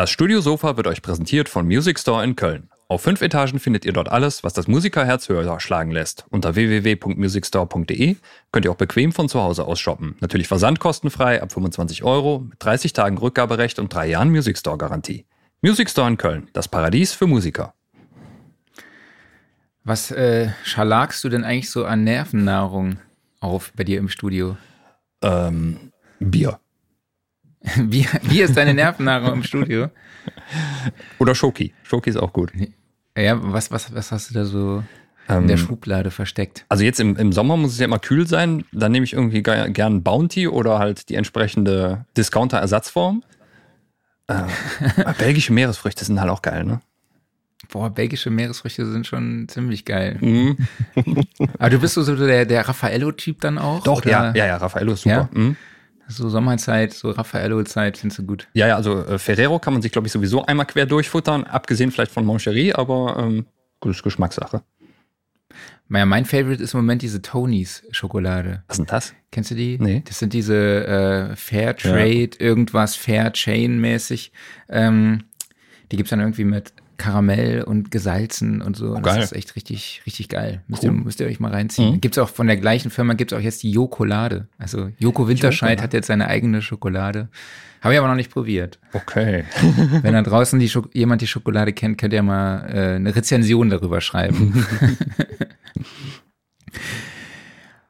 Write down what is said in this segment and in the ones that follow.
Das Studiosofa wird euch präsentiert von Music Store in Köln. Auf fünf Etagen findet ihr dort alles, was das Musikerherz höher schlagen lässt. Unter www.musicstore.de könnt ihr auch bequem von zu Hause aus shoppen. Natürlich versandkostenfrei ab 25 Euro, mit 30 Tagen Rückgaberecht und drei Jahren Music Store Garantie. Music Store in Köln, das Paradies für Musiker. Was äh, schalagst du denn eigentlich so an Nervennahrung auf bei dir im Studio? Ähm, Bier. Wie, wie ist deine Nervennahrung im Studio? Oder Schoki. Schoki ist auch gut. Ja, was, was, was hast du da so in der Ähm, Schublade versteckt? Also jetzt im, im Sommer muss es ja immer kühl sein. Dann nehme ich irgendwie ge- gern Bounty oder halt die entsprechende Discounter-Ersatzform. Äh, belgische Meeresfrüchte sind halt auch geil, ne? Boah, belgische Meeresfrüchte sind schon ziemlich geil. Mhm. Aber du bist so, so der, der Raffaello-Typ dann auch? Doch, oder? ja, ja, ja, Raffaello ist super. Ja? Mhm. So Sommerzeit, so Raffaello-Zeit findest du gut. Ja, ja, also äh, Ferrero kann man sich, glaube ich, sowieso einmal quer durchfuttern, abgesehen vielleicht von Moncherie, aber ähm, gut, ist Geschmackssache. Naja, mein Favorite ist im Moment diese Tonys Schokolade. Was ist denn das? Kennst du die? Nee. Das sind diese äh, Fair Trade, irgendwas Fair Chain mäßig. Ähm, die gibt's dann irgendwie mit Karamell und gesalzen und so. Geil. Das ist echt richtig, richtig geil. Müsst, Cool. ihr, müsst ihr euch mal reinziehen. Mhm. Gibt's auch von der gleichen Firma, gibt's auch jetzt die Jokolade. Also Joko Winterscheid Jokolade. hat jetzt seine eigene Schokolade. Habe ich aber noch nicht probiert. Okay. Wenn da draußen die Schok jemand die Schokolade kennt, könnt ihr mal äh, eine Rezension darüber schreiben.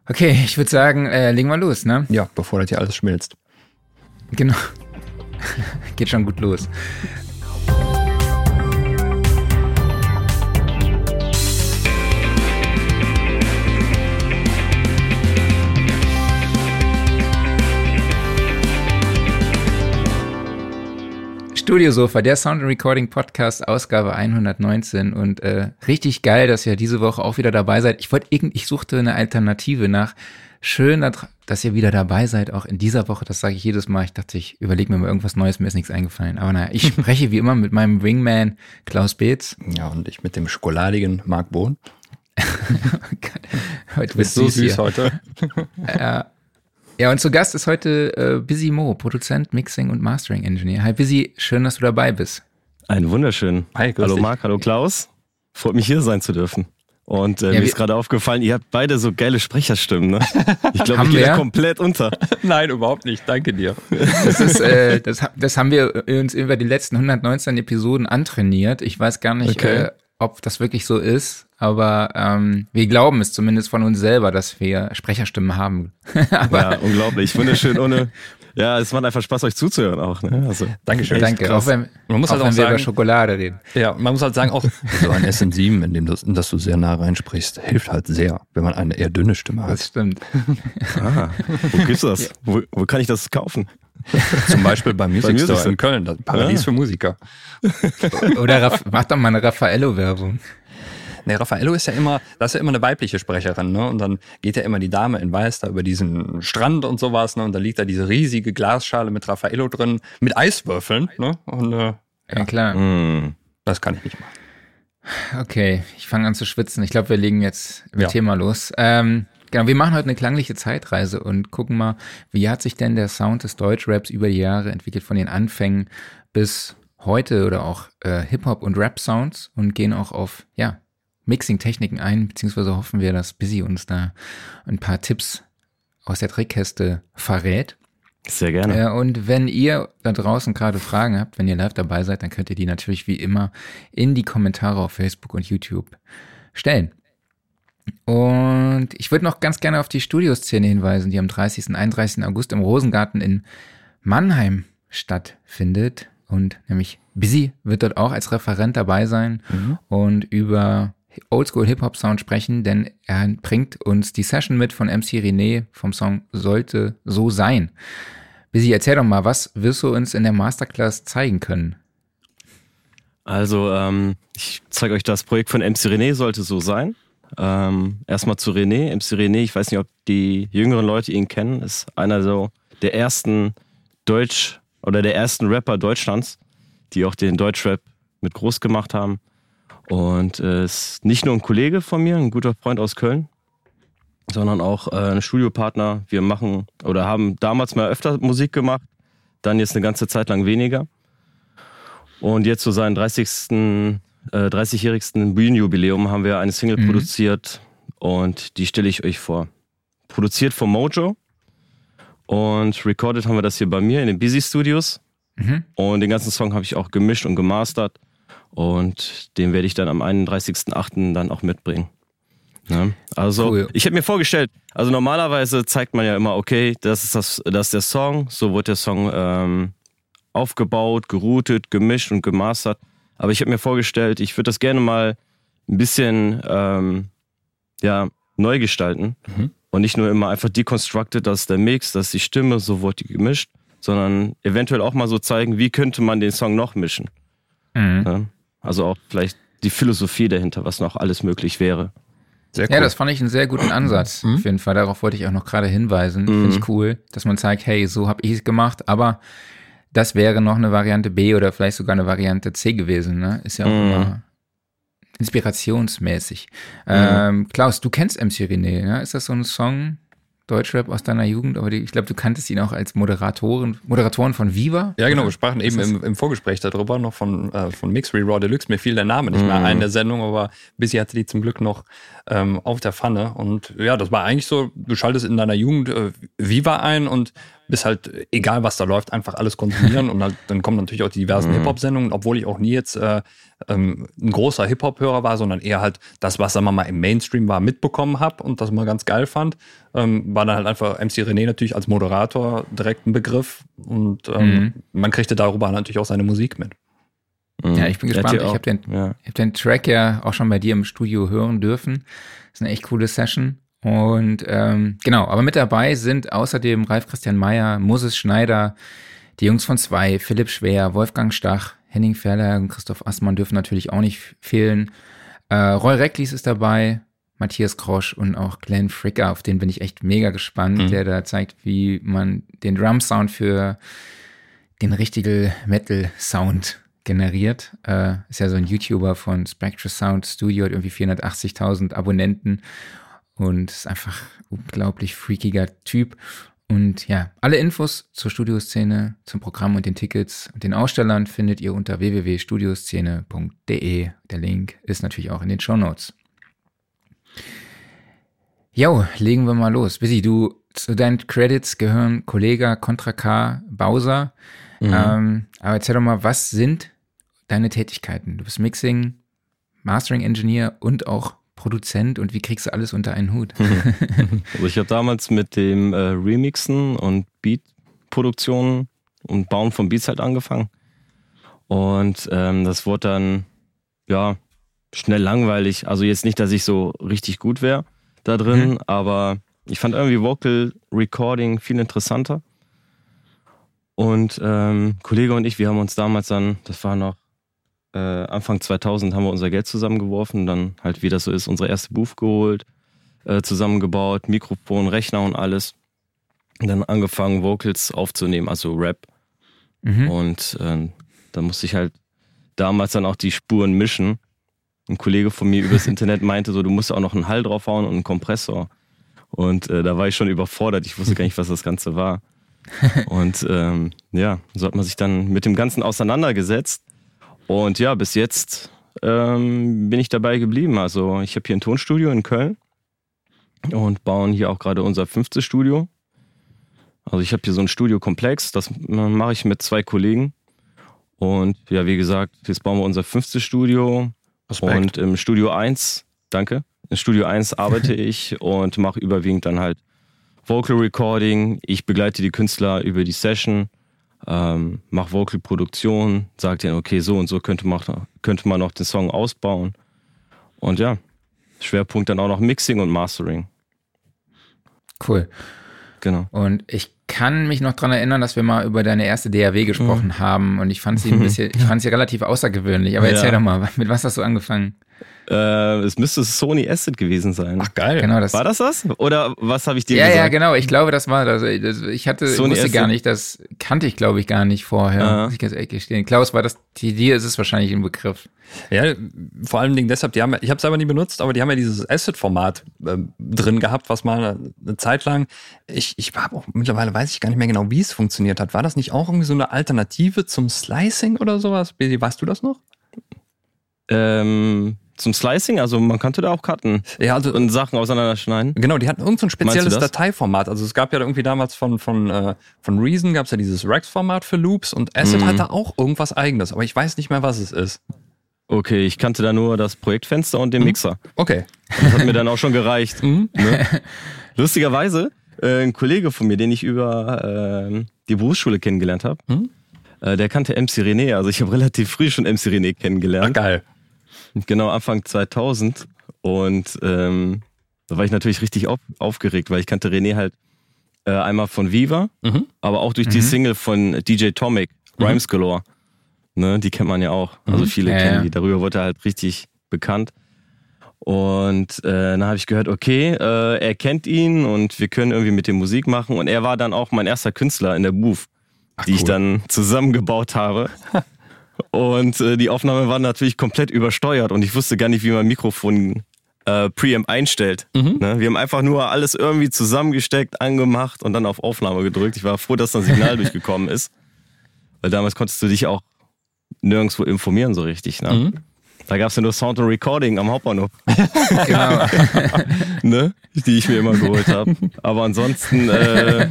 okay, ich würde sagen, äh, legen wir los, ne? Ja, bevor das hier alles schmilzt. Genau. Geht schon gut los. Studiosofa, der Sound and Recording Podcast, Ausgabe 119 und äh, richtig geil, dass ihr diese Woche auch wieder dabei seid. Ich wollte irgend, ich suchte eine Alternative nach. Schön, dass- ihr wieder dabei seid, auch in dieser Woche. Das sage ich jedes Mal. Ich dachte, ich überlege mir mal irgendwas Neues, mir ist nichts eingefallen. Aber naja, ich spreche wie immer mit meinem Wingman Klaus Beetz. Ja, und ich mit dem schokoladigen Marc Bohn. Heute Du bist so süß heute. Ja. Ja, und zu Gast ist heute äh, Busy Mo, Produzent, Mixing und Mastering Engineer. Hi Busy, schön, dass du dabei bist. Einen wunderschönen. Hi, grüß hallo dich. Marc, hallo Klaus. Freut mich hier sein zu dürfen. Und äh, Ja, mir ist gerade aufgefallen, ihr habt beide so geile Sprecherstimmen. Ne? Ich glaube, ich gehe da komplett unter. Nein, überhaupt nicht. Danke dir. Das ist, äh, das, das haben wir uns über die letzten 119 Episoden antrainiert. Ich weiß gar nicht, Okay. äh, ob das wirklich so ist, aber ähm, wir glauben es zumindest von uns selber, dass wir Sprecherstimmen haben. aber Ja, unglaublich. Wunderschön ohne. Ja, es macht einfach Spaß, euch zuzuhören auch. Ne? Also, Dankeschön. echt danke, auch wenn, Man muss auch halt wenn auch wir über sagen- Schokolade reden. Ja, man muss halt sagen, auch so ein SM7, in dem das, in das du sehr nah reinsprichst, hilft halt sehr, wenn man eine eher dünne Stimme Das hat. stimmt. Ah, wo gibt's das? Wo, wo kann ich das kaufen? Zum Beispiel beim Music Music Store in Köln, das Paradies Ah. für Musiker. Oder Raff, mach doch mal eine Raffaello-Werbung. Nee, Raffaello ist ja immer, das ist ja immer eine weibliche Sprecherin, ne? Und dann geht ja immer die Dame in Weiß da über diesen Strand und sowas, ne? Und da liegt da diese riesige Glasschale mit Raffaello drin, mit Eiswürfeln, ne? Und äh, Ja, klar. Hm. das kann ich nicht machen. Okay, ich fange an zu schwitzen. Ich glaube, wir legen jetzt mit Ja. Thema los. Ähm, genau, wir machen heute eine klangliche Zeitreise und gucken mal, wie hat sich denn der Sound des Deutschraps über die Jahre entwickelt, von den Anfängen bis heute oder auch äh, Hip-Hop und Rap-Sounds und gehen auch auf, ja, Mixing-Techniken ein, beziehungsweise hoffen wir, dass Busy uns da ein paar Tipps aus der Trickkäste verrät. Sehr gerne. Äh, und wenn ihr da draußen gerade Fragen habt, wenn ihr live dabei seid, dann könnt ihr die natürlich wie immer in die Kommentare auf Facebook und YouTube stellen. Und ich würde noch ganz gerne auf die Studioszene hinweisen, die am 30. und 31. August im Rosengarten in Mannheim stattfindet. Und nämlich Busy wird dort auch als Referent dabei sein und über Oldschool Hip-Hop Sound sprechen, denn er bringt uns die Session mit von MC René vom Song Sollte so sein. Busy, erzähl doch mal, was wirst du uns in der Masterclass zeigen können? Also, ähm, ich zeige euch das Projekt von MC René, sollte so sein. Ähm, erstmal zu René. MC René, ich weiß nicht, ob die jüngeren Leute ihn kennen, ist einer so der ersten Deutsch- oder der ersten Rapper Deutschlands, die auch den Deutschrap mit groß gemacht haben. Und äh, ist nicht nur ein Kollege von mir, ein guter Freund aus Köln, sondern auch äh, ein Studiopartner. Wir machen oder haben damals mal öfter Musik gemacht, dann jetzt eine ganze Zeit lang weniger. Und jetzt zu seinem 30. Äh, 30-jährigsten Bühnenjubiläum haben wir eine Single mhm. produziert und die stelle ich euch vor. Produziert von Mojo und recorded haben wir das hier bei mir in den Busy Studios. Mhm. Und den ganzen Song habe ich auch gemischt und gemastert. Und den werde ich dann am 31.08. dann auch mitbringen. Ja, also cool. ich hätte mir vorgestellt, also normalerweise zeigt man ja immer, okay, das ist, das, das ist der Song, so wird der Song ähm, aufgebaut, geroutet, gemischt und gemastert. Aber ich habe mir vorgestellt, ich würde das gerne mal ein bisschen ähm, ja, neu gestalten. Mhm. Und nicht nur immer einfach deconstructed, das ist der Mix, das ist die Stimme, so wurde die gemischt, sondern eventuell auch mal so zeigen, wie könnte man den Song noch mischen. Mhm. Ja, also auch vielleicht die Philosophie dahinter, was noch alles möglich wäre. Sehr cool. Ja, das fand ich einen sehr guten Ansatz. Mhm. Auf jeden Fall. Darauf wollte ich auch noch gerade hinweisen. Mhm. Finde ich cool, dass man zeigt, hey, so habe ich es gemacht, aber das wäre noch eine Variante B oder vielleicht sogar eine Variante C gewesen. Ne? Ist ja auch mhm. immer inspirationsmäßig. Mhm. Ähm, Klaus, du kennst MC René, ne? Ist das so ein Song, Deutschrap aus deiner Jugend, aber die, ich glaube, du kanntest ihn auch als Moderatoren, Moderatoren von Viva. Ja, genau, wir sprachen eben im, im, Vorgespräch darüber noch von, äh, von Mix Raw Deluxe. Mir fiel der Name nicht mehr mhm. ein der Sendung, aber Busy hatte die zum Glück noch ähm, auf der Pfanne. Und ja, das war eigentlich so, du schaltest in deiner Jugend äh, Viva ein und bist halt, egal was da läuft, einfach alles konsumieren. und halt, dann kommen natürlich auch die diversen mhm. Hip-Hop-Sendungen, obwohl ich auch nie jetzt äh, ähm, ein großer Hip-Hop-Hörer war, sondern eher halt das, was sagen wir mal im Mainstream war, mitbekommen habe und das mal ganz geil fand. Ähm, war dann halt einfach MC René natürlich als Moderator direkt ein Begriff und ähm, mhm. man kriegte darüber natürlich auch seine Musik mit. Mhm. Ja, ich bin gespannt. Ich habe den, ja. hab den Track ja auch schon bei dir im Studio hören dürfen. Das ist eine echt coole Session. Und ähm, genau, aber mit dabei sind außerdem Ralf Christian Meyer, Moses Schneider, die Jungs von zwei, Philipp Schwer, Wolfgang Stach, Henning Ferler und Christoph Assmann dürfen natürlich auch nicht fehlen. Äh, Roy Recklis ist dabei, Matthias Krosch und auch Glenn Fricker, auf den bin ich echt mega gespannt, mhm. der da zeigt, wie man den Drum-Sound für den richtigen Metal-Sound generiert. Äh, ist ja so ein YouTuber von Spectra Sound Studio, hat irgendwie 480.000 Abonnenten und ist einfach unglaublich freakiger Typ. Und ja, alle Infos zur Studioszene, zum Programm und den Tickets und den Ausstellern findet ihr unter www.studioszene.de. Der Link ist natürlich auch in den Show Notes. Jo, legen wir mal los. Busy, du, zu deinen Credits gehören Kollega, Contra K, Bowser. Mhm. Ähm, aber erzähl doch mal, was sind deine Tätigkeiten? Du bist Mixing, Mastering Engineer und auch Produzent und wie kriegst du alles unter einen Hut? also ich habe damals mit dem äh, Remixen und Beat-Produktionen und Bauen von Beats halt angefangen. Und ähm, das wurde dann, ja, schnell langweilig. Also jetzt nicht, dass ich so richtig gut wäre da drin, mhm. aber ich fand irgendwie Vocal Recording viel interessanter. Und ähm, Kollege und ich, wir haben uns damals dann, das war noch äh, Anfang 2000 haben wir unser Geld zusammengeworfen, dann halt wie das so ist, unsere erste Booth geholt, äh, zusammengebaut, Mikrofon, Rechner und alles. Und dann angefangen, Vocals aufzunehmen, also Rap. Mhm. Und äh, da musste ich halt damals dann auch die Spuren mischen. Ein Kollege von mir übers Internet meinte so, du musst auch noch einen Hall draufhauen und einen Kompressor. Und äh, da war ich schon überfordert. Ich wusste gar nicht, was das Ganze war. Und ähm, ja, so hat man sich dann mit dem Ganzen auseinandergesetzt und ja, bis jetzt ähm, bin ich dabei geblieben. Also ich habe hier ein Tonstudio in Köln und bauen hier auch gerade unser fünftes Studio. Also ich habe hier so ein Studiokomplex, das mache ich mit zwei Kollegen. Und ja, wie gesagt, jetzt bauen wir unser fünftes Studio. Respekt. Und im Studio 1, danke, im Studio 1 arbeite ich und mache überwiegend dann halt Vocal Recording. Ich begleite die Künstler über die Session ähm, mach Vocal-Produktion, sagt ihnen, okay, so und so könnte man, könnte man noch den Song ausbauen. Und ja, Schwerpunkt dann auch noch Mixing und Mastering. Cool. Genau. Und ich kann mich noch dran erinnern, dass wir mal über deine erste DAW gesprochen mhm. haben und ich fand sie ein bisschen, ich fand sie relativ außergewöhnlich. Aber erzähl ja. doch mal, mit was hast du angefangen? Äh, es müsste Sony Asset gewesen sein. Ach geil. Genau, das War das das? Oder was habe ich dir ja, gesagt? ja, genau. Ich glaube, das war das. ich hatte, Sony wusste gar Asset. nicht, das kannte ich, glaube ich, gar nicht vorher. Ja. Muss ich ganz ehrlich gestehen. Klaus, war das, die, dir ist es wahrscheinlich ein Begriff. Ja, vor allen Dingen deshalb, die haben, ich habe es aber nie benutzt, aber die haben ja dieses Asset-Format ähm, drin gehabt, was mal eine Zeit lang, ich, ich habe auch mittlerweile weiß ich gar nicht mehr genau, wie es funktioniert hat. War das nicht auch irgendwie so eine Alternative zum Slicing oder sowas? Besi, weißt du das noch? Ähm, zum Slicing, also man konnte da auch cutten Ja, also und Sachen auseinanderschneiden. Genau, die hatten irgend so ein spezielles? Dateiformat. Also es gab ja irgendwie damals von, von, äh, von Reason gab es ja dieses Rex-Format für Loops und Asset Mhm. hatte auch irgendwas eigenes, aber ich weiß nicht mehr, was es ist. Okay, ich kannte da nur das Projektfenster und den Mixer. Okay. Das hat mir dann auch schon gereicht. Mhm. Ne? Lustigerweise, äh, ein Kollege von mir, den ich über äh, die Berufsschule kennengelernt habe, Mhm. äh, der kannte MC René. Also ich habe relativ früh schon MC René Ach, kennengelernt. geil. Genau, Anfang 2000. Und ähm, da war ich natürlich richtig auf, aufgeregt, weil ich kannte René halt äh, einmal von Viva, Mhm. aber auch durch die Mhm. Single von DJ Tomic, Mhm. Rhymes Galore. Ne, die kennt man ja auch. Also Mhm. viele Ja, kennen die. Darüber wurde er halt richtig bekannt. Und äh, dann habe ich gehört, okay, äh, er kennt ihn und wir können irgendwie mit dem Musik machen. Und er war dann auch mein erster Künstler in der Booth, die ich cool. dann zusammengebaut habe. und äh, die Aufnahme war natürlich komplett übersteuert und ich wusste gar nicht, wie man Mikrofon äh, Preamp einstellt. Mhm. Ne? Wir haben einfach nur alles irgendwie zusammengesteckt, angemacht und dann auf Aufnahme gedrückt. Ich war froh, dass das Signal durchgekommen ist. Weil damals konntest du dich auch nirgendwo informieren so richtig. Ne? Mhm. Da gab es ja nur Sound und Recording am Hauptbahnhof, Genau. ne? die ich mir immer geholt habe. Aber ansonsten äh,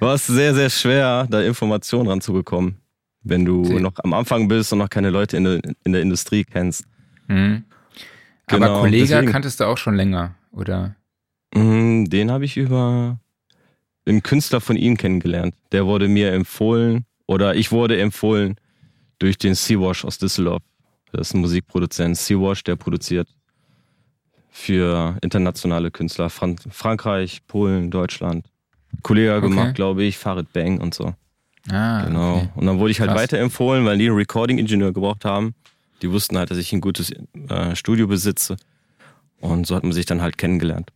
war es sehr, sehr schwer, da Informationen ranzubekommen, wenn du Sie- noch am Anfang bist und noch keine Leute in der, in der Industrie kennst. Mhm. Genau, Aber Kollega deswegen- kanntest du auch schon länger, oder? Mm, Den habe ich über einen Künstler von ihm kennengelernt. Der wurde mir empfohlen oder ich wurde empfohlen durch den Sea-Wash aus Düsseldorf. Das ist ein Musikproduzent. Sea-Wash, der produziert für internationale Künstler. Fran Frankreich, Polen, Deutschland. Kollege Okay. gemacht, glaube ich, Farid Bang und so. Ah, Genau. okay. Und dann wurde ich halt Krass. weiterempfohlen, weil die einen Recording-Ingenieur gebraucht haben. Die wussten halt, dass ich ein gutes äh, Studio besitze. Und so hat man sich dann halt kennengelernt.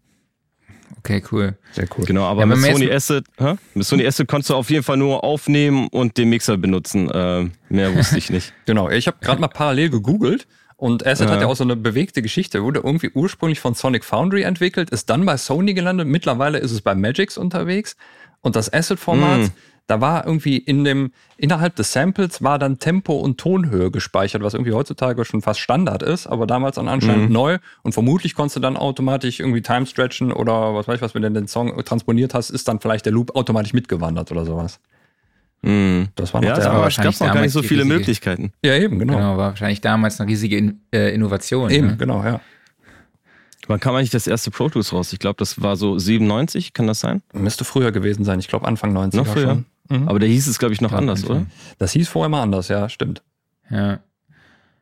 Okay, cool. Sehr cool. Genau, aber Ja, mit Sony Asset, hä? mit Sony Asset konntest du auf jeden Fall nur aufnehmen und den Mixer benutzen. Äh, mehr wusste ich nicht. Genau, ich habe gerade mal parallel gegoogelt und Asset Ja. hat ja auch so eine bewegte Geschichte. Wurde irgendwie ursprünglich von Sonic Foundry entwickelt, ist dann bei Sony gelandet. Mittlerweile ist es bei Magix unterwegs. Und das Asset-Format, Mm. Da war irgendwie in dem, innerhalb des Samples war dann Tempo und Tonhöhe gespeichert, was irgendwie heutzutage schon fast Standard ist, aber damals dann anscheinend Mhm. neu. Und vermutlich konntest du dann automatisch irgendwie Time stretchen oder was weiß ich, was, wenn du den Song transponiert hast, ist dann vielleicht der Loop automatisch mitgewandert oder sowas. Mhm. Das war noch Ja, der. aber es wahrscheinlich gab noch gar nicht so viele riesige- Möglichkeiten. ja, eben, genau. Genau, war wahrscheinlich damals eine riesige In äh, Innovation. Eben, Ne? genau, ja. Wann kam eigentlich das erste Pro Tools raus? Ich glaube, das war so 97, kann das sein? Müsste früher gewesen sein. Ich glaube Anfang 90er Noch früher? schon. Mhm. Aber da hieß es, glaube ich, noch Ja, anders, oder? Das hieß vorher mal anders, ja, stimmt. Ja.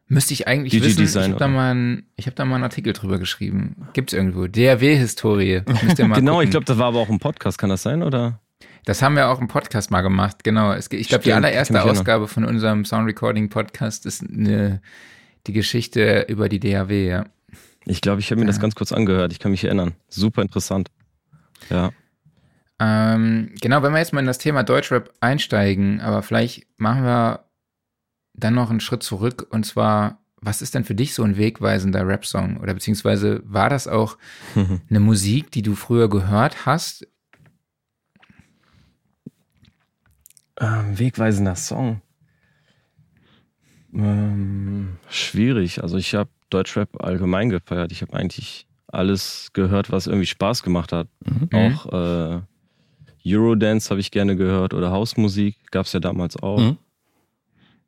Müsste ich eigentlich DG wissen, Design, ich habe da, mal ein- ich hab da mal einen Artikel drüber geschrieben. Gibt's irgendwo. DRW-Historie. Genau, gucken. ich glaube, das war aber auch ein Podcast, kann das sein? Oder? Das haben wir auch im Podcast mal gemacht, genau. Es, ich glaube, die allererste. Ausgabe von unserem Sound Recording Podcast ist eine, die Geschichte über die DAW, ja. Ich glaube, ich habe mir das Ja. ganz kurz angehört. Ich kann mich erinnern. Super interessant. Ja. Ähm, genau, wenn wir jetzt mal in das Thema Deutschrap einsteigen, aber vielleicht machen wir dann noch einen Schritt zurück und zwar, was ist denn für dich so ein wegweisender Rap-Song? Oder beziehungsweise war das auch eine Musik, die du früher gehört hast? Ähm, wegweisender Song. Ähm, schwierig. Also ich habe Deutschrap allgemein gefeiert. Ich habe eigentlich alles gehört, was irgendwie Spaß gemacht hat. Mhm. Auch äh, Eurodance habe ich gerne gehört oder Hausmusik gab es ja damals auch. Mhm.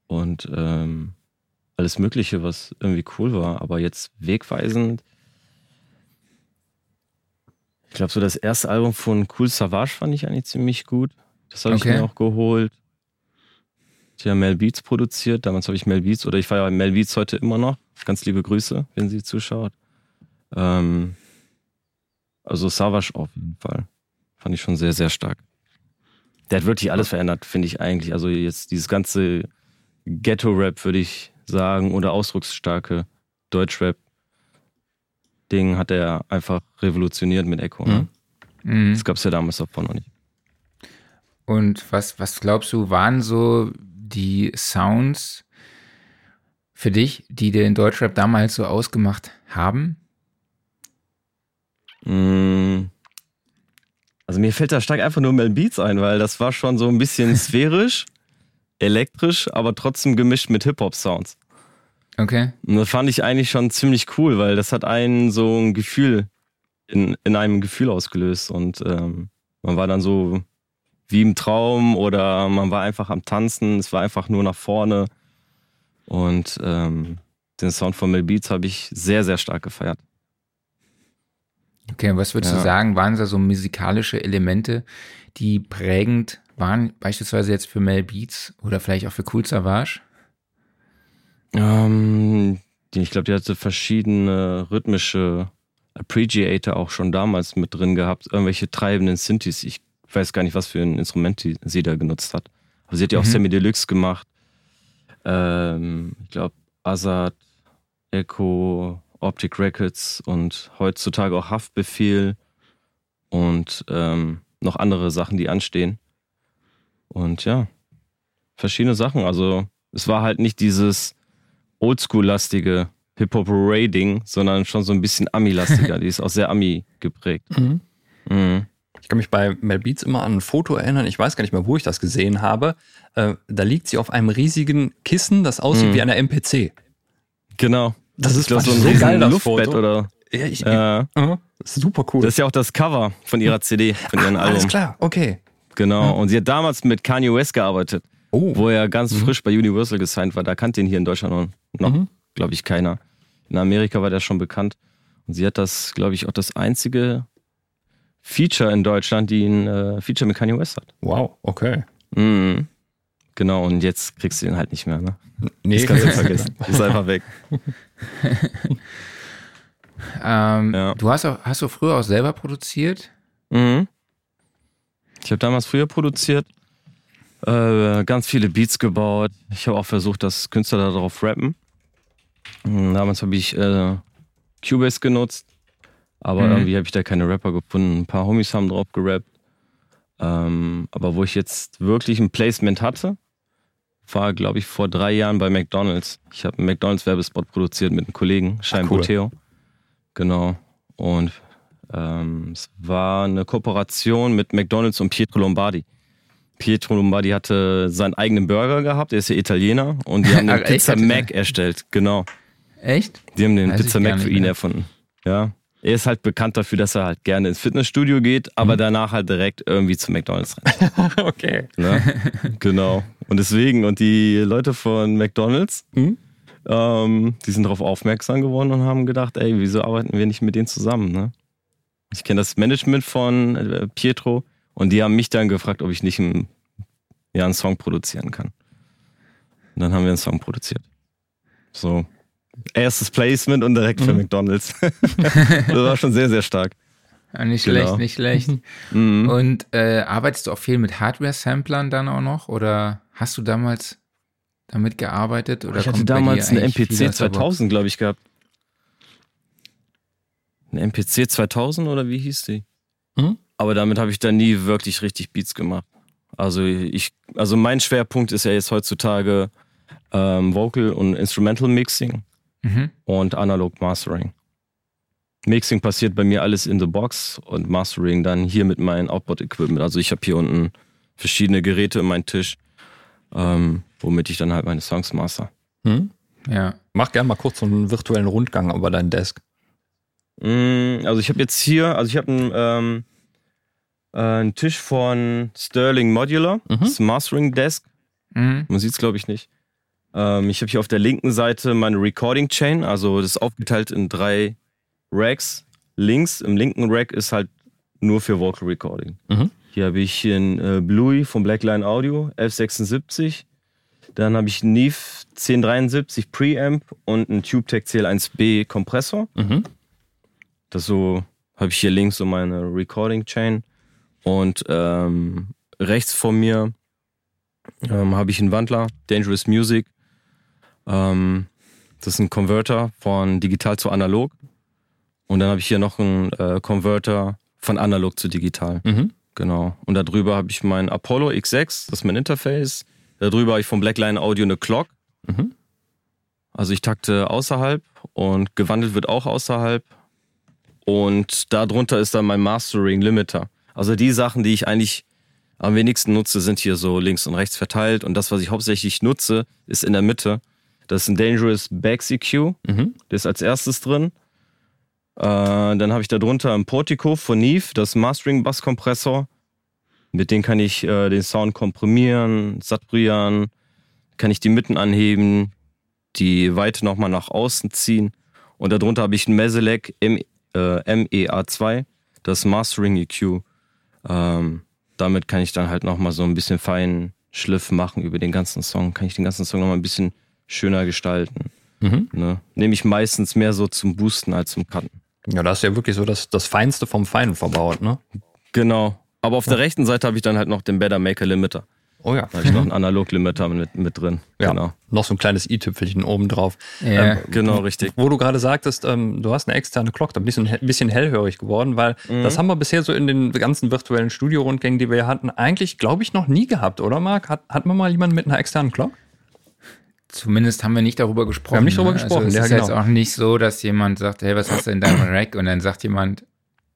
Und ähm, alles Mögliche, was irgendwie cool war. Aber jetzt wegweisend. Ich glaube, so das erste Album von Cool Savage fand ich eigentlich ziemlich gut. Das habe Okay. ich mir auch geholt. Die haben Mel Beats produziert. Damals habe ich Mel Beats, oder ich feiere Mel Beats heute immer noch. Ganz liebe Grüße, wenn sie zuschaut. Ähm, also Savage auf jeden Fall. Fand ich schon sehr, sehr stark. Der hat wirklich alles verändert, finde ich eigentlich. Also jetzt dieses ganze Ghetto-Rap, würde ich sagen, oder ausdrucksstarke Deutschrap. Ding hat er einfach revolutioniert mit Echo. Ne? Mhm. Das gab es ja damals davon noch nicht. Und was, was glaubst du, waren so die Sounds für dich, die den Deutschrap damals so ausgemacht haben? Mm. Also mir fällt da stark einfach nur Mel Beats ein, weil das war schon so ein bisschen sphärisch, elektrisch, aber trotzdem gemischt mit Hip-Hop-Sounds. Okay. Und das fand ich eigentlich schon ziemlich cool, weil das hat einen so ein Gefühl in, in einem Gefühl ausgelöst und ähm, man war dann so wie im Traum oder man war einfach am Tanzen, es war einfach nur nach vorne und ähm, den Sound von Mel Beats habe ich sehr, sehr stark gefeiert. Okay, was würdest Ja. du sagen, waren da so musikalische Elemente, die prägend waren, beispielsweise jetzt für Mel Beats oder vielleicht auch für Cool Savage? Ähm, die, ich glaube, die hatte verschiedene rhythmische Appreciator auch schon damals mit drin gehabt, irgendwelche treibenden Synthes. Ich weiß gar nicht, was für ein Instrument die, sie da genutzt hat. Aber sie hat ja auch Mhm. Sammy Deluxe gemacht. Ähm, ich glaube, Azad, Echo, Optic Records und heutzutage auch Haftbefehl und ähm, noch andere Sachen, die anstehen. Und ja, verschiedene Sachen. Also es war halt nicht dieses Oldschool-lastige Hip-Hop-Raiding, sondern schon so ein bisschen Ami-lastiger. die ist auch sehr Ami geprägt. Mhm. Mhm. Ich kann mich bei Mel Beats immer an ein Foto erinnern, ich weiß gar nicht mehr, wo ich das gesehen habe. Äh, da liegt sie auf einem riesigen Kissen, das aussieht Mhm. wie eine MPC. Genau. Das ist so ein so geil, riesen Luftbett Foto. oder. Ja, ich, Ja. äh, super cool. Das ist ja auch das Cover von ihrer CD, von ihrem Alles Album. klar, okay. Genau. Und sie hat damals mit Kanye West gearbeitet, Oh, wo er ganz frisch bei Universal gesigned war. Da kannte ihn hier in Deutschland noch, noch Mhm. glaube ich, keiner. In Amerika war der schon bekannt. Und sie hat das, glaube ich, auch das einzige Feature in Deutschland, die ein äh, Feature mit Kanye West hat. wow, okay. Mhm. Genau, und jetzt kriegst du den halt nicht mehr, ne? Nee, Das kannst du vergessen. Ist einfach weg. Ähm, Ja. Du hast auch, hast du früher auch selber produziert? Mhm. Ich habe damals früher produziert, äh, ganz viele Beats gebaut. Ich habe auch versucht, dass Künstler darauf rappen. Mhm, Damals habe ich äh, Cubase genutzt, aber Mhm. irgendwie habe ich da keine Rapper gefunden. Ein paar Homies haben drauf gerappt. Ähm, aber wo ich jetzt wirklich ein Placement hatte, war, glaube ich, vor drei Jahren bei McDonalds. Ich habe einen McDonalds-Werbespot produziert mit einem Kollegen, Schein cool. Boteo. Genau. Und ähm, es war eine Kooperation mit McDonalds und Pietro Lombardi. Pietro Lombardi hatte seinen eigenen Burger gehabt, er ist ja Italiener und die haben den? Pizza Mac erstellt. Genau. Echt? Die haben den Weiß Pizza Mac für ihn mehr. erfunden. Ja. Er ist halt bekannt dafür, dass er halt gerne ins Fitnessstudio geht, Mhm. aber danach halt direkt irgendwie zu McDonalds rennt. okay. Ne? genau. Und deswegen, und die Leute von McDonalds, Mhm. ähm, die sind darauf aufmerksam geworden und haben gedacht, ey, wieso arbeiten wir nicht mit denen zusammen? Ne? Ich kenne das Management von äh, Pietro und die haben mich dann gefragt, ob ich nicht einen, ja, einen Song produzieren kann. Und dann haben wir einen Song produziert. So. Erstes Placement und direkt für Mhm. McDonalds. das war schon sehr, sehr stark. Ah, Nicht Genau. schlecht, nicht schlecht. Mhm. Und äh, arbeitest du auch viel mit Hardware-Samplern dann auch noch? Oder hast du damals damit gearbeitet? Oder ich hatte damals eine MPC aus der Box? 2000, glaube ich, gehabt. Eine MPC 2000 oder wie hieß die? Mhm. Aber damit habe ich dann nie wirklich richtig Beats gemacht. Also ich, also mein Schwerpunkt ist ja jetzt heutzutage ähm, Vocal und Instrumental Mixing Mhm. und Analog Mastering. Mixing passiert bei mir alles in the Box und Mastering dann hier mit meinem Outboard-Equipment. Also ich habe hier unten verschiedene Geräte in meinem Tisch, ähm, womit ich dann halt meine Songs master. Hm? Ja. Mach gerne mal kurz so einen virtuellen Rundgang über deinen Desk. Mm, Also ich habe jetzt hier, also ich habe einen, ähm, äh, einen Tisch von Sterling Modular, Mhm. das Mastering Desk. Mhm. Man sieht es, glaube ich, nicht. Ähm, ich habe hier auf der linken Seite meine Recording Chain, also das ist aufgeteilt in drei Racks. Links im linken Rack ist halt nur für Vocal Recording. Mhm. Hier habe ich einen äh, Bluey von Blackline Audio, F76. Dann habe ich einen Neve 1073 Preamp und einen TubeTech CL1B Kompressor. Mhm. Das so habe ich hier links so meine Recording Chain und ähm, rechts von mir ähm, habe ich einen Wandler, Dangerous Music. Ähm, das ist ein Converter von digital zu analog Und dann habe ich hier noch einen äh, Converter von analog zu digital. Mhm. Genau. Und darüber habe ich mein Apollo X6, das ist mein Interface. Darüber habe ich vom Blackline Audio eine Clock. Mhm. Also ich takte außerhalb und gewandelt wird auch außerhalb. Und darunter ist dann mein Mastering Limiter. Also die Sachen, die ich eigentlich am wenigsten nutze, sind hier so links und rechts verteilt. Und das, was ich hauptsächlich nutze, ist in der Mitte. Das ist ein Dangerous Back EQ. Mhm. Der ist als erstes drin. Äh, dann habe ich da drunter ein Portico von Neve, das Mastering Bass Kompressor. Mit dem kann ich äh, den Sound komprimieren, saturieren, kann ich die Mitten anheben, die Weite nochmal nach außen ziehen. Und darunter habe ich ein Meselec M, äh, MEA2, das Mastering EQ. Ähm, damit kann ich dann halt nochmal so ein bisschen feinen Schliff machen über den ganzen Song. Kann ich den ganzen Song nochmal ein bisschen schöner gestalten. Mhm. Ne? Nehme ich meistens mehr so zum Boosten als zum Cutten. Ja, da ist ja wirklich so das, das Feinste vom Feinen verbaut, ne? Genau. Aber auf der rechten Seite habe ich dann halt noch den Better Maker Limiter. Oh ja. Da habe ich noch einen Analog-Limiter mit, mit drin. Ja, Genau. noch so ein kleines i-Tüpfelchen oben drauf. Ja. Ähm, Genau, richtig. Wo du gerade sagtest, ähm, du hast eine externe Clock, da bist du ein bisschen hellhörig geworden, weil Mhm. das haben wir bisher so in den ganzen virtuellen Studio-Rundgängen, die wir hier hatten, eigentlich, glaube ich, noch nie gehabt, oder Marc? Hat, hat man mal jemanden mit einer externen Clock? Zumindest haben wir nicht darüber gesprochen. Wir haben nicht darüber ne? gesprochen, Also es ja, ist genau. jetzt auch nicht so, dass jemand sagt, hey, was hast du in deinem Rack? Und dann sagt jemand,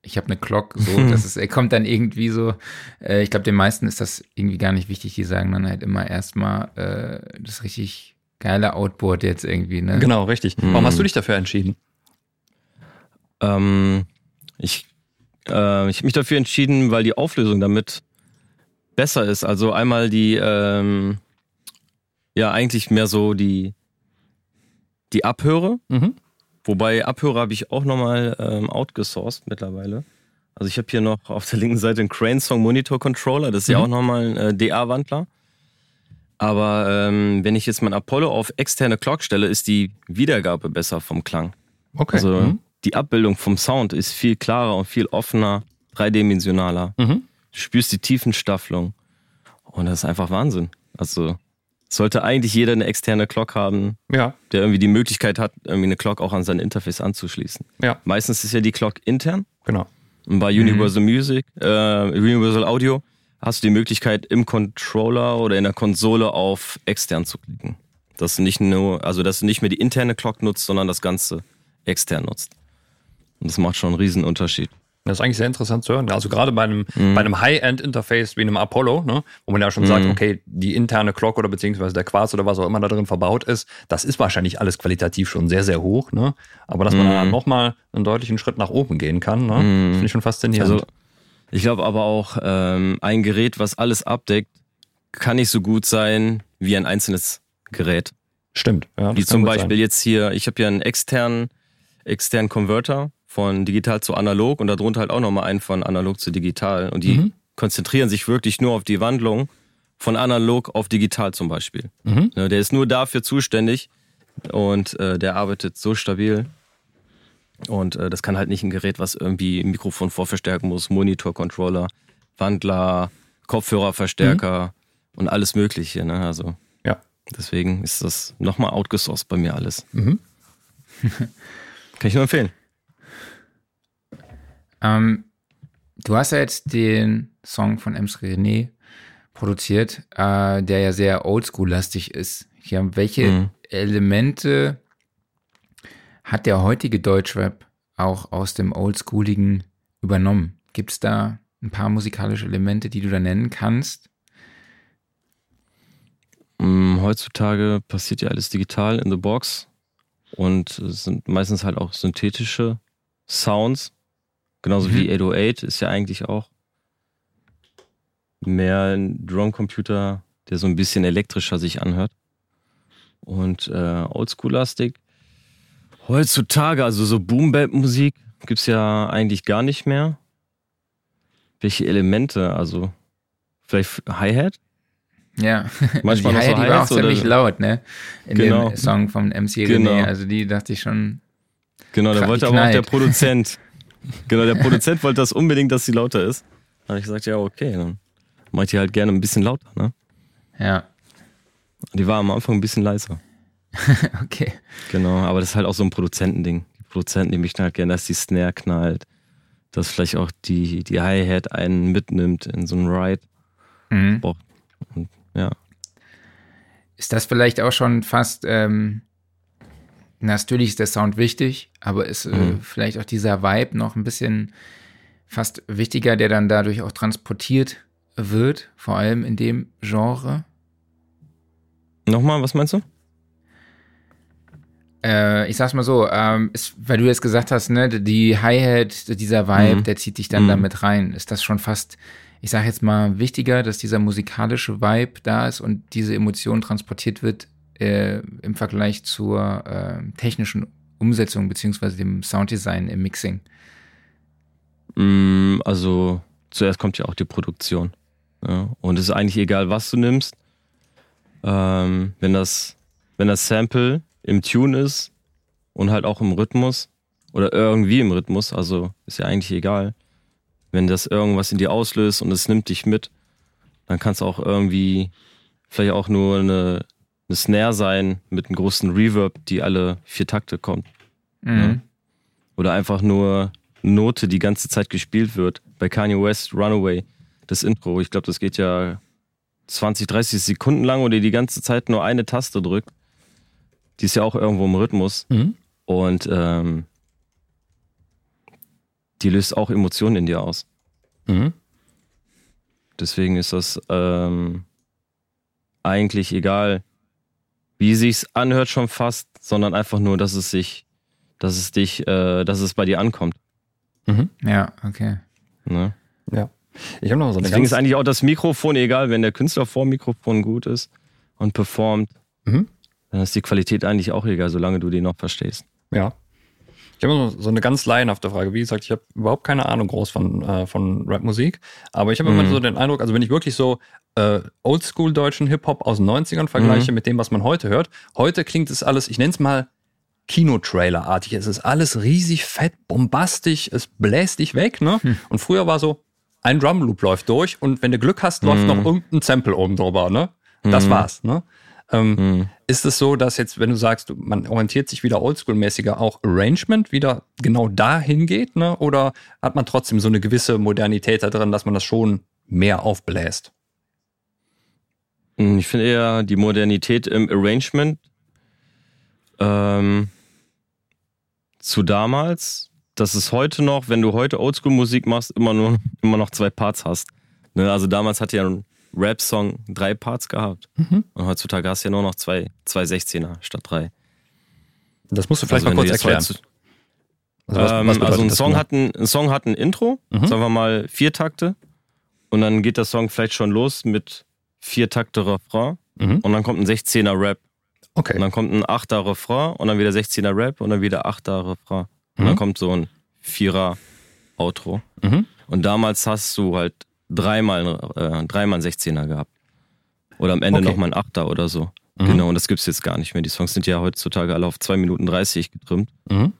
ich habe eine Clock. So, das ist, er kommt dann irgendwie so. Äh, ich glaube, den meisten ist das irgendwie gar nicht wichtig. Die sagen dann halt immer erstmal äh, das richtig geile Outboard jetzt irgendwie. Ne? Genau, richtig. Warum hast du dich dafür entschieden? Ähm, ich äh, ich habe mich dafür entschieden, weil die Auflösung damit besser ist. Also einmal die, ähm, ja, eigentlich mehr so die, die Abhöre. Mhm. Wobei Abhörer habe ich auch nochmal ähm, outgesourced mittlerweile. Also ich habe hier noch auf der linken Seite einen Crane Song Monitor Controller, das ist ja Mhm. auch nochmal ein äh, DA-Wandler. Aber ähm, wenn ich jetzt mein Apollo auf externe Clock stelle, ist die Wiedergabe besser vom Klang. Okay. Also Mhm. die Abbildung vom Sound ist viel klarer und viel offener, dreidimensionaler. Mhm. Du spürst die Tiefenstaffelung. Und das ist einfach Wahnsinn. Also sollte eigentlich jeder eine externe Clock haben, Ja, der irgendwie die Möglichkeit hat, irgendwie eine Clock auch an sein Interface anzuschließen. ja, Meistens ist ja die Clock intern. genau. Und bei Universal Music, äh, Universal Audio, hast du die Möglichkeit, im Controller oder in der Konsole auf extern zu klicken. Dass du nicht nur, also dass du nicht mehr die interne Clock nutzt, sondern das Ganze extern nutzt. Und das macht schon einen riesen Unterschied. Das ist eigentlich sehr interessant zu hören. Also gerade bei einem, Mhm. bei einem High-End-Interface wie einem Apollo, ne, wo man ja schon sagt, okay, die interne Clock oder beziehungsweise der Quarz oder was auch immer da drin verbaut ist, das ist wahrscheinlich alles qualitativ schon sehr, sehr hoch. Ne? Aber dass man Mhm. dann nochmal einen deutlichen Schritt nach oben gehen kann, ne, das finde ich schon faszinierend. Also ich glaube aber auch, ähm, ein Gerät, was alles abdeckt, kann nicht so gut sein wie ein einzelnes Gerät. Stimmt. Ja, Wie zum Beispiel sein. jetzt hier, ich habe hier einen externen, externen Converter von digital zu analog und darunter halt auch nochmal einen von analog zu digital. Und die Mhm. konzentrieren sich wirklich nur auf die Wandlung von analog auf digital zum Beispiel. Mhm. Ne, Der ist nur dafür zuständig und äh, der arbeitet so stabil. Und äh, das kann halt nicht ein Gerät, was irgendwie ein Mikrofon vorverstärken muss, Monitor, Controller, Wandler, Kopfhörerverstärker und alles Mögliche. Ne? Also Ja. deswegen ist das nochmal outgesourced bei mir alles. Mhm. Kann ich nur empfehlen. Ähm, du hast ja jetzt den Song von Ems René produziert, äh, der ja sehr oldschool-lastig ist. Ja, welche Mhm. Elemente hat der heutige Deutschrap auch aus dem Oldschooligen übernommen? Gibt es da ein paar musikalische Elemente, die du da nennen kannst? Mm, Heutzutage passiert ja alles digital in the box und es sind meistens halt auch synthetische Sounds. Genauso Mhm. wie 808 ist ja eigentlich auch mehr ein Drumcomputer, der so ein bisschen elektrischer sich anhört. Und äh, Oldschool-lastig. Heutzutage, also so Boom-Bap-Musik gibt's ja eigentlich gar nicht mehr. Welche Elemente? Also vielleicht Hi-Hat? Ja, Manchmal die noch so Hi-Hat, die war auch ziemlich laut, ne? In Genau. dem Song von MC Genau. René. Also die dachte ich schon, Genau, da wollte aber auch der. Produzent. genau, der Produzent wollte das unbedingt, dass sie lauter ist. Da habe ich gesagt, ja, okay, dann mach ich die halt gerne ein bisschen lauter, ne? ja, Die war am Anfang ein bisschen leiser. okay. Genau, aber das ist halt auch so ein Produzentending. Die Produzenten, die möchten halt gerne, dass die Snare knallt, dass vielleicht auch die, die Hi-Hat einen mitnimmt in so einen Ride. Mhm. Und, ja. Ist das vielleicht auch schon fast, ähm, natürlich ist der Sound wichtig, aber ist äh, Mhm. vielleicht auch dieser Vibe noch ein bisschen fast wichtiger, der dann dadurch auch transportiert wird, vor allem in dem Genre? Nochmal, was meinst du? Äh, ich sag's mal so, ähm, ist, weil du jetzt gesagt hast, ne, die Hi-Hat, dieser Vibe, Mhm. der zieht dich dann Mhm. damit rein. Ist das schon fast, ich sag jetzt mal, wichtiger, dass dieser musikalische Vibe da ist und diese Emotion transportiert wird äh, im Vergleich zur äh, technischen Umsetzung beziehungsweise dem Sounddesign im Mixing? Mm, Also zuerst kommt ja auch die Produktion. Ja? Und es ist eigentlich egal, was du nimmst. Ähm, wenn, das, wenn das Sample im Tune ist und halt auch im Rhythmus oder irgendwie im Rhythmus, also ist ja eigentlich egal. Wenn das irgendwas in dir auslöst und es nimmt dich mit, dann kann es auch irgendwie vielleicht auch nur eine, eine Snare sein mit einem großen Reverb, die alle vier Takte kommt. Mhm. Oder einfach nur Note, die ganze Zeit gespielt wird. Bei Kanye West Runaway, das Intro, ich glaube, das geht ja 20, 30 Sekunden lang, oder die ganze Zeit nur eine Taste drückt. Die ist ja auch irgendwo im Rhythmus. Mhm. Und ähm, die löst auch Emotionen in dir aus. Mhm. Deswegen ist das ähm, eigentlich egal, wie sich's anhört schon fast, sondern einfach nur, dass es sich, dass es dich, äh, dass es bei dir ankommt. Mhm. Ja, okay. Ne? Ich habe noch so eine Deswegen ist eigentlich auch das Mikrofon egal, wenn der Künstler vor dem Mikrofon gut ist und performt, Mhm. dann ist die Qualität eigentlich auch egal, solange du den noch verstehst. Ja. Ich habe noch so eine ganz laienhafte Frage. Wie gesagt, ich habe überhaupt keine Ahnung groß von, äh, von Rapmusik, aber ich habe immer Mhm. so den Eindruck, also wenn ich wirklich so äh, oldschool deutschen Hip-Hop aus den 90ern vergleiche mit dem, was man heute hört, heute klingt es alles, ich nenne es mal Kinotrailer-artig. Es ist alles riesig fett, bombastisch, es bläst dich weg, ne? Und früher war so, ein Drumloop läuft durch und wenn du Glück hast, läuft noch irgendein Sample oben drüber, ne? Das Mhm. war's, ne? Ähm, Mhm. ist es so, dass jetzt, wenn du sagst, man orientiert sich wieder oldschool-mäßiger, auch Arrangement wieder genau dahin geht, ne? Oder hat man trotzdem so eine gewisse Modernität da drin, dass man das schon mehr aufbläst? Ich finde eher die Modernität im Arrangement ähm, zu damals, dass es heute noch, wenn du heute Oldschool-Musik machst, immer nur immer noch zwei Parts hast. Ne? Also damals hat ja ein Rap-Song drei Parts gehabt. Mhm. Und heutzutage hast du ja nur noch zwei, zwei 16er statt drei. Das musst du vielleicht Also mal kurz erklären. heute- Also, was, ähm, was also ein Song, genau? hat ein, ein Song hat ein Intro, Mhm. sagen wir mal vier Takte. Und dann geht der Song vielleicht schon los mit vier Takte Refrain. Mhm. Und dann kommt ein 16er Rap. Und Okay. dann kommt ein 8er Refrain und dann wieder 16er Rap und dann wieder 8er Refrain. Und Mhm. dann kommt so ein 4er Outro. Mhm. Und damals hast du halt dreimal, äh, dreimal ein 16er gehabt. Oder am Ende Okay. nochmal ein 8er oder so. Mhm. Genau, und das gibt's jetzt gar nicht mehr. Die Songs sind ja heutzutage alle auf 2 Minuten 30 getrimmt. Mhm.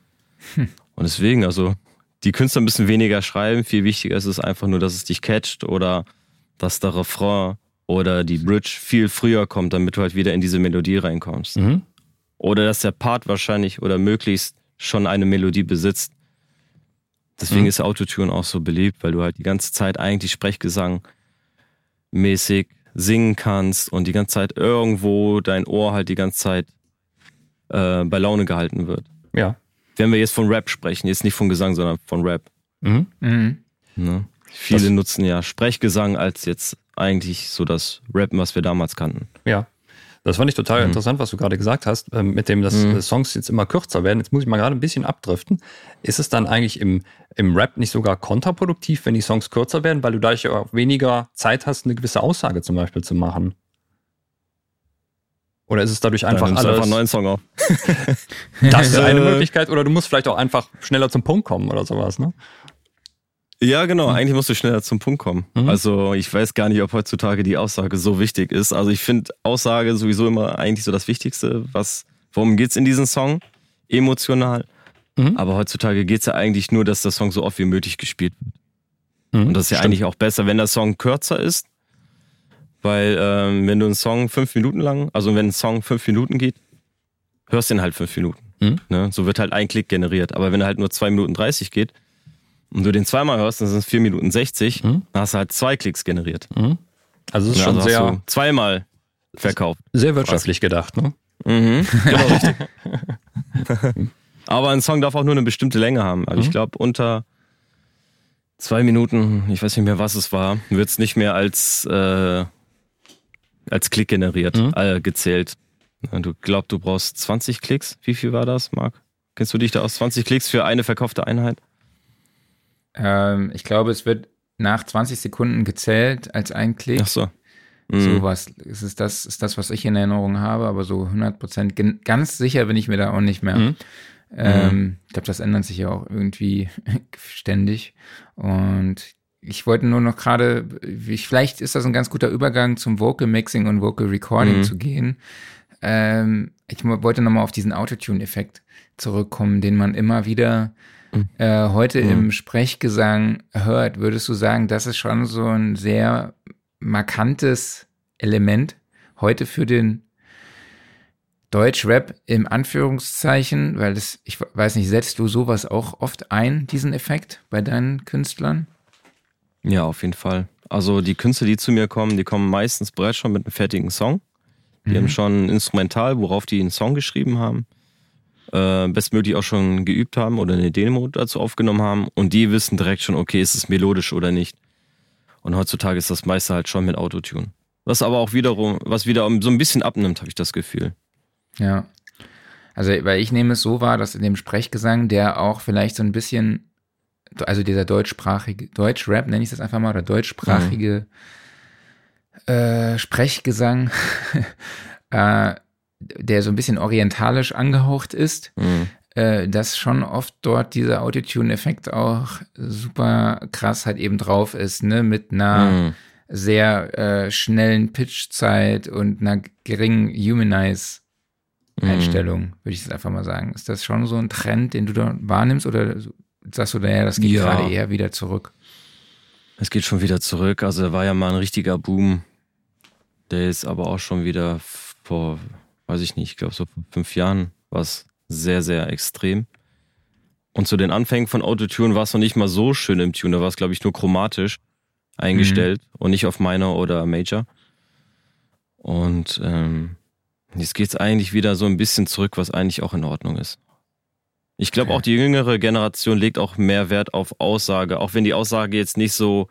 Und deswegen, also, die Künstler müssen weniger schreiben. Viel wichtiger ist es einfach nur, dass es dich catcht oder dass der Refrain oder die Bridge viel früher kommt, damit du halt wieder in diese Melodie reinkommst. Mhm. Oder dass der Part wahrscheinlich oder möglichst schon eine Melodie besitzt. Deswegen Mhm. ist Autotune auch so beliebt, weil du halt die ganze Zeit eigentlich Sprechgesang mäßig singen kannst und die ganze Zeit irgendwo dein Ohr halt die ganze Zeit äh, bei Laune gehalten wird. Ja. Wenn wir jetzt von Rap sprechen, jetzt nicht von Gesang, sondern von Rap. Mhm. Mhm. Ne? Viele Das- nutzen ja Sprechgesang als jetzt eigentlich so das Rappen, was wir damals kannten. Ja. Das fand ich total Mhm. interessant, was du gerade gesagt hast, ähm, mit dem, dass Mhm. äh, Songs jetzt immer kürzer werden. Jetzt muss ich mal gerade ein bisschen abdriften. Ist es dann eigentlich im, im Rap nicht sogar kontraproduktiv, wenn die Songs kürzer werden, weil du dadurch auch weniger Zeit hast, eine gewisse Aussage zum Beispiel zu machen? Oder ist es dadurch einfach Dann alles? einfach einen neuen Song auf. das ist eine. Möglichkeit. Oder du musst vielleicht auch einfach schneller zum Punkt kommen oder sowas, ne? Ja, genau. Eigentlich musst du schneller zum Punkt kommen. Mhm. Also ich weiß gar nicht, ob heutzutage die Aussage so wichtig ist. Also ich finde Aussage sowieso immer eigentlich so das Wichtigste. Was, worum geht's in diesem Song? Emotional. Mhm. Aber heutzutage geht's ja eigentlich nur, dass der Song so oft wie möglich gespielt wird. Mhm. Und das ist ja Stimmt. eigentlich auch besser, wenn der Song kürzer ist. Weil ähm, wenn du einen Song fünf Minuten lang, also wenn ein Song fünf Minuten geht, hörst du ihn halt fünf Minuten. Mhm. Ne? So wird halt ein Klick generiert. Aber wenn er halt nur 2 Minuten 30 geht und du den zweimal hörst, dann sind es 4 Minuten 60, mhm. dann hast du halt zwei Klicks generiert. Mhm. Also es ist ja, schon also sehr zweimal verkauft. Sehr wirtschaftlich gedacht, ne? Mhm, genau richtig. Aber ein Song darf auch nur eine bestimmte Länge haben. Also mhm. ich glaube, unter zwei Minuten, ich weiß nicht mehr, was es war, wird es nicht mehr als, äh, als Klick generiert, mhm. äh, gezählt. Du glaubst, du brauchst 20 Klicks. Wie viel war das, Marc? Kennst du dich da aus 20 Klicks für eine verkaufte Einheit? Ähm, ich glaube, es wird nach 20 Sekunden gezählt als ein Klick. Ach so. Mhm. So was ist das, ist das, was ich in Erinnerung habe, aber so 100 Prozent, ganz sicher bin ich mir da auch nicht mehr. Mhm. Ähm, mhm. Ich glaube, das ändert sich ja auch irgendwie ständig. Und ich wollte nur noch gerade, vielleicht ist das ein ganz guter Übergang zum Vocal Mixing und Vocal Recording mhm. zu gehen. Ähm, ich wollte nochmal auf diesen Autotune-Effekt zurückkommen, den man immer wieder. Äh, heute mhm. im Sprechgesang hört. Würdest du sagen, das ist schon so ein sehr markantes Element heute für den Deutschrap im Anführungszeichen, weil das, ich weiß nicht, setzt du sowas auch oft ein, diesen Effekt bei deinen Künstlern? Ja, auf jeden Fall. Also die Künstler, die zu mir kommen, die kommen meistens bereits schon mit einem fertigen Song. Die mhm. haben schon ein Instrumental, worauf die einen Song geschrieben haben. Äh, bestmöglich auch schon geübt haben oder eine Demo dazu aufgenommen haben. Und die wissen direkt schon, okay, ist es melodisch oder nicht. Und heutzutage ist das meiste halt schon mit Autotune. Was aber auch wiederum, was wieder so ein bisschen abnimmt, habe ich das Gefühl. Ja. Also, weil ich nehme es so wahr, dass in dem Sprechgesang, der auch vielleicht so ein bisschen, also dieser deutschsprachige, Deutschrap nenne ich das einfach mal, oder deutschsprachige mhm. äh, Sprechgesang, äh, der so ein bisschen orientalisch angehaucht ist, mhm. äh, dass schon oft dort dieser Autotune-Effekt auch super krass halt eben drauf ist, ne, mit einer mhm. sehr äh, schnellen Pitchzeit und einer geringen Humanize Mhm. Einstellung, würde ich jetzt einfach mal sagen. Ist das schon so ein Trend, den du da wahrnimmst oder sagst du, naja, das geht ja. gerade eher wieder zurück? Es geht schon wieder zurück. Also da war ja mal ein richtiger Boom. Der ist aber auch schon wieder vor, weiß ich nicht, ich glaube so vor fünf Jahren war es sehr, sehr extrem. Und zu den Anfängen von Autotune war es noch nicht mal so schön im Tune. Da war es, glaube ich, nur chromatisch eingestellt mhm. und nicht auf Minor oder Major. Und ähm, Jetzt geht es eigentlich wieder so ein bisschen zurück, was eigentlich auch in Ordnung ist. Ich glaube, okay. auch die jüngere Generation legt auch mehr Wert auf Aussage, auch wenn die Aussage jetzt nicht so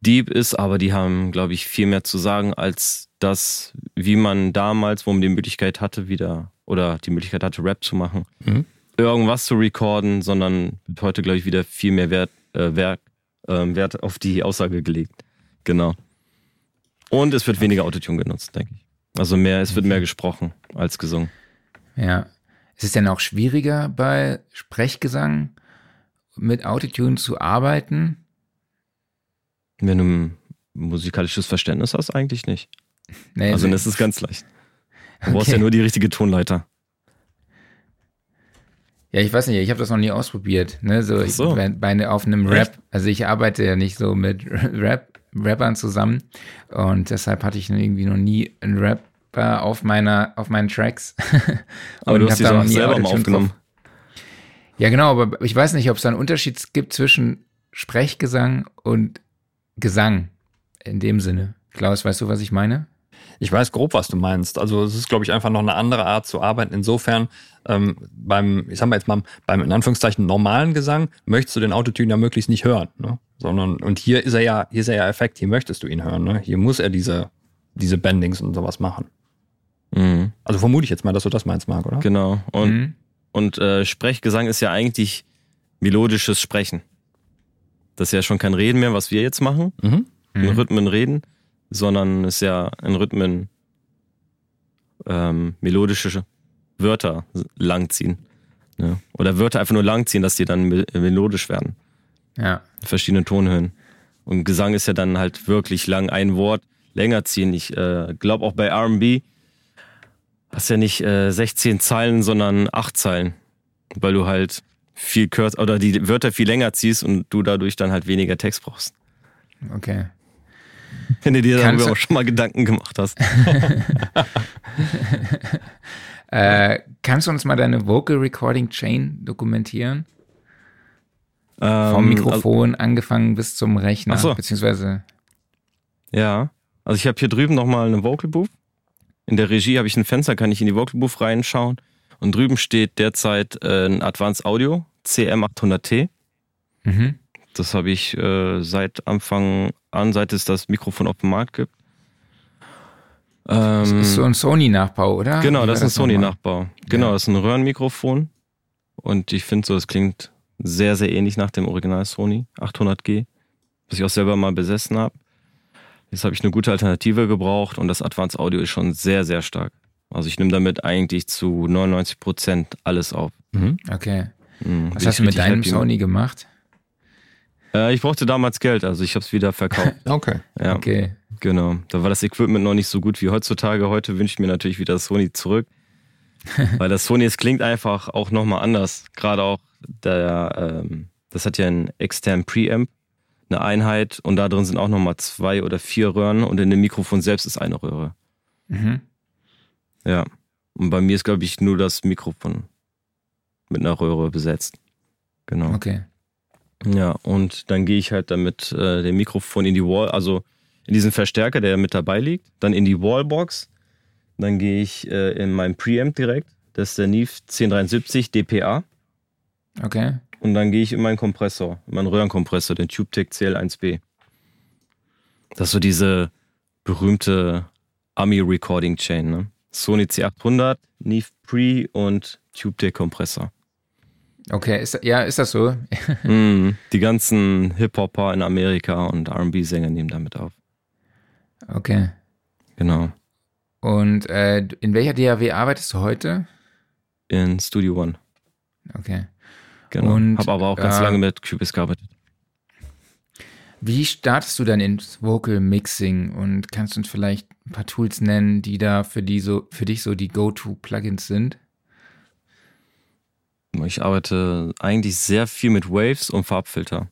deep ist, aber die haben, glaube ich, viel mehr zu sagen als das, wie man damals, wo man die Möglichkeit hatte, wieder oder die Möglichkeit hatte, Rap zu machen, mhm. irgendwas zu recorden, sondern wird heute, glaube ich, wieder viel mehr Wert, äh, Wert, äh, Wert auf die Aussage gelegt. Genau. Und es wird weniger Autotune genutzt, denke ich. Also mehr, es wird mehr gesprochen als gesungen. Ja. Ist es denn auch schwieriger bei Sprechgesang mit Autotune zu arbeiten? Wenn du ein musikalisches Verständnis hast, eigentlich nicht. Nee, also das ist ganz leicht. Du okay. brauchst ja nur die richtige Tonleiter. Ja, ich weiß nicht, ich habe das noch nie ausprobiert. Ne? So, so. Ich, bei, auf einem Rap, Echt? also ich arbeite ja nicht so mit Rap, Rappern zusammen. Und deshalb hatte ich irgendwie noch nie einen Rapper auf meiner, auf meinen Tracks. aber du hast die auch selber mal aufgenommen. Drauf. Ja, genau, aber ich weiß nicht, ob es da einen Unterschied gibt zwischen Sprechgesang und Gesang in dem Sinne. Klaus, weißt du, was ich meine? Ich weiß grob, was du meinst. Also es ist, glaube ich, einfach noch eine andere Art zu arbeiten. Insofern, ähm, beim, ich sag mal jetzt mal, beim in Anführungszeichen normalen Gesang möchtest du den Autotune ja möglichst nicht hören. Ne? Sondern, und hier ist er ja, hier ist er ja Effekt, hier möchtest du ihn hören. Ne? Hier muss er diese, diese Bendings und sowas machen. Mhm. Also vermute ich jetzt mal, dass du das meinst, Marc, oder? Genau. Und, mhm. und äh, Sprechgesang ist ja eigentlich melodisches Sprechen. Das ist ja schon kein Reden mehr, was wir jetzt machen. Mhm. In mhm. Rhythmen reden sondern ist ja in Rhythmen ähm, melodische Wörter langziehen. Ne? Oder Wörter einfach nur langziehen, dass die dann melodisch werden. Ja. Verschiedene Tonhöhen. Und Gesang ist ja dann halt wirklich lang ein Wort länger ziehen. Ich äh, glaube auch bei RB hast ja nicht äh, 16 Zeilen, sondern 8 Zeilen. Weil du halt viel kürzer oder die Wörter viel länger ziehst und du dadurch dann halt weniger Text brauchst. Okay. Wenn du dir darüber auch schon mal Gedanken gemacht hast. Äh, kannst du uns mal deine Vocal Recording Chain dokumentieren? Ähm, Vom Mikrofon angefangen bis zum Rechner, so. beziehungsweise Ja, also ich habe hier drüben nochmal eine Vocal Booth. In der Regie habe ich ein Fenster, kann ich in die Vocal Booth reinschauen. Und drüben steht derzeit äh, ein Advanced Audio CM800T. mhm. Das habe ich äh, seit Anfang an, seit es das Mikrofon auf dem Markt gibt. das Ähm, ist so ein Sony-Nachbau, oder? genau, das ist ein? Sony-Nachbau. Genau, das ist ein Röhrenmikrofon. Und ich finde so, es klingt sehr, sehr ähnlich nach dem Original Sony 800G, was ich auch selber mal besessen habe. Jetzt habe ich eine gute Alternative gebraucht und das Advanced Audio ist schon sehr, sehr stark. Also ich nehme damit eigentlich zu 99 Prozent alles auf. Mhm. Okay. Mhm, Was hast du mit deinem happy Sony gemacht? Äh, ich brauchte damals Geld, also ich habe es wieder verkauft. Okay. ja, Okay. genau. Da war das Equipment noch nicht so gut wie heutzutage. Heute wünsche ich mir natürlich wieder das Sony zurück. Weil das Sony, es klingt einfach auch nochmal anders. Gerade auch der, ähm, das hat ja einen externen Preamp, eine Einheit und da drin sind auch nochmal zwei oder vier Röhren und in dem Mikrofon selbst ist eine Röhre. Mhm. Ja. Und bei mir ist, glaube ich, nur das Mikrofon mit einer Röhre besetzt. Genau. Okay. Ja, und dann gehe ich halt damit äh, dem Mikrofon in die Wall, also in diesen Verstärker, der mit dabei liegt, dann in die Wallbox. Dann gehe ich äh, in meinen Preamp direkt. Das ist der Neve 1073 DPA. Okay. Und dann gehe ich in meinen Kompressor, in meinen Röhrenkompressor, den TubeTech CL1B. Das ist so diese berühmte Ami Recording Chain, ne? Sony C800, Neve Pre und TubeTech Kompressor. Okay, ist, ja, ist das so? mm, die ganzen Hip-Hopper in Amerika und R&B-Sänger nehmen damit auf. Okay. Genau. Und äh, in welcher DAW arbeitest du heute? In Studio One. Okay. Genau. Und, Hab aber auch ganz äh, lange mit Cubase gearbeitet. Wie startest du dann ins Vocal Mixing und kannst du uns vielleicht ein paar Tools nennen, die da für die so für dich so die Go-To-Plugins sind? Ich arbeite eigentlich sehr viel mit Waves und Farbfilter.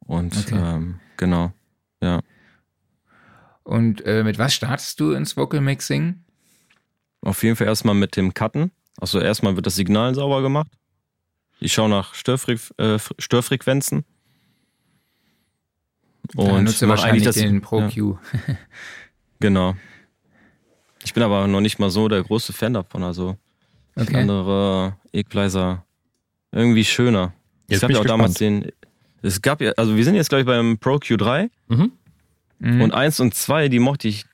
Und Okay. ähm, genau. Ja. Und äh, mit was startest du ins Vocal Mixing? Auf jeden Fall erstmal mit dem Cutten. Also erstmal wird das Signal sauber gemacht. Ich schaue nach Störfre äh, Störfrequenzen. Und du mach wahrscheinlich das- den Pro ja, Q. Genau. Ich bin aber noch nicht mal so der große Fan davon. Also Okay. andere Equalizer irgendwie schöner. Jetzt es gab ja auch ich damals den. Es gab ja, also wir sind jetzt, glaube ich, beim Pro Q3 Mhm. Mhm. und eins und zwei, die mochte ich,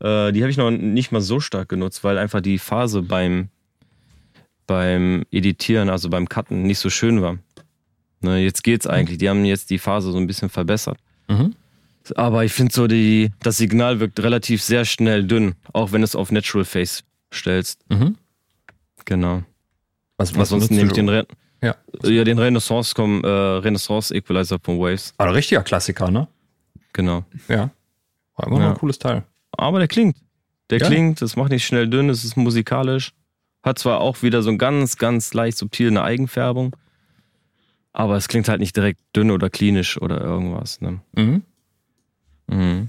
äh, die habe ich noch nicht mal so stark genutzt, weil einfach die Phase beim, beim Editieren, also beim Cutten, nicht so schön war. Ne, jetzt geht's eigentlich. Die haben jetzt die Phase so ein bisschen verbessert. Mhm. Aber ich finde so, die, das Signal wirkt relativ sehr schnell dünn, auch wenn du es auf Natural Face stellst. Mhm. Genau. Was, was Ansonsten nehme ich den, Re Ja. ja, den Renaissance, äh, Renaissance Equalizer von Waves. Aber ein richtiger Klassiker, ne? Genau. Ja. War immer noch Ja. ein cooles Teil. Aber der klingt. Der Ja. klingt, es macht nicht schnell dünn, es ist musikalisch. Hat zwar auch wieder so ein ganz, ganz leicht subtil eine Eigenfärbung, aber es klingt halt nicht direkt dünn oder klinisch oder irgendwas. Ne? Mhm. Mhm.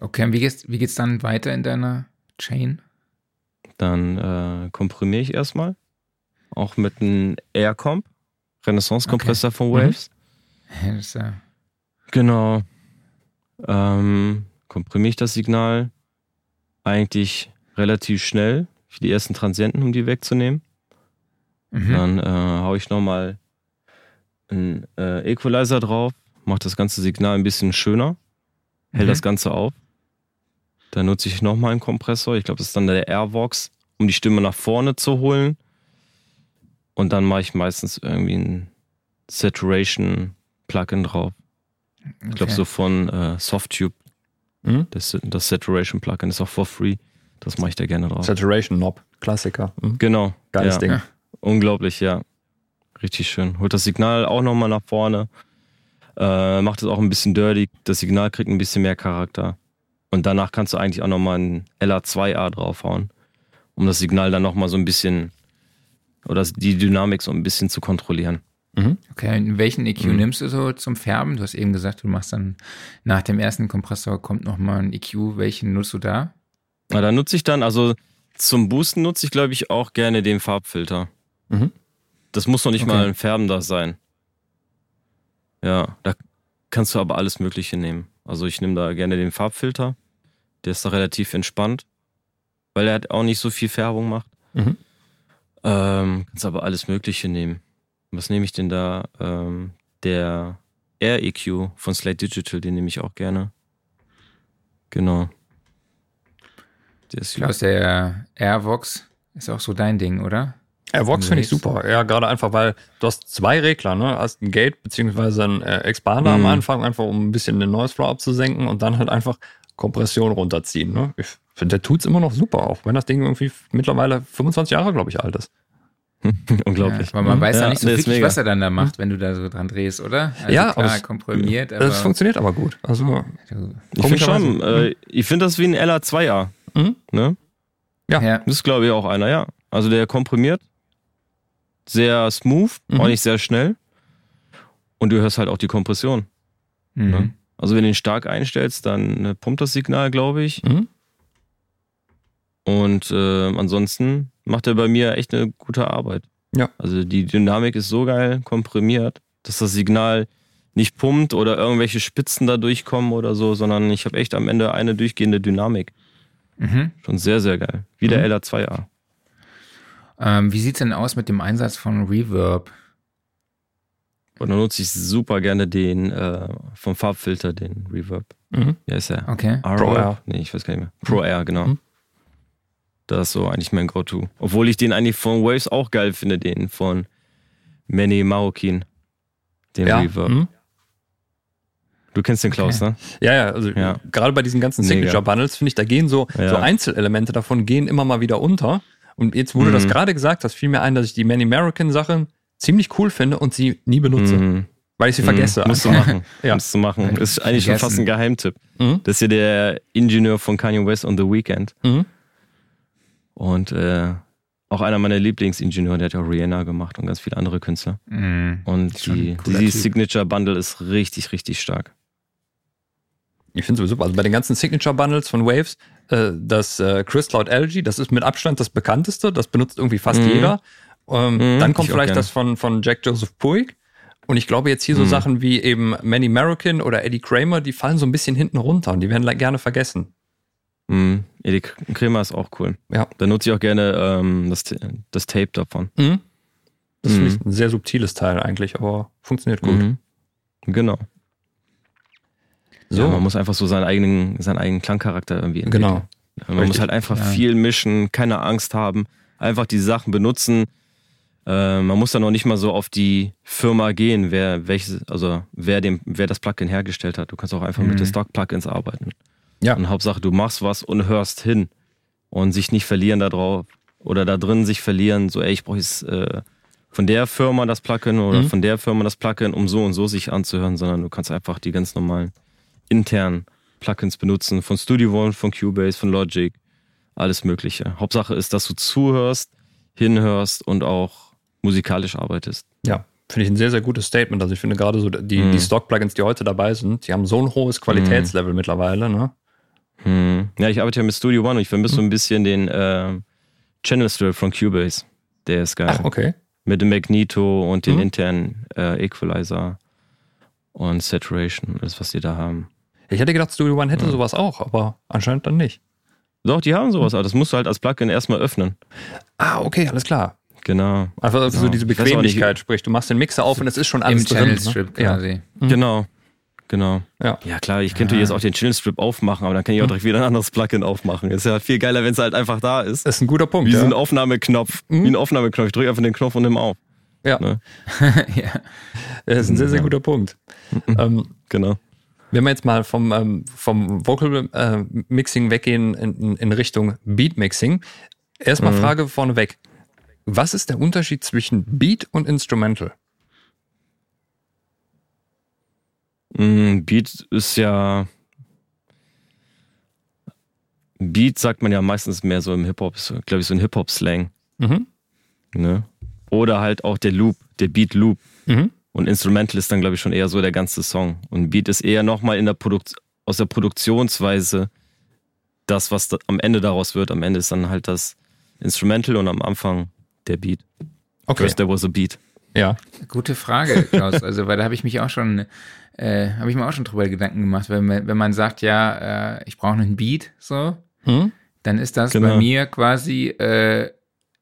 Okay, und wie geht's, wie geht's dann weiter in deiner Chain? Dann äh, komprimiere ich erstmal. Auch mit einem Air-Comp, Renaissance-Kompressor von Mhm. Waves. Ist ja Genau. Ähm, komprimiere ich das Signal eigentlich relativ schnell für die ersten Transienten, um die wegzunehmen. mhm. Dann äh, hau ich nochmal einen äh, Equalizer drauf, mache das ganze Signal ein bisschen schöner, hält Mhm. das Ganze auf. Dann nutze ich nochmal einen Kompressor, ich glaube, das ist dann der Airvox, um die Stimme nach vorne zu holen. Und dann mache ich meistens irgendwie ein Saturation-Plugin drauf. Ich glaube, Okay. so von äh, Softtube, Mhm. das, das Saturation-Plugin ist auch for free. Das mache ich da gerne drauf. Saturation Knob, Klassiker. Mhm. Genau. Geiles ja. Ding. Ja. Unglaublich, ja. Richtig schön. Holt das Signal auch nochmal nach vorne. Äh, macht es auch ein bisschen dirty. Das Signal kriegt ein bisschen mehr Charakter. Und danach kannst du eigentlich auch nochmal ein LA2A draufhauen, um das Signal dann nochmal so ein bisschen oder die Dynamik so ein bisschen zu kontrollieren. Mhm. Okay, und welchen EQ Mhm. nimmst du so zum Färben? Du hast eben gesagt, du machst dann nach dem ersten Kompressor kommt nochmal ein EQ. Welchen nutzt du da? Na, da nutze ich dann, also zum Boosten nutze ich, glaube ich, auch gerne den Farbfilter. Mhm. Das muss noch nicht Okay. mal ein färbender sein. Ja, da kannst du aber alles Mögliche nehmen. Also ich nehme da gerne den Farbfilter. Der ist da relativ entspannt, weil er halt auch nicht so viel Färbung macht. Mhm. Ähm, kannst aber alles Mögliche nehmen. Was nehme ich denn da? Ähm, der Air EQ von Slate Digital, den nehme ich auch gerne. Genau. Der ist Klaus, der Airvox ist auch so dein Ding, oder? Airvox finde ich super. Ja, gerade einfach, weil du hast zwei Regler, ne? Hast ein Gate beziehungsweise ein äh, Expander Mhm. am Anfang, einfach um ein bisschen den Noise Flow abzusenken und dann halt einfach Kompression runterziehen. Ne? Ich finde, der tut's immer noch super, auch wenn das Ding irgendwie mittlerweile 25 Jahre, glaube ich, alt ist. unglaublich. Ja, aber man weiß ja Ja, nicht so wirklich, mega. was er dann da macht, wenn du da so dran drehst, oder? Also Ja, aber klar, es- komprimiert, aber Das funktioniert aber gut. Also, Ich finde schon, äh, ich finde das wie ein LA2A. Mhm. Ne? Ja. ja. Das ist, glaube ich, auch einer, ja. Also der komprimiert, sehr smooth, Mhm. auch nicht sehr schnell. Und du hörst halt auch die Kompression. Mhm. Ne? Also wenn du ihn stark einstellst, dann äh, pumpt das Signal, glaube ich. mhm. Und äh, ansonsten macht er bei mir echt eine gute Arbeit. Ja. Also die Dynamik ist so geil komprimiert, dass das Signal nicht pumpt oder irgendwelche Spitzen da durchkommen oder so, sondern ich habe echt am Ende eine durchgehende Dynamik. Mhm. Schon sehr, sehr geil. Wie der Mhm. LA2A. Ähm, wie sieht's denn aus mit dem Einsatz von Reverb? Und dann nutze ich super gerne den äh, vom Farbfilter, den Reverb. Mhm. Wie heißt der? Okay. Pro Air. Nee, ich weiß gar nicht mehr. Pro Air, genau. Mhm. Das ist so eigentlich mein Go-To. Obwohl ich den eigentlich von Waves auch geil finde, den von Manny Marokin. Den Ja. Reverb. Mhm. Du kennst den Klaus, Okay. ne? Ja, ja, also Ja. gerade bei diesen ganzen. Signature-Bundles, finde ich, da gehen so, Ja. so Einzelelemente davon gehen immer mal wieder unter. Und jetzt, wo du Mhm. das gerade gesagt hast, fiel mir ein, dass ich die Many American-Sache ziemlich cool finde und sie nie benutze, Mhm. weil ich sie Mhm. vergesse. Musst du machen. Ja. Musst du machen. Ja, Ist eigentlich schon fast ein Geheimtipp. Mhm. Das ist ja der Ingenieur von Kanye West und The Weeknd. Mhm. Und äh, auch einer meiner Lieblingsingenieure, der hat ja auch Rihanna gemacht und ganz viele andere Künstler. Mhm. Und die, die. Signature Bundle ist richtig, richtig stark. Ich finde es super. Also bei den ganzen Signature-Bundles von Waves, äh, das äh, Chris Cloud Algae, das ist mit Abstand das bekannteste. Das benutzt irgendwie fast Mhm. jeder. Ähm, Mhm, dann kommt vielleicht das von, von Jack Joseph Puig. Und ich glaube jetzt hier so Mhm. Sachen wie eben Manny American oder Eddie Kramer, die fallen so ein bisschen hinten runter und die werden gerne vergessen. Mhm. Eddie Kremer ist auch cool. Ja. Da nutze ich auch gerne ähm, das, das Tape davon. Mhm. Das Mhm. finde ich ein sehr subtiles Teil eigentlich, aber funktioniert gut. Mhm. Genau. So, Ja, man muss einfach so seinen eigenen, seinen eigenen Klangcharakter irgendwie entwickeln. genau. Man Richtig. muss halt einfach Ja. viel mischen, keine Angst haben, einfach die Sachen benutzen. Äh, man muss dann noch nicht mal so auf die Firma gehen, wer welches, also wer dem, wer das Plugin hergestellt hat. Du kannst auch einfach mit Mhm. den Stock-Plugins arbeiten. Ja. Und Hauptsache, du machst was und hörst hin und sich nicht verlieren da drauf oder da drin sich verlieren, so ey, ich brauche jetzt äh, von der Firma das Plugin oder Mhm. von der Firma das Plugin, um so und so sich anzuhören, sondern du kannst einfach die ganz normalen internen Plugins benutzen, von Studio One, von Cubase, von Logic, alles Mögliche. Hauptsache ist, dass du zuhörst, hinhörst und auch musikalisch arbeitest. Ja, finde ich ein sehr, sehr gutes Statement. Also ich finde gerade so die, Mhm. die Stock-Plugins, die heute dabei sind, die haben so ein hohes Qualitätslevel mittlerweile. Ne? Hm. Ja, ich arbeite ja mit Studio One und ich vermisse so ein bisschen den äh, Channel Strip von Cubase. Der ist geil. Ach, okay. Mit dem Magneto und den Mhm. internen äh, Equalizer und Saturation, alles was die da haben. Ich hätte gedacht, Studio One hätte Ja. sowas auch, aber anscheinend dann nicht. Doch, die haben sowas, aber das musst du halt als Plugin erstmal öffnen. Ah, okay, alles klar. Genau. Einfach so Ja. diese Ich weiß auch Bequemlichkeit, sprich, du machst den Mixer auf und es ist schon alles Im drin. Channel ne? Strip Ja. quasi. Mhm. Genau. Genau. Ja. Ja, klar, ich könnte Ah. jetzt auch den Channel Strip aufmachen, aber dann kann ich auch Mhm. direkt wieder ein anderes Plugin aufmachen. Ist ja viel geiler, wenn es halt einfach da ist. Das ist ein guter Punkt. Wie so ja. ein Aufnahmeknopf. Mhm. Wie ein Aufnahmeknopf. Ich drücke einfach den Knopf und nimm auf. Ja. Ne? ja. Das ist ein sehr, sehr Ja. guter Punkt. ähm, Genau. Wenn wir jetzt mal vom, ähm, vom Vocal äh, Mixing weggehen in, in, Richtung Beat Mixing, erstmal Mhm. Frage vorneweg. Was ist der Unterschied zwischen Beat und Instrumental? Mm, Beat ist ja. Beat sagt man ja meistens mehr so im Hip-Hop, glaube ich, so ein Hip-Hop-Slang. Mhm. Ne? Oder halt auch der Loop, der Beat-Loop. Mhm. Und Instrumental ist dann, glaube ich, schon eher so der ganze Song. Und Beat ist eher nochmal in der Produkt aus der Produktionsweise das, was da am Ende daraus wird. Am Ende ist dann halt das Instrumental und am Anfang der Beat. Okay. First there was a beat. Ja. Gute Frage, Klaus. Also, weil da habe ich mich auch schon, äh, habe ich mir auch schon drüber Gedanken gemacht. Wenn man, wenn man sagt, ja, äh, ich brauche einen Beat, so, Hm? dann ist das Genau. bei mir quasi äh,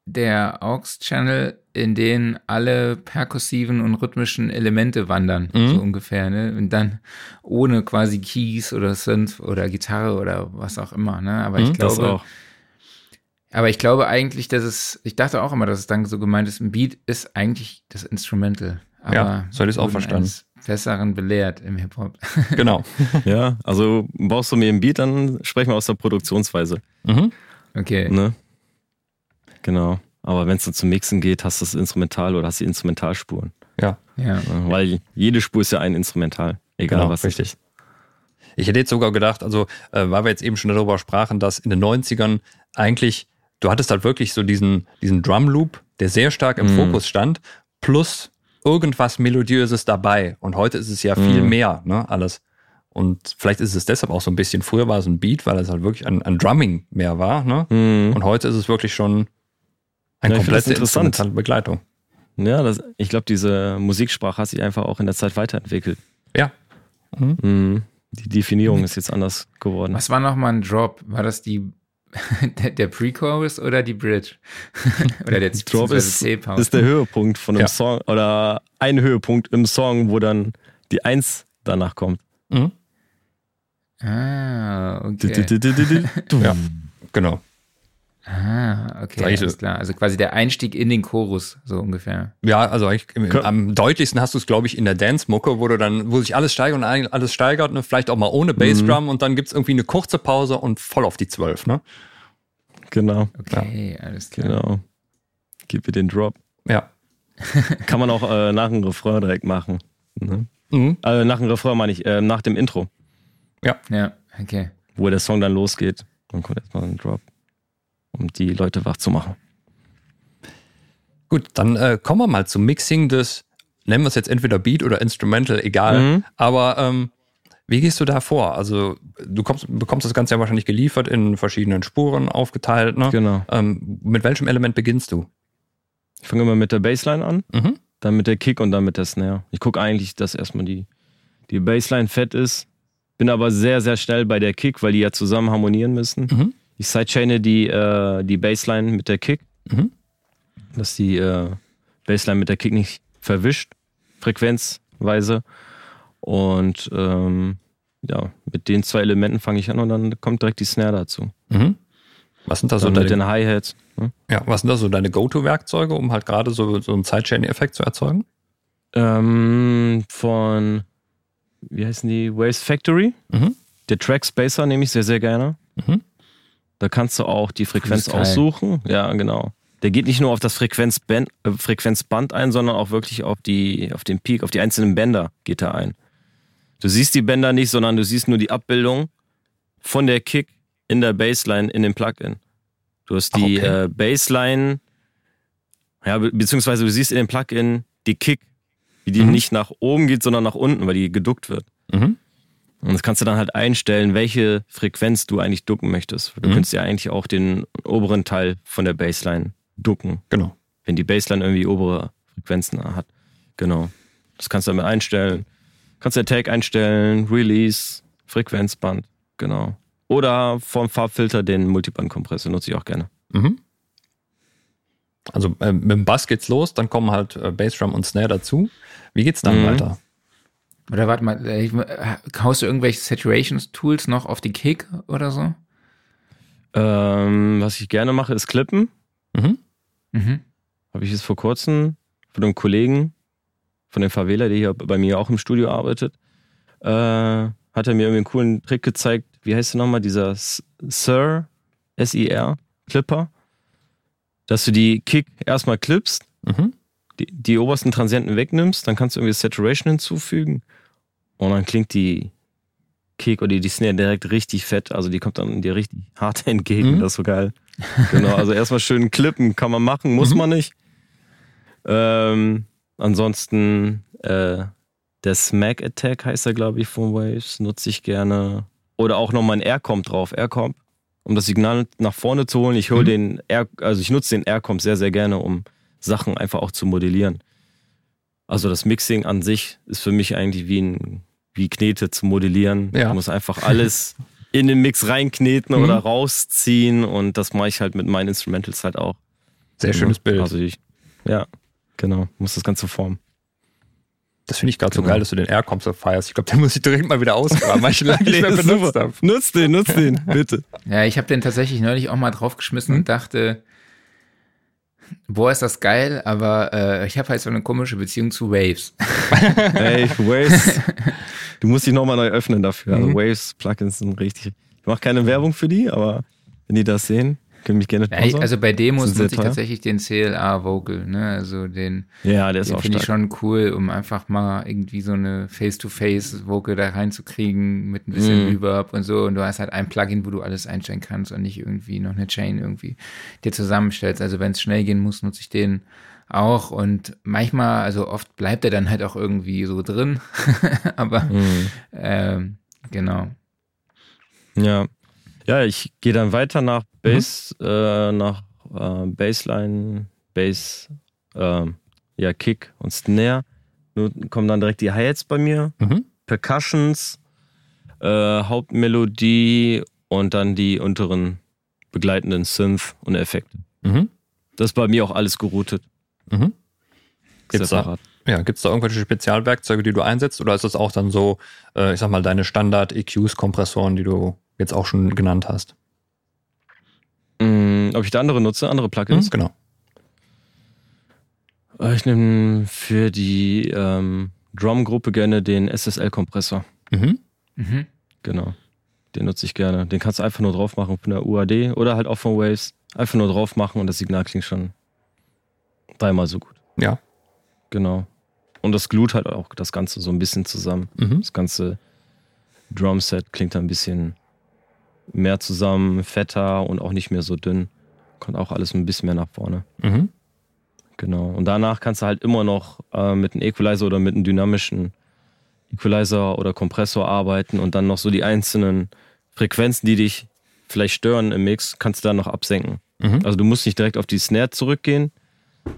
der AUX-Channel, in den alle perkussiven und rhythmischen Elemente wandern, Mhm. so ungefähr. Ne? Und dann ohne quasi Keys oder Synth oder Gitarre oder was auch immer. Ne? Aber ich Mhm, glaube, auch. aber ich glaube eigentlich, dass es, ich dachte auch immer, dass es dann so gemeint ist, ein Beat ist eigentlich das Instrumental. Aber Ja, so hätte ich's auch wurden verstanden. Besseren belehrt im Hip-Hop. Genau. Ja, also baust du mir ein Beat, dann sprechen wir aus der Produktionsweise. Mhm. Okay. Ne? Genau. Aber wenn es dann zum Mixen geht, hast du das Instrumental oder hast die Instrumentalspuren. Ja, Ja. Weil jede Spur ist ja ein Instrumental. Egal genau, was richtig. ist. Ich hätte jetzt sogar gedacht, also, äh, weil wir jetzt eben schon darüber sprachen, dass in den 90ern eigentlich, du hattest halt wirklich so diesen, diesen Drum Loop, der sehr stark im Mhm. Fokus stand, plus irgendwas Melodiöses dabei. Und heute ist es ja viel Mhm. mehr, ne, alles. Und vielleicht ist es deshalb auch so ein bisschen, früher war es ein Beat, weil es halt wirklich ein, ein Drumming mehr war, ne? Mhm. Und heute ist es wirklich schon eine Ja, ich find das komplette interessant. instrumentale Begleitung. Ja, das, ich glaube, diese Musiksprache hat sich einfach auch in der Zeit weiterentwickelt. Ja. Mhm. Mhm. Die Definierung ist jetzt anders geworden. Was war nochmal ein Drop? War das die der, der Pre-Chorus oder die Bridge? oder der Drop ist, ist der Höhepunkt von einem Ja. Song oder ein Höhepunkt im Song, wo dann die Eins danach kommt. Mhm. Ah, okay. Ja. Genau. Ah, okay, so. alles klar. Also quasi der Einstieg in den Chorus, so ungefähr. Ja, also eigentlich im, Kö- am deutlichsten hast du es, glaube ich, in der Dance-Mucke, wo du dann, wo sich alles steigert und alles steigert, ne? vielleicht auch mal ohne Bassdrum und dann gibt's irgendwie eine kurze Pause und voll auf die Zwölf, ne? Genau, Okay, alles klar. genau. Gib mir den Drop. Ja. Kann man auch äh, nach dem Refrain direkt machen. Ne? Mhm. Äh, nach dem Refrain meine ich, äh, nach dem Intro, Ja, okay. wo der Song dann losgeht. Dann kommt erstmal ein Drop, um die Leute wach zu machen. Gut, dann äh, kommen wir mal zum Mixing des, nennen wir es jetzt entweder Beat oder Instrumental, egal. Mhm. Aber ähm, wie gehst du da vor? Also du kommst, bekommst das Ganze ja wahrscheinlich geliefert in verschiedenen Spuren aufgeteilt, ne? Genau. Ähm, mit welchem Element beginnst du? Ich fange immer mit der Bassline an, Mhm. dann mit der Kick und dann mit der Snare. Ich gucke eigentlich, dass erstmal die, die Bassline fett ist. Bin aber sehr, sehr schnell bei der Kick, weil die ja zusammen harmonieren müssen. Mhm. Ich sidechaine die, äh, die Bassline mit der Kick, Mhm. dass die äh, Bassline mit der Kick nicht verwischt, frequenzweise. Und ähm, ja, mit den zwei Elementen fange ich an und dann kommt direkt die Snare dazu. Mhm. Was sind da so deine, den Hi-Hats. Ne? ja, was sind da so deine Go-To-Werkzeuge, um halt gerade so, so einen Sidechain-Effekt zu erzeugen? Ähm, von, wie heißen die? Waves Factory. Mhm. Der Track Spacer nehme ich sehr, sehr gerne. Mhm. Da kannst du auch die Frequenz aussuchen. Ja, genau. Der geht nicht nur auf das Frequenzband, äh, Frequenzband ein, sondern auch wirklich auf, die, auf den Peak, auf die einzelnen Bänder geht er ein. Du siehst die Bänder nicht, sondern du siehst nur die Abbildung von der Kick in der Bassline in dem Plugin. Du hast die Okay. äh, Bassline, ja, be beziehungsweise du siehst in dem Plugin die Kick, wie die Mhm. nicht nach oben geht, sondern nach unten, weil die geduckt wird. Mhm. Und das kannst du dann halt einstellen, welche Frequenz du eigentlich ducken möchtest. Du Mhm. könntest ja eigentlich auch den oberen Teil von der Bassline ducken, Genau. wenn die Bassline irgendwie obere Frequenzen hat. Genau. Das kannst du damit einstellen. Kannst der Tag einstellen, Release, Frequenzband, genau. Oder vom Farbfilter den Multibandkompressor nutze ich auch gerne. Mhm. Also äh, mit dem Bass geht's los, dann kommen halt äh, Bassdrum und Snare dazu. Wie geht's dann Mhm. weiter? Oder warte mal, äh, äh, haust du irgendwelche Saturations-Tools noch auf die Kick oder so? Ähm, was ich gerne mache, ist Klippen. Mhm. Mhm. Habe ich jetzt vor kurzem von einem Kollegen, von dem Favela, der hier bei mir auch im Studio arbeitet, äh, hat er mir irgendwie einen coolen Trick gezeigt. Wie heißt der nochmal? Dieser Sir, S-I-R, Clipper. Dass du die Kick erstmal clippst, Mhm. die, die obersten Transienten wegnimmst, dann kannst du irgendwie Saturation hinzufügen und dann klingt die Kick oder die Snare direkt richtig fett. Also die kommt dann dir richtig hart entgegen. Mhm. Das ist so geil. Genau, also erstmal schön klippen, kann man machen, muss Mhm. man nicht. Ähm, ansonsten äh, der Smack Attack heißt er, glaube ich, von Waves, nutze ich gerne. Oder auch nochmal ein Aircomp drauf. Aircomp um das Signal nach vorne zu holen. Ich hole Mhm. den Air, also ich nutze den Aircomp sehr, sehr gerne, um Sachen einfach auch zu modellieren. Also das Mixing an sich ist für mich eigentlich wie ein wie Knete zu modellieren. Ja. Ich muss einfach alles in den Mix reinkneten Mhm. oder rausziehen und das mache ich halt mit meinen Instrumentals halt auch. Sehr schönes Bild. Also ich, ja, genau, muss das Ganze formen. das finde ich gerade so genau. geil, dass du den Aircom so feierst. Ich glaube, den muss ich direkt mal wieder ausgraben, weil ich ihn lange nicht mehr benutzt habe. Nutz den, nutz den, bitte. Ja, ich habe den tatsächlich neulich auch mal draufgeschmissen und dachte, boah, ist das geil, aber äh, ich habe halt so eine komische Beziehung zu Waves. Ey, Waves, du musst dich nochmal neu öffnen dafür. Also Mhm. Waves Plugins sind richtig. Ich mache keine Werbung für die, aber wenn die das sehen, können mich gerne sponsern. also bei Demos nutze ich tatsächlich den CLA Vocal, ne? Also den, ja, der ist den finde ich schon cool, um einfach mal irgendwie so eine Face-to-Face-Vocal da reinzukriegen mit ein bisschen Mhm. Reverb und so. Und du hast halt ein Plugin, wo du alles einstellen kannst und nicht irgendwie noch eine Chain irgendwie dir zusammenstellst. Also wenn es schnell gehen muss, nutze ich den auch. Und manchmal, also oft bleibt er dann halt auch irgendwie so drin. Aber Mhm. ähm, genau. Ja. Ja, ich gehe dann weiter nach Bass, äh, nach äh, Bassline, Bass, ähm, ja, Kick und Snare. Nun kommen dann direkt die Hi-Hats bei mir, Mhm. Percussions, äh, Hauptmelodie und dann die unteren begleitenden Synth und Effekte. Mhm. Das ist bei mir auch alles geroutet. Mhm. Gibt's da, ja, gibt's da irgendwelche Spezialwerkzeuge, die du einsetzt? Oder ist das auch dann so, äh, ich sag mal, deine Standard-EQs, Kompressoren, die du jetzt auch schon genannt hast? Mm, ob ich da andere nutze, andere Plugins? Mhm, genau. Äh, Ich nehme für die ähm, Drum-Gruppe gerne den SSL-Kompressor. Mhm. Mhm. Genau. Den nutze ich gerne. Den kannst du einfach nur drauf machen von der UAD oder halt auch von Waves. Einfach nur drauf machen und das Signal klingt schon dreimal so gut. Ja. Genau. Und das glut halt auch das Ganze so ein bisschen zusammen. Mhm. Das ganze Drumset klingt ein bisschen mehr zusammen, fetter und auch nicht mehr so dünn. Kommt auch alles ein bisschen mehr nach vorne. Mhm. Genau. Und danach kannst du halt immer noch äh, mit einem Equalizer oder mit einem dynamischen Equalizer oder Kompressor arbeiten und dann noch so die einzelnen Frequenzen, die dich vielleicht stören im Mix, kannst du dann noch absenken. Mhm. Also du musst nicht direkt auf die Snare zurückgehen,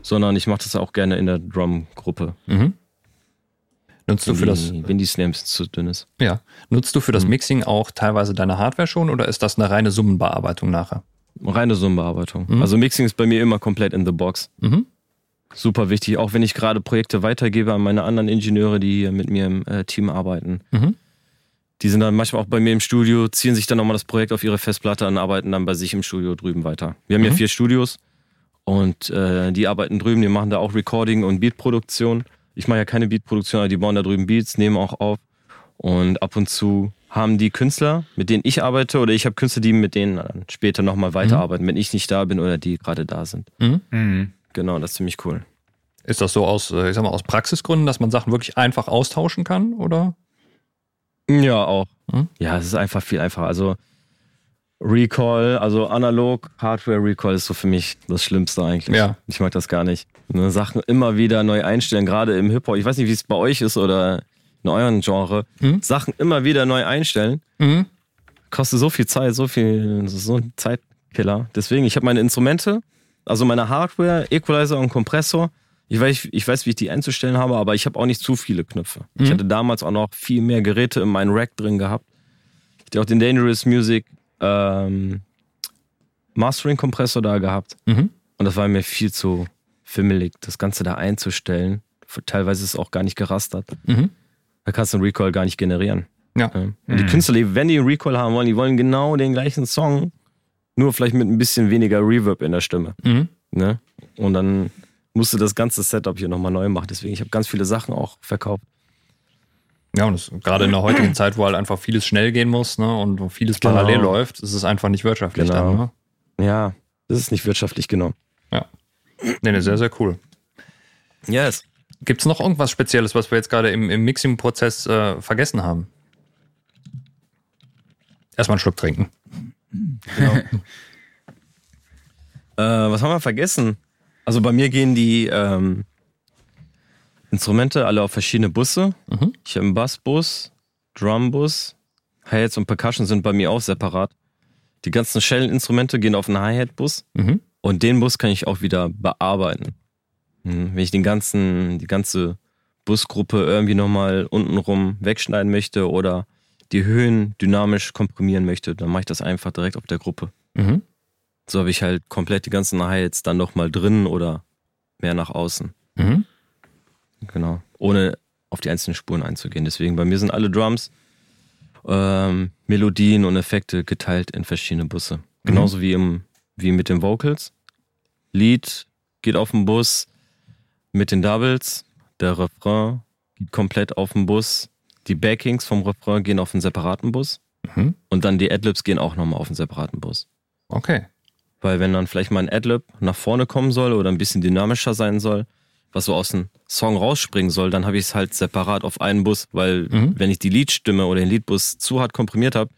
sondern ich mache das auch gerne in der Drum-Gruppe. Mhm. Nutzt du Wenn für das, die- wenn die bisschen zu dünn ist. ja, nutzt du für das Mhm. Mixing auch teilweise deine Hardware schon oder ist das eine reine Summenbearbeitung nachher? Reine Summenbearbeitung. Mhm. Also Mixing ist bei mir immer komplett in the box. Mhm. Super wichtig, auch wenn ich gerade Projekte weitergebe an meine anderen Ingenieure, die hier mit mir im äh, Team arbeiten. Mhm. Die sind dann manchmal auch bei mir im Studio, ziehen sich dann nochmal das Projekt auf ihre Festplatte und arbeiten dann bei sich im Studio drüben weiter. Wir haben ja Mhm. vier Studios und äh, die arbeiten drüben, die machen da auch Recording und Beatproduktion. Ich mache ja keine Beatproduktion, aber die bauen da drüben Beats, nehmen auch auf. Und ab und zu haben die Künstler, mit denen ich arbeite, oder ich habe Künstler, die mit denen dann später nochmal weiterarbeiten, wenn ich nicht da bin oder die gerade da sind. Mhm. Mhm. Genau, das ist ziemlich cool. Ist das so aus, äh, ich sag mal, aus Praxisgründen, dass man Sachen wirklich einfach austauschen kann, oder? Ja, auch. Mhm. Ja, es ist einfach viel einfacher. Also Recall, also analog Hardware Recall ist so für mich das Schlimmste eigentlich. Ja. Ich mag das gar nicht. Ne, Sachen immer wieder neu einstellen, gerade im Hip-Hop. Ich weiß nicht, wie es bei euch ist oder in euren Genre. Mhm. Sachen immer wieder neu einstellen. Mhm. Kostet so viel Zeit, so viel, so ein Zeitkiller. Deswegen, ich habe meine Instrumente, also meine Hardware, Equalizer und Kompressor. Ich weiß, ich weiß, wie ich die einzustellen habe, aber ich habe auch nicht zu viele Knöpfe. Ich Mhm. hatte damals auch noch viel mehr Geräte in meinem Rack drin gehabt. Ich hatte auch den Dangerous Music ähm, Mastering-Kompressor da gehabt. Mhm. Und das war mir viel zu fimmelig, das Ganze da einzustellen. Teilweise ist es auch gar nicht gerastert. Mhm. Da kannst du einen Recall gar nicht generieren. Ja. Und die Mhm. Künstler, die- wenn die einen Recall haben wollen, die wollen genau den gleichen Song, nur vielleicht mit ein bisschen weniger Reverb in der Stimme. Mhm. Ne? Und dann musst du das ganze Setup hier nochmal neu machen. Deswegen, ich habe ganz viele Sachen auch verkauft. Ja, und das, gerade in der heutigen Zeit, wo halt einfach vieles schnell gehen muss ne, und wo vieles Genau. parallel läuft, ist es einfach nicht wirtschaftlich Genau. dann. Ne? Ja, das ist nicht wirtschaftlich genau. Nee, nee, sehr, sehr cool. Yes. Gibt es noch irgendwas Spezielles, was wir jetzt gerade im, im Mixing-Prozess äh, vergessen haben? Erstmal einen Schluck trinken. Genau. äh, was haben wir vergessen? Also bei mir gehen die ähm, Instrumente alle auf verschiedene Busse. Mhm. Ich habe einen Bassbus, Drumbus, Hi-Hats und Percussion sind bei mir auch separat. Die ganzen Shell-Instrumente gehen auf einen Hi-Hat-Bus Mhm. und den Bus kann ich auch wieder bearbeiten. Hm, Wenn ich den ganzen, die ganze Busgruppe irgendwie nochmal untenrum wegschneiden möchte oder die Höhen dynamisch komprimieren möchte, dann mache ich das einfach direkt auf der Gruppe. Mhm. So habe ich halt komplett die ganzen Hi-Hats dann nochmal drin oder mehr nach außen. Mhm. Genau. Ohne auf die einzelnen Spuren einzugehen. Deswegen bei mir sind alle Drums, ähm, Melodien und Effekte geteilt in verschiedene Busse. Genauso wie, im, wie mit den Vocals. Lied geht auf den Bus mit den Doubles. Der Refrain geht komplett auf den Bus. Die Backings vom Refrain gehen auf einen separaten Bus. Mhm. Und dann die Adlibs gehen auch nochmal auf einen separaten Bus. Okay. Weil wenn dann vielleicht mal ein Adlib nach vorne kommen soll oder ein bisschen dynamischer sein soll, was so aus dem Song rausspringen soll, dann habe ich es halt separat auf einen Bus, weil Mhm. wenn ich die Leadstimme oder den Leadbus zu hart komprimiert habe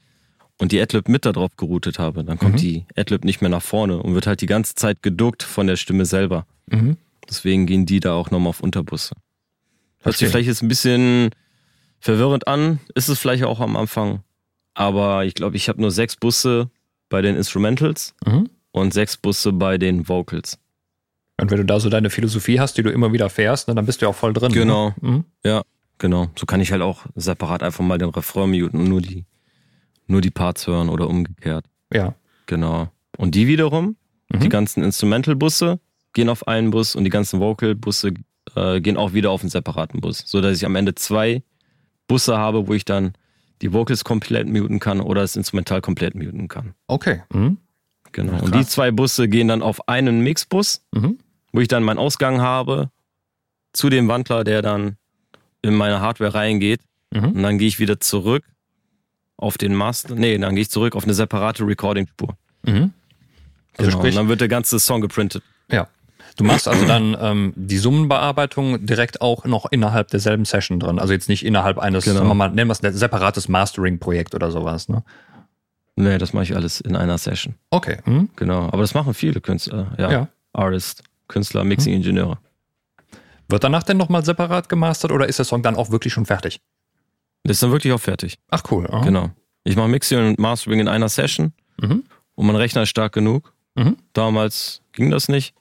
und die Adlib mit da drauf geroutet habe, dann kommt Mhm. die Adlib nicht mehr nach vorne und wird halt die ganze Zeit geduckt von der Stimme selber. Mhm. Deswegen gehen die da auch nochmal auf Unterbusse. Hört sich vielleicht jetzt ein bisschen verwirrend an, ist es vielleicht auch am Anfang, aber ich glaube, ich habe nur sechs Busse bei den Instrumentals Mhm. und sechs Busse bei den Vocals. Und wenn du da so deine Philosophie hast, die du immer wieder fährst, ne, dann bist du ja auch voll drin. Genau. Ne? Mhm. Genau. So kann ich halt auch separat einfach mal den Refrain muten und nur die, nur die Parts hören oder umgekehrt. Ja. Genau. Und die wiederum, Mhm. die ganzen Instrumental-Busse gehen auf einen Bus und die ganzen Vocal-Busse äh, gehen auch wieder auf einen separaten Bus. So dass ich am Ende zwei Busse habe, wo ich dann die Vocals komplett muten kann oder das Instrumental komplett muten kann. Okay. Mhm. Genau. Ja, und die zwei Busse gehen dann auf einen Mixbus Mhm. Wo ich dann meinen Ausgang habe zu dem Wandler, der dann in meine Hardware reingeht. Mhm. Und dann gehe ich wieder zurück auf den Master. Nee, dann gehe ich zurück auf eine separate Recording-Spur. Mhm. Also Genau. sprich, und dann wird der ganze Song geprintet. ja. Du machst also dann ähm, die Summenbearbeitung direkt auch noch innerhalb derselben Session drin. Also jetzt nicht innerhalb eines, Genau. wir mal, nennen wir es ein separates Mastering-Projekt oder sowas. Ne? Nee, das mache ich alles in einer Session. Okay. Mhm. Genau. Aber das machen viele Künstler. Ja. Ja. Artist, Künstler, Mixing-Ingenieure. Wird danach denn nochmal separat gemastert oder ist der Song dann auch wirklich schon fertig? Das ist dann wirklich auch fertig. Ach cool. aha. Genau. Ich mache Mixing und Mastering in einer Session Mhm. und mein Rechner ist stark genug. Mhm. Damals ging das nicht.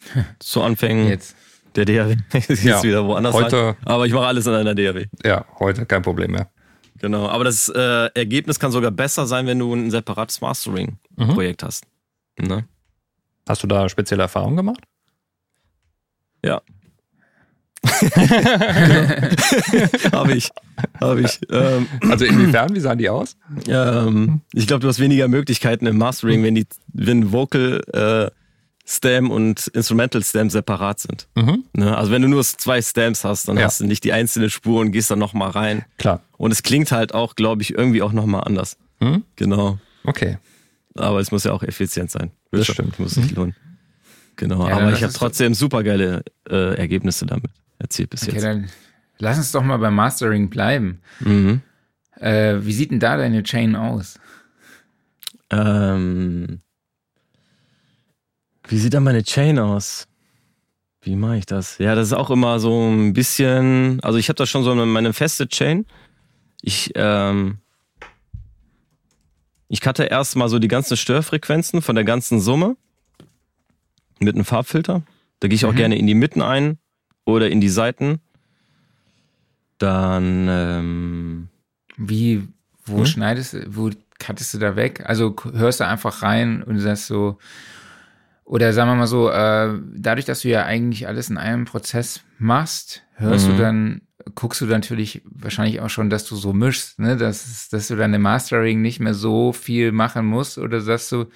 Zu Anfängen Jetzt. der DAW. Jetzt Ja. wieder woanders rein. Heute, Aber ich mache alles in einer DAW. ja, heute kein Problem mehr. Genau. Aber das äh, Ergebnis kann sogar besser sein, wenn du ein separates Mhm. Mastering-Projekt hast. Ne? Hast du da spezielle Erfahrungen gemacht? Habe ich. Habe ich. Ähm, Also inwiefern, wie sahen die aus? ähm, ich glaube, du hast weniger Möglichkeiten im Mastering, wenn die, wenn Vocal äh, Stem und Instrumental Stem separat sind. Mhm. Ne? Also wenn du nur zwei Stems hast, dann Ja. hast du nicht die einzelne Spur und gehst dann nochmal rein. Klar. Und es klingt halt auch, glaube ich, irgendwie auch nochmal anders. Mhm. Genau. Okay. Aber es muss ja auch effizient sein. Das stimmt. Muss sich lohnen. Genau. Ja, Aber ich habe trotzdem super geile äh, Ergebnisse damit erzielt bis Okay, jetzt. dann lass uns doch mal beim Mastering bleiben. Mhm. Äh, wie sieht denn da deine Chain aus? Ähm, wie sieht dann meine Chain aus? Wie mache ich das? Ja, das ist auch immer so ein bisschen. Also ich habe da schon so eine, meine feste Chain. Ich ähm, ich cutte erstmal so die ganzen Störfrequenzen von der ganzen Summe mit einem Farbfilter. Da gehe ich auch Mhm. gerne in die Mitten ein oder in die Seiten. Dann ähm, Wie, wo Hm? schneidest du, wo cuttest du da weg? Also hörst du einfach rein und sagst so, oder sagen wir mal so, äh, dadurch, dass du ja eigentlich alles in einem Prozess machst, hörst Mhm. du dann, guckst du natürlich wahrscheinlich auch schon, dass du so mischst, ne? dass, dass du dann im Mastering nicht mehr so viel machen musst oder sagst du,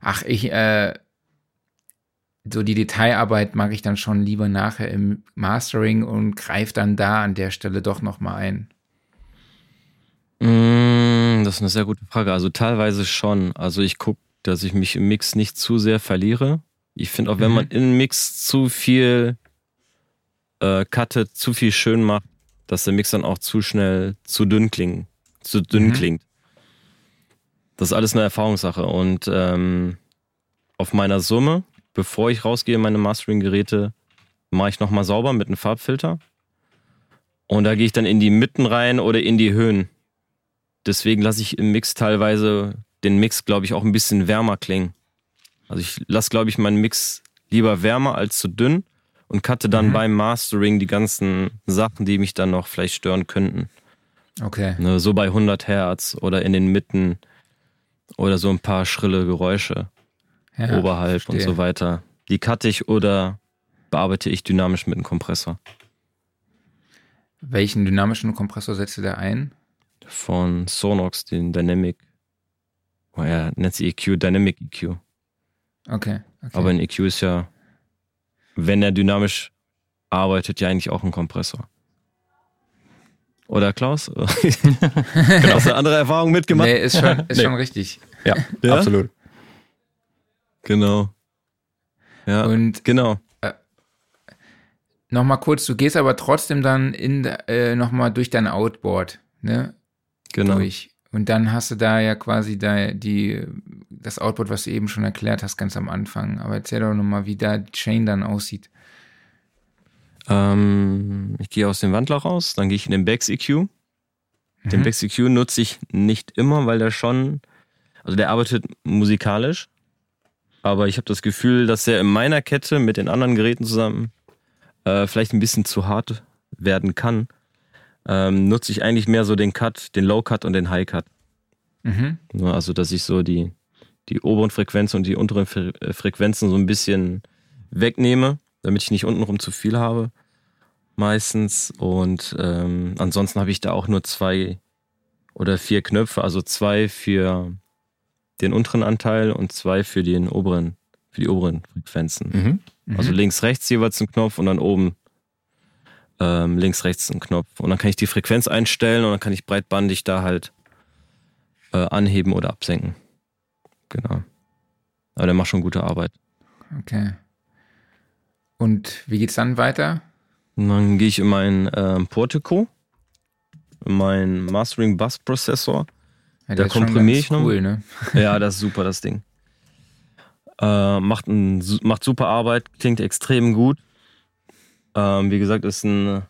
ach, ich, äh, so die Detailarbeit mag ich dann schon lieber nachher im Mastering und greif dann da an der Stelle doch nochmal ein. Mm, Das ist eine sehr gute Frage. Also teilweise schon. Also ich gucke, dass ich mich im Mix nicht zu sehr verliere. Ich finde auch, wenn Mhm. man im Mix zu viel äh, cuttet, zu viel schön macht, dass der Mix dann auch zu schnell zu dünn klingt. Zu dünn Mhm. klingt. Das ist alles eine Erfahrungssache. Und ähm, auf meiner Summe, bevor ich rausgehe in meine Mastering-Geräte, mache ich nochmal sauber mit einem Farbfilter. Und da gehe ich dann in die Mitten rein oder in die Höhen. Deswegen lasse ich im Mix teilweise den Mix, glaube ich, auch ein bisschen wärmer klingen. Also ich lasse, glaube ich, meinen Mix lieber wärmer als zu dünn und cutte dann mhm. beim Mastering die ganzen Sachen, die mich dann noch vielleicht stören könnten. Okay. Ne, so bei 100 Hertz oder in den Mitten oder so ein paar schrille Geräusche ja, oberhalb verstehe. und so weiter. Die cutte ich oder bearbeite ich dynamisch mit einem Kompressor. Welchen dynamischen Kompressor setzt du da ein? Von Sonox, den Dynamic. Oh ja, nennt sie EQ, Dynamic EQ. Okay, okay. Aber ein EQ ist ja, wenn er dynamisch arbeitet, ja eigentlich auch ein Kompressor. Oder Klaus? genau, hast du eine andere Erfahrung mitgemacht? Nee, ist schon, ist nee. schon richtig. Ja, ja, absolut. Genau. Ja, und genau. Äh, nochmal kurz, du gehst aber trotzdem dann in äh, nochmal durch dein Outboard, ne? Genau. Durch. Und dann hast du da ja quasi da die, das Outboard, was du eben schon erklärt hast, ganz am Anfang. Aber erzähl doch nochmal, wie da die Chain dann aussieht. Ähm, ich gehe aus dem Wandler raus, dann gehe ich in den Bex EQ. Mhm. Den Bex EQ nutze ich nicht immer, weil der schon, also der arbeitet musikalisch, aber ich habe das Gefühl, dass er in meiner Kette mit den anderen Geräten zusammen äh, vielleicht ein bisschen zu hart werden kann. Ähm, nutze ich eigentlich mehr so den Cut, den Low Cut und den High Cut. Mhm. Also, dass ich so die, die oberen Frequenzen und die unteren Fre äh, Frequenzen so ein bisschen wegnehme, damit ich nicht untenrum zu viel habe. Meistens. Und ähm, ansonsten habe ich da auch nur zwei oder vier Knöpfe, also zwei für den unteren Anteil und zwei für den oberen, für die oberen Frequenzen. Mhm. Mhm. Also links, rechts jeweils ein Knopf und dann oben ähm, links, rechts ein Knopf. Und dann kann ich die Frequenz einstellen und dann kann ich breitbandig da halt äh, anheben oder absenken. Genau. Aber der macht schon gute Arbeit. Okay. Und wie geht's dann weiter? Und dann gehe ich in mein ähm, Portico, in meinen Mastering Bus Prozessor ja, da komprimiere ich noch. Cool, ne? Ja, das ist super, das Ding. Äh, macht, ein, macht super Arbeit, klingt extrem gut. Ähm, wie gesagt, ist ein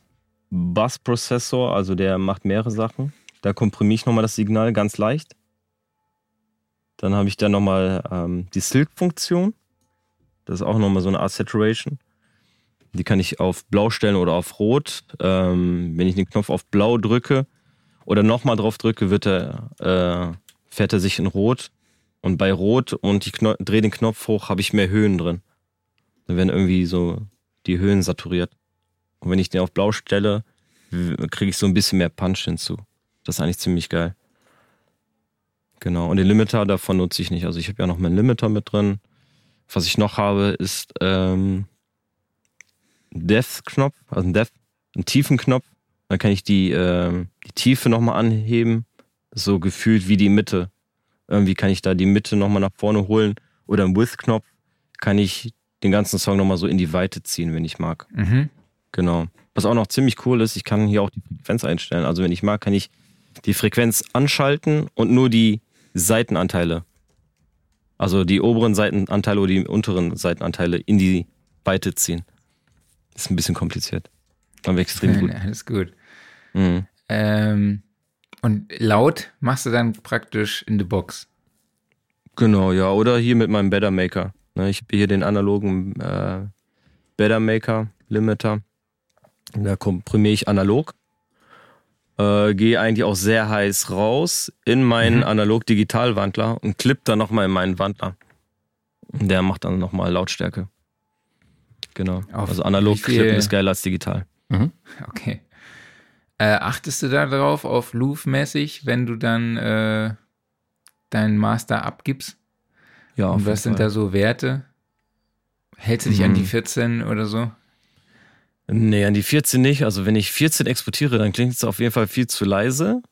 Bus-Prozessor, also der macht mehrere Sachen. Da komprimiere ich nochmal das Signal ganz leicht. Dann habe ich da nochmal ähm, die Silk-Funktion. Das ist auch nochmal so eine Art Saturation. Die kann ich auf Blau stellen oder auf Rot. Ähm, wenn ich den Knopf auf Blau drücke, oder nochmal drauf drücke, wird er, äh, fährt er sich in Rot. Und bei Rot und ich drehe den Knopf hoch, habe ich mehr Höhen drin. Dann werden irgendwie so die Höhen saturiert. Und wenn ich den auf Blau stelle, kriege ich so ein bisschen mehr Punch hinzu. Das ist eigentlich ziemlich geil. Genau. Und den Limiter davon nutze ich nicht. Also ich habe ja noch meinen Limiter mit drin. Was ich noch habe, ist ähm, Death-Knopf, also ein Death, einen tiefen Knopf. Dann kann ich die, äh, die Tiefe nochmal anheben, so gefühlt wie die Mitte. Irgendwie kann ich da die Mitte nochmal nach vorne holen. Oder im With-Knopf kann ich den ganzen Song nochmal so in die Weite ziehen, wenn ich mag. Mhm. Genau. Was auch noch ziemlich cool ist, ich kann hier auch die Frequenz einstellen. Also wenn ich mag, kann ich die Frequenz anschalten und nur die Seitenanteile, also die oberen Seitenanteile oder die unteren Seitenanteile in die Weite ziehen. ist ein bisschen kompliziert. Aber extrem gut. Alles gut. Mhm. Ähm, und laut machst du dann praktisch in the Box. Genau, ja. Oder hier mit meinem Better Maker. Ne, ich habe hier den analogen äh, Better Maker Limiter. Da komprimiere ich analog. Äh, Gehe eigentlich auch sehr heiß raus in meinen mhm. Analog-Digital-Wandler und klipp dann nochmal in meinen Wandler. Der macht dann nochmal Lautstärke. Genau. Auf also analog klippen ist geiler als digital. Mhm. Okay. Äh, achtest du da drauf auf Louvre-mäßig, wenn du dann äh, deinen Master abgibst? Ja. Und was sind Fall. da so Werte? Hältst du dich mhm. an die 14 mhm. oder so? Nee, an die 14 nicht. Also wenn ich 14 exportiere, dann klingt es auf jeden Fall viel zu leise.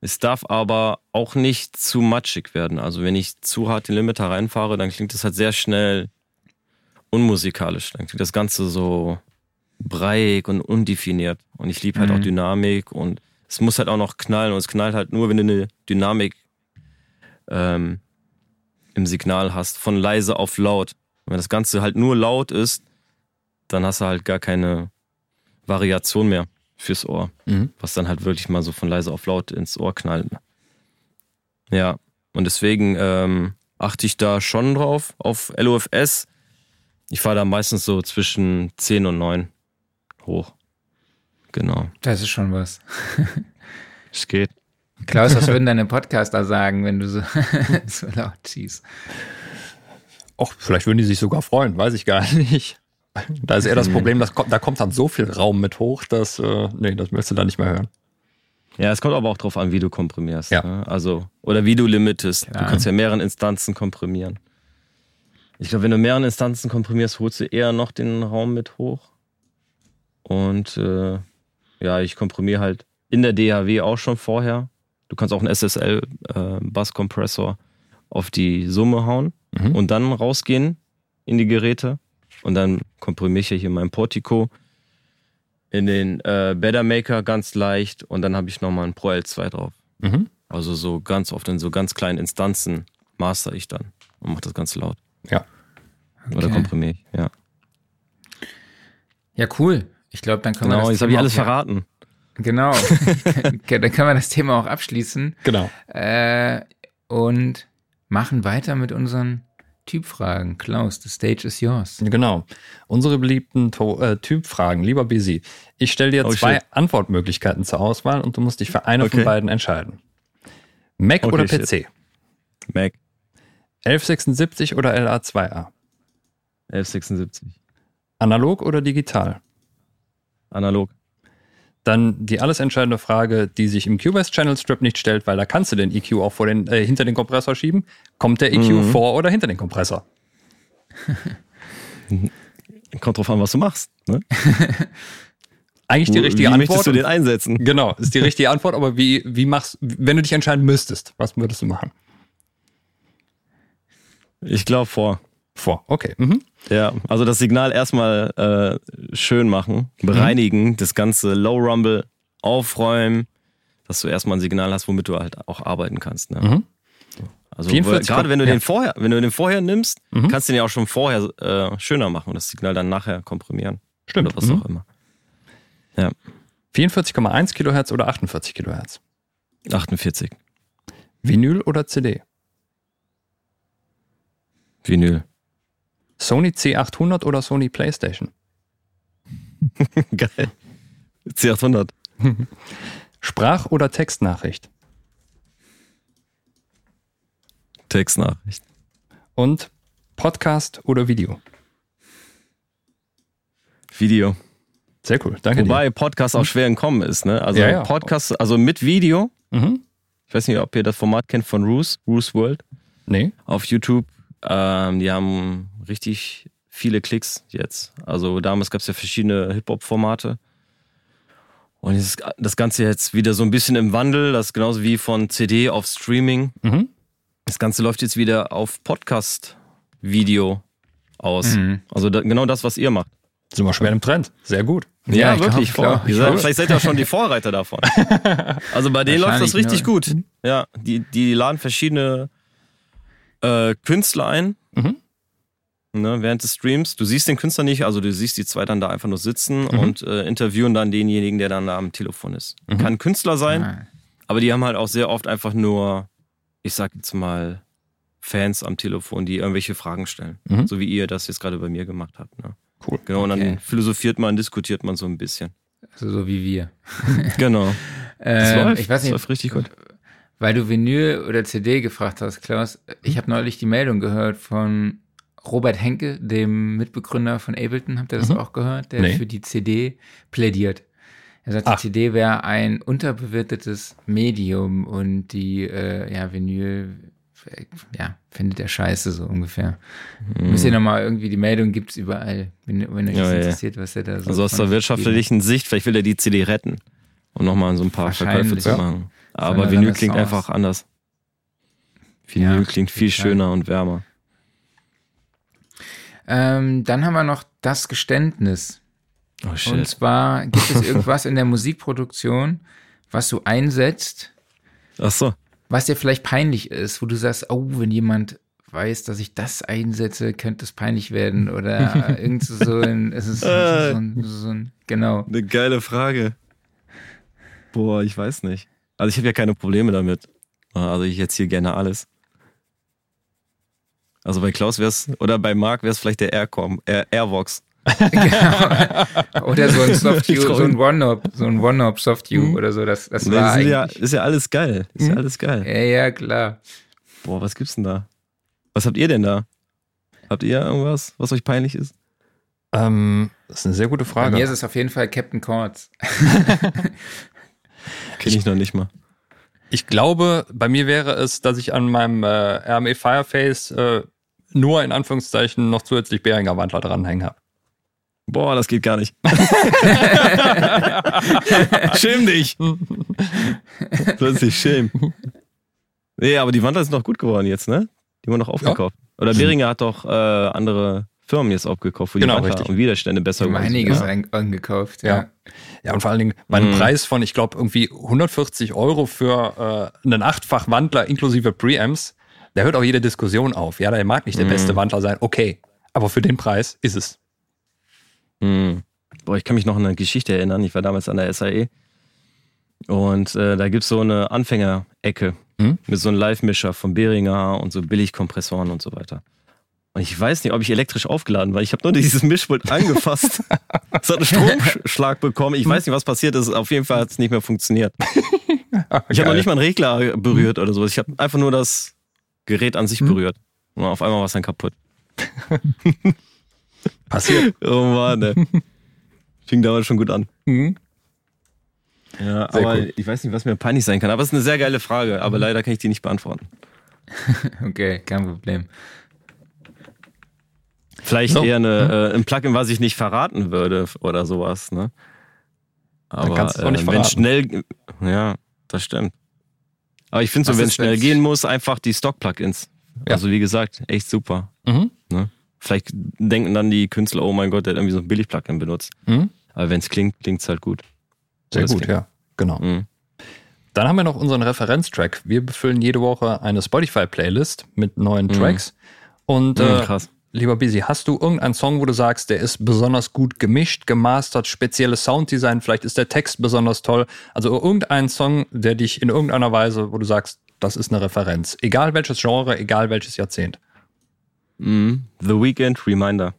Es darf aber auch nicht zu matschig werden. Also wenn ich zu hart den Limiter reinfahre, dann klingt es halt sehr schnell unmusikalisch. Dann klingt das Ganze so breiig und undefiniert. Und ich liebe halt mhm. auch Dynamik und es muss halt auch noch knallen und es knallt halt nur, wenn du eine Dynamik ähm, im Signal hast, von leise auf laut. Und wenn das Ganze halt nur laut ist, dann hast du halt gar keine Variation mehr fürs Ohr, mhm. was dann halt wirklich mal so von leise auf laut ins Ohr knallt. Ja, Und deswegen ähm, achte ich da schon drauf auf LOFS. Ich fahre da meistens so zwischen 10 und 9 hoch. Genau. Das ist schon was. Es geht. Klaus, was würden deine Podcaster sagen, wenn du so, so laut schießt? Och, vielleicht würden die sich sogar freuen, weiß ich gar nicht. Da ist eher das Problem, dass, da kommt dann so viel Raum mit hoch, dass, äh, nee, das möchtest du dann nicht mehr hören. Ja, es kommt aber auch drauf an, wie du komprimierst. Ja. Ne? Also, oder wie du limitest. Klar. Du kannst ja mehreren Instanzen komprimieren. Ich glaube, wenn du mehreren Instanzen komprimierst, holst du eher noch den Raum mit hoch. Und äh, ja, ich komprimiere halt in der DAW auch schon vorher. Du kannst auch einen SSL-Basskompressor auf die Summe hauen Mhm. und dann rausgehen in die Geräte. Und dann komprimiere ich ja hier mein Portico in den äh, Better Maker ganz leicht und dann habe ich nochmal ein Pro L2 drauf. Mhm. Also so ganz oft in so ganz kleinen Instanzen master ich dann und mache das Ganze laut. Ja. Oder Okay. komprimiere ich, ja. Ja, cool. Ich glaube, dann können wir Genau, das jetzt habe ich alles verraten. Genau. dann können wir das Thema auch abschließen Genau. äh, und machen weiter mit unseren Typfragen. Klaus, the stage is yours. Genau. Unsere beliebten to äh, Typfragen. Lieber Busy, ich stelle dir Oh, zwei shit. Antwortmöglichkeiten zur Auswahl und du musst dich für eine von Okay. beiden entscheiden. Mac Okay, oder shit. PC? Mac 1176 oder LA2A? 1176. Analog oder digital? Analog. Dann die alles entscheidende Frage, die sich im Cubase Channel Strip nicht stellt, weil da kannst du den EQ auch vor den, äh, hinter den Kompressor schieben. Kommt der EQ Mhm. vor oder hinter den Kompressor? Kommt drauf an, was du machst. Ne? Eigentlich die Wie richtige möchtest Antwort. du den einsetzen? genau, ist die richtige Antwort, aber wie, wie machst, wenn du dich entscheiden müsstest, was würdest du machen? Ich glaube vor. Vor, okay. Mhm. Ja, also das Signal erstmal äh, schön machen, bereinigen, das ganze Low Rumble aufräumen, dass du erstmal ein Signal hast, womit du halt auch arbeiten kannst. Ne? Mhm. Also 44 gerade wenn du ja. den vorher, wenn du den vorher nimmst, Mhm. kannst du den ja auch schon vorher äh, schöner machen und das Signal dann nachher komprimieren. Stimmt. Oder was Mhm. auch immer. 44,1 Kilohertz oder 48 Kilohertz? 48. Vinyl oder CD? Vinyl. Sony C800 oder Sony PlayStation? Geil. C800. Sprach- oder Textnachricht? Textnachricht. Und Podcast oder Video? Video. Sehr cool, danke Wobei Podcast auch schwer entkommen ist, ne? Also Ja, ja. Podcast, also mit Video. dir. Mhm. Ich weiß nicht, ob ihr das Format kennt von Roos, Roos World Nee. auf YouTube. Ähm, die haben richtig viele Klicks jetzt. Also damals gab es ja verschiedene Hip-Hop-Formate. Und ist das Ganze jetzt wieder so ein bisschen im Wandel. Das ist genauso wie von CD auf Streaming. Mhm. Das Ganze läuft jetzt wieder auf Podcast-Video aus. Mhm. Also da, genau das, was ihr macht. Sind wir schwer im Trend. Sehr gut. Ja, ich wirklich. glaub, voll. glaub, vielleicht seid ihr auch schon die Vorreiter davon. Also bei denen läuft das richtig ne? gut. Ja, die, die laden verschiedene äh, Künstler ein. Mhm. Ne, während des Streams. Du siehst den Künstler nicht, also du siehst die zwei dann da einfach nur sitzen Mhm. und äh, interviewen dann denjenigen, der dann da am Telefon ist. Mhm. Kann Künstler sein, Ah, aber die haben halt auch sehr oft einfach nur, ich sag jetzt mal, Fans am Telefon, die irgendwelche Fragen stellen. Mhm. So wie ihr das jetzt gerade bei mir gemacht habt. Ne? Cool. Genau, und Okay. dann philosophiert man, diskutiert man so ein bisschen. also so wie wir. Genau. Das Ähm, läuft. ich weiß Das nicht, läuft richtig gut. weil du Vinyl oder CD gefragt hast, Klaus. Ich habe neulich die Meldung gehört von Robert Henke, dem Mitbegründer von Ableton. Habt ihr das Mhm. auch gehört? Der Nee. für die CD plädiert. Er sagt, Ach. die CD wäre ein unterbewertetes Medium und die äh, ja, Vinyl ja, findet er scheiße, so ungefähr. Müsst ihr nochmal irgendwie, die Meldung gibt's überall, wenn, wenn euch Mhm. Ja, das ja. interessiert, was er da so Also aus der wirtschaftlichen Sicht, vielleicht will er die CD retten und nochmal so ein paar Verkäufe zu machen. Aber Vinyl klingt einfach anders. Vinyl Ja, klingt viel schöner und wärmer. Ähm, dann haben wir noch das Geständnis. Oh Und zwar gibt es irgendwas in der Musikproduktion, was du einsetzt, Ach so. was dir vielleicht peinlich ist, wo du sagst, oh, wenn jemand weiß, dass ich das einsetze, könnte es peinlich werden oder irgend so ein, es ist so, so, ein, so ein, genau. Eine geile Frage. Boah, ich weiß nicht. Also ich habe ja keine Probleme damit. Also ich erzähle gerne alles. Also bei Klaus wär's, oder bei Marc wär's vielleicht der Aircom, Air, Airvox. genau. Oder so ein Soft-U, so ein One-Up, so ein One-Up Soft-U Mhm. oder so. Das, das Das war ist eigentlich. ja, ist ja alles geil. Ist ja Mhm. alles geil. Ja, ja, klar. Boah, was gibt's denn da? Was habt ihr denn da? Habt ihr irgendwas, was euch peinlich ist? Ähm, das ist eine sehr gute Bei Frage. mir ist es auf jeden Fall Captain Cords. Kenn ich noch nicht mal. Ich glaube, bei mir wäre es, dass ich an meinem äh, RME Fireface äh, nur in Anführungszeichen noch zusätzlich Behringer Wandler dranhängen habe. Boah, das geht gar nicht. Schäm dich. Dich schämen. Nee, aber die Wandler sind doch gut geworden jetzt, ne? Die wurden doch aufgekauft. Oder Behringer hat doch äh, andere Firmen jetzt aufgekauft, wo Genau, die Wandler richtig. und Widerstände besser geworden sind. einiges Ja. angekauft, Ja. ja. Ja, und vor allen Dingen bei einem Mhm. Preis von, ich glaube, irgendwie 140 Euro für äh, einen achtfach Wandler inklusive Preamps, da hört auch jede Diskussion auf. Ja, der mag nicht der Mhm. beste Wandler sein, okay. Aber für den Preis ist es. Mhm. Boah, ich kann mich noch an eine Geschichte erinnern. Ich war damals an der SAE. Und äh, da gibt's so eine Anfängerecke Mhm. mit so einem Live-Mischer von Behringer und so Billigkompressoren und so weiter. Und ich weiß nicht, ob ich elektrisch aufgeladen war. Ich habe nur dieses Mischpult angefasst. Es hat einen Stromschlag bekommen. Ich weiß nicht, was passiert ist. Auf jeden Fall hat es nicht mehr funktioniert. Ich habe noch nicht mal einen Regler berührt oder sowas. Ich habe einfach nur das Gerät an sich Mhm. berührt. Und auf einmal war es dann kaputt. Passiert. Oh Mann, ey. Fing damals schon gut an. Mhm. Ja, Sehr aber cool. ich weiß nicht, was mir peinlich sein kann. Aber es ist eine sehr geile Frage. Aber leider kann ich die nicht beantworten. Okay, kein Problem. Vielleicht So. eher eine, äh, ein Plugin, was ich nicht verraten würde oder sowas. Ne? Aber kannst du auch nicht äh, wenn verraten. schnell, ja, das stimmt. Aber ich finde so, wenn es schnell gehen muss, einfach die Stock-Plugins. Ja. Also wie gesagt, echt super. Mhm. Vielleicht denken dann die Künstler, oh mein Gott, der hat irgendwie so ein Billig-Plugin benutzt. Mhm. Aber wenn es klingt, klingt es halt gut. Sehr gut, klingt- ja. Genau. Mhm. Dann haben wir noch unseren Referenztrack. Wir befüllen jede Woche eine Spotify-Playlist mit neuen Mhm. Tracks. Und Mhm, äh, krass. Lieber Busy, hast du irgendeinen Song, wo du sagst, der ist besonders gut gemischt, gemastert, spezielles Sounddesign, vielleicht ist der Text besonders toll. Also irgendein Song, der dich in irgendeiner Weise, wo du sagst, das ist eine Referenz. Egal welches Genre, egal welches Jahrzehnt. Mhm. The Weekend Reminder.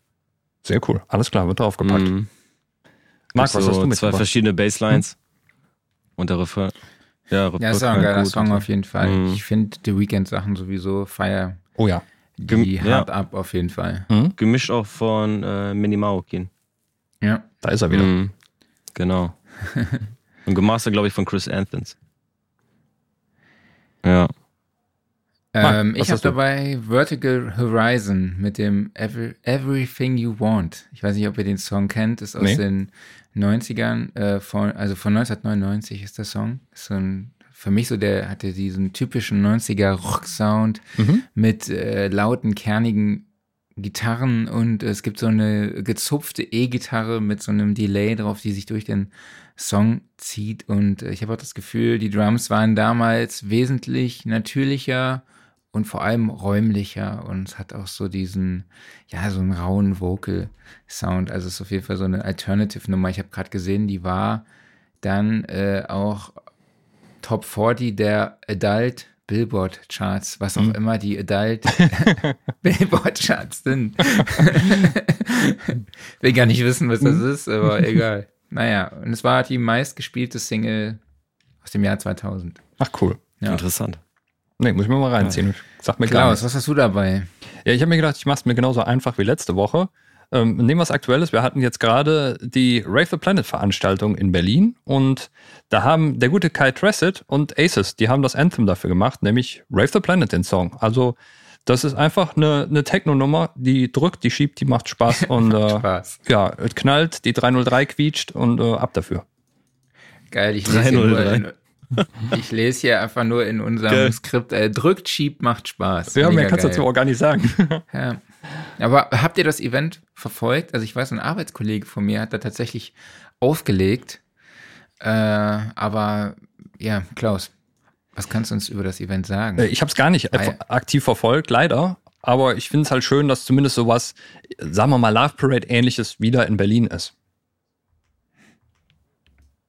Sehr cool. Alles klar, wird draufgepackt. Marc, Gibt's was so hast du Zwei mitgebracht? verschiedene Basslines. Und der Refrain. Ja, Ja, ist auch ein geiler Song auf jeden Fall. Mhm. Ich finde die Weekend-Sachen sowieso feier Oh ja. Die hart ja. ab auf jeden Fall. Mhm. Gemischt auch von äh, Mini Maokin. Ja. Da ist er wieder. Mhm. Genau. Und gemastert, glaube ich, von Chris Anthons. Ja. Ähm, was ich habe dabei Vertical Horizon mit dem Every, Everything You Want. Ich weiß nicht, ob ihr den Song kennt. Ist aus Nee. den 90ern, äh, von, also von 1999 ist der Song. Ist so ein, für mich so, der hatte diesen typischen 90er Rock-Sound Mhm. mit äh, lauten, kernigen Gitarren und es gibt so eine gezupfte E-Gitarre mit so einem Delay drauf, die sich durch den Song zieht und äh, ich habe auch das Gefühl, die Drums waren damals wesentlich natürlicher und vor allem räumlicher und es hat auch so diesen, ja, so einen rauen Vocal-Sound. Also es ist auf jeden Fall so eine Alternative-Nummer. Ich habe gerade gesehen, die war dann äh, auch Top 40 der Adult Billboard Charts, was auch Mhm. immer die Adult Billboard Charts sind. Will gar nicht wissen, was das Mhm. ist, aber egal. Naja, und es war die meistgespielte Single aus dem Jahr 2000. Ach cool. Ja. Interessant. Nee, muss ich mir mal reinziehen. Sag mir gar Klaus, was hast du dabei? Ja, ich habe mir gedacht, ich mache es mir genauso einfach wie letzte Woche. Ähm, nehmen wir was Aktuelles. Wir hatten jetzt gerade die Rave the Planet Veranstaltung in Berlin und da haben der gute Kai Tressett und Aces, die haben das Anthem dafür gemacht, nämlich Rave the Planet, den Song. Also das ist einfach eine, eine Techno-Nummer, die drückt, die schiebt, die macht Spaß und äh, Spaß. ja, es knallt, die 303 quietscht und äh, ab dafür. Geil, ich lese, hier nur 303. in, ich lese hier einfach nur in unserem Geil. Skript, äh, drückt, schiebt, macht Spaß. Ja, Mega mehr kannst du dazu auch gar nicht sagen. Ja. Aber habt ihr das Event verfolgt? Also ich weiß, ein Arbeitskollege von mir hat da tatsächlich aufgelegt. Äh, aber ja, Klaus, was kannst du uns über das Event sagen? Äh, Ich habe es gar nicht ja. aktiv verfolgt, leider. Aber ich finde es halt schön, dass zumindest sowas, sagen wir mal, Love Parade ähnliches wieder in Berlin ist.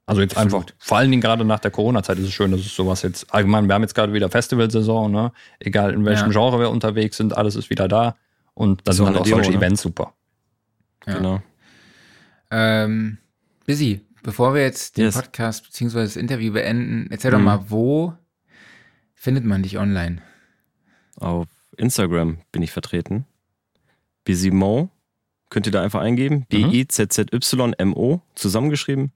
Also jetzt einfach, vor allen Dingen gerade nach der Corona-Zeit ist es schön, dass es sowas jetzt allgemein, wir haben jetzt gerade wieder Festivalsaison, ne? Egal in welchem Ja. Genre wir unterwegs sind, alles ist wieder da. Und dann So sind auch solche ne? Events super. Ja. Genau. Ähm, Busy, bevor wir jetzt den Yes. Podcast bzw. das Interview beenden, erzähl doch Mhm. mal, wo findet man dich online? Auf Instagram bin ich vertreten. Bizimo. Könnt ihr da einfach eingeben. B-I-Z-Z-Y-M-O. Zusammengeschrieben.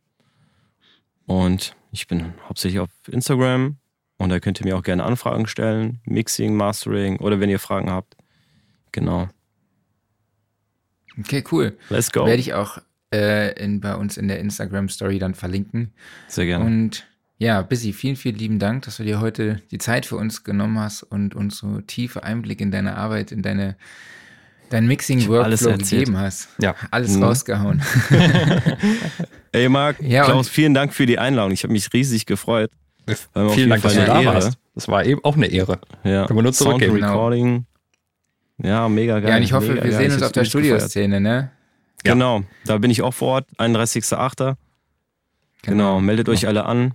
Und ich bin hauptsächlich auf Instagram. Und da könnt ihr mir auch gerne Anfragen stellen. Mixing, Mastering oder wenn ihr Fragen habt. Genau. Okay, cool. Let's go. Werde ich auch äh, in, bei uns in der Instagram-Story dann verlinken. Sehr gerne. Und ja, Busy, vielen, vielen lieben Dank, dass du dir heute die Zeit für uns genommen hast und uns so tiefe Einblick in deine Arbeit, in deine dein Mixing-Workflow gegeben hast. Ja. Alles Mhm. rausgehauen. Ey, Marc, Ja, Klaus, und- vielen Dank für die Einladung. Ich habe mich riesig gefreut. Vielen Dank, dass Fall du da warst. Das war eben auch eine Ehre. Ja. Können wir nur Sound zurückgeben. Recording. Ja, mega geil. ja, und ich hoffe, mega wir sehen uns auf der. Studioszene, ne? Ja. Genau, da bin ich auch vor Ort, 31.08. Genau, meldet euch alle an.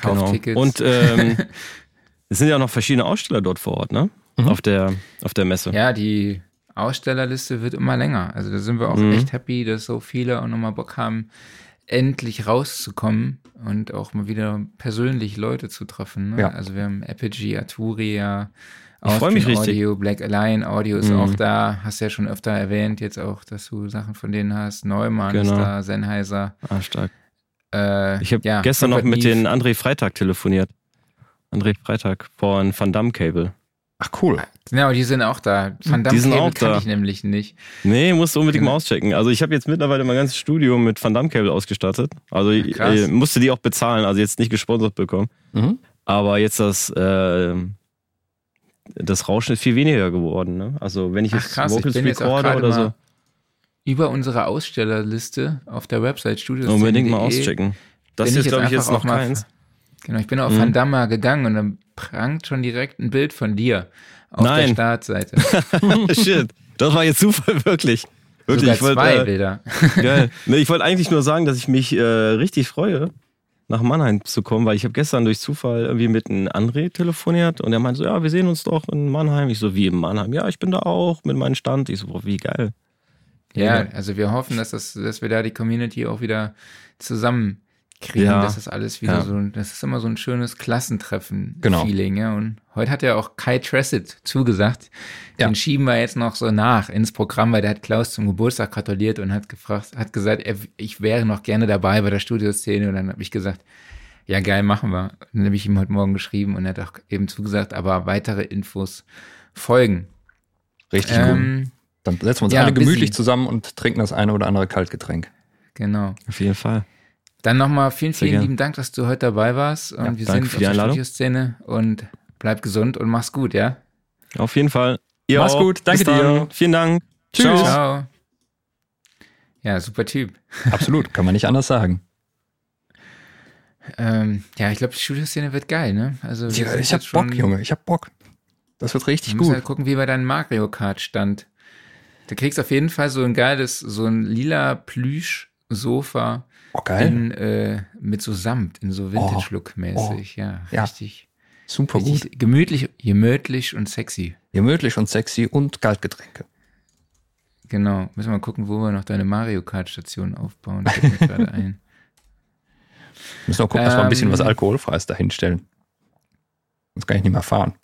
Kauft genau. Tickets. Und ähm, es sind ja auch noch verschiedene Aussteller dort vor Ort, ne? Mhm. Auf, der, auf der Messe. Ja, die Ausstellerliste wird immer länger. Also da sind wir auch Mhm. echt happy, dass so viele auch nochmal Bock haben, endlich rauszukommen und auch mal wieder persönlich Leute zu treffen. Ne? Ja. Also wir haben Apogee, Arturia, Ich freu mich richtig. Audio, Black Lion Audio ist Mhm. auch da. Hast ja schon öfter erwähnt, jetzt auch, dass du Sachen von denen hast. Neumann ist Genau. da, Sennheiser. Ah, stark. Äh, Ich habe ja, gestern noch mit den André Freitag telefoniert. André Freitag von Van Damme Cable. Ach cool. Genau, die sind auch da. Van Damme Die sind Cable auch kann da. ich nämlich nicht. Nee, musst du unbedingt Genau. mal auschecken. Also ich habe jetzt mittlerweile mein ganzes Studio mit Van Damme Cable ausgestattet. Also ich krass. äh, musste die auch bezahlen, also jetzt nicht gesponsert bekommen. Mhm. Aber jetzt das, äh, das Rauschen ist viel weniger geworden. Ne? Also wenn ich Ach, jetzt krass, ich Vocals auch recorde oder so, Über unsere Ausstellerliste auf der Website Studios. unbedingt mal auschecken. Das ist, ich glaube ich, jetzt noch keins. Genau, ich bin auf Mhm. Van Damme mal gegangen und dann prangt schon direkt ein Bild von dir auf der Nein. Startseite. Shit, das war jetzt Zufall, wirklich. Wirklich, Sogar ich zwei wollte, äh, Bilder. geil. Nee, ich wollte eigentlich nur sagen, dass ich mich äh, richtig freue, nach Mannheim zu kommen, weil ich habe gestern durch Zufall irgendwie mit einem André telefoniert und er meinte so, ja, wir sehen uns doch in Mannheim. Ich so, wie in Mannheim? Ja, ich bin da auch mit meinem Stand. Ich so, boah, wie geil. Ja, Ja. also wir hoffen, dass, das, dass wir da die Community auch wieder zusammenkriegen, Ja. das alles wieder Ja. so, das ist immer so ein schönes Klassentreffen-Feeling. Genau. Ja. Und heute hat ja auch Kai Tressett zugesagt. Ja. Den schieben wir jetzt noch so nach ins Programm, weil der hat Klaus zum Geburtstag gratuliert und hat gefragt, hat gesagt, er, ich wäre noch gerne dabei bei der Studioszene. Und dann habe ich gesagt, ja geil, machen wir. Und dann habe ich ihm heute Morgen geschrieben und er hat auch eben zugesagt, aber weitere Infos folgen. Richtig gut. Ähm, Dann setzen wir uns ja, alle gemütlich busy. zusammen und trinken das eine oder andere Kaltgetränk. genau. Auf jeden Fall. Dann nochmal vielen, vielen lieben Dank, dass du heute dabei warst. Und Ja, wir danke sind für auf die der Einladung. Studioszene und bleib gesund und mach's gut, ja? Auf jeden Fall. Ihr Mach's auch. gut. Danke dir. Vielen Dank. Tschüss. Ciao. Ciao. Ja, super Typ. Absolut, kann man nicht anders sagen. Ähm, ja, ich glaube, die Studioszene wird geil, ne? Also wir Ja, ich hab schon- Bock, Junge, ich hab Bock. Das wird Wir richtig müssen gut. halt gucken, wie bei deinem Mario Kart stand. Du kriegst auf jeden Fall so ein geiles, so ein lila Plüsch-Sofa Oh, geil. in, äh, mit so Samt, in so Vintage-Look-mäßig. Ja, Ja. richtig. Super gut. richtig gemütlich, gemütlich und sexy. Gemütlich und sexy und Kaltgetränke. Genau. Müssen wir mal gucken, wo wir noch deine Mario Kart Station aufbauen. Fällt mir gerade ein. Müssen wir gucken, dass wir ein bisschen Ähm. was Alkoholfreies dahinstellen. Sonst kann ich nicht mehr fahren.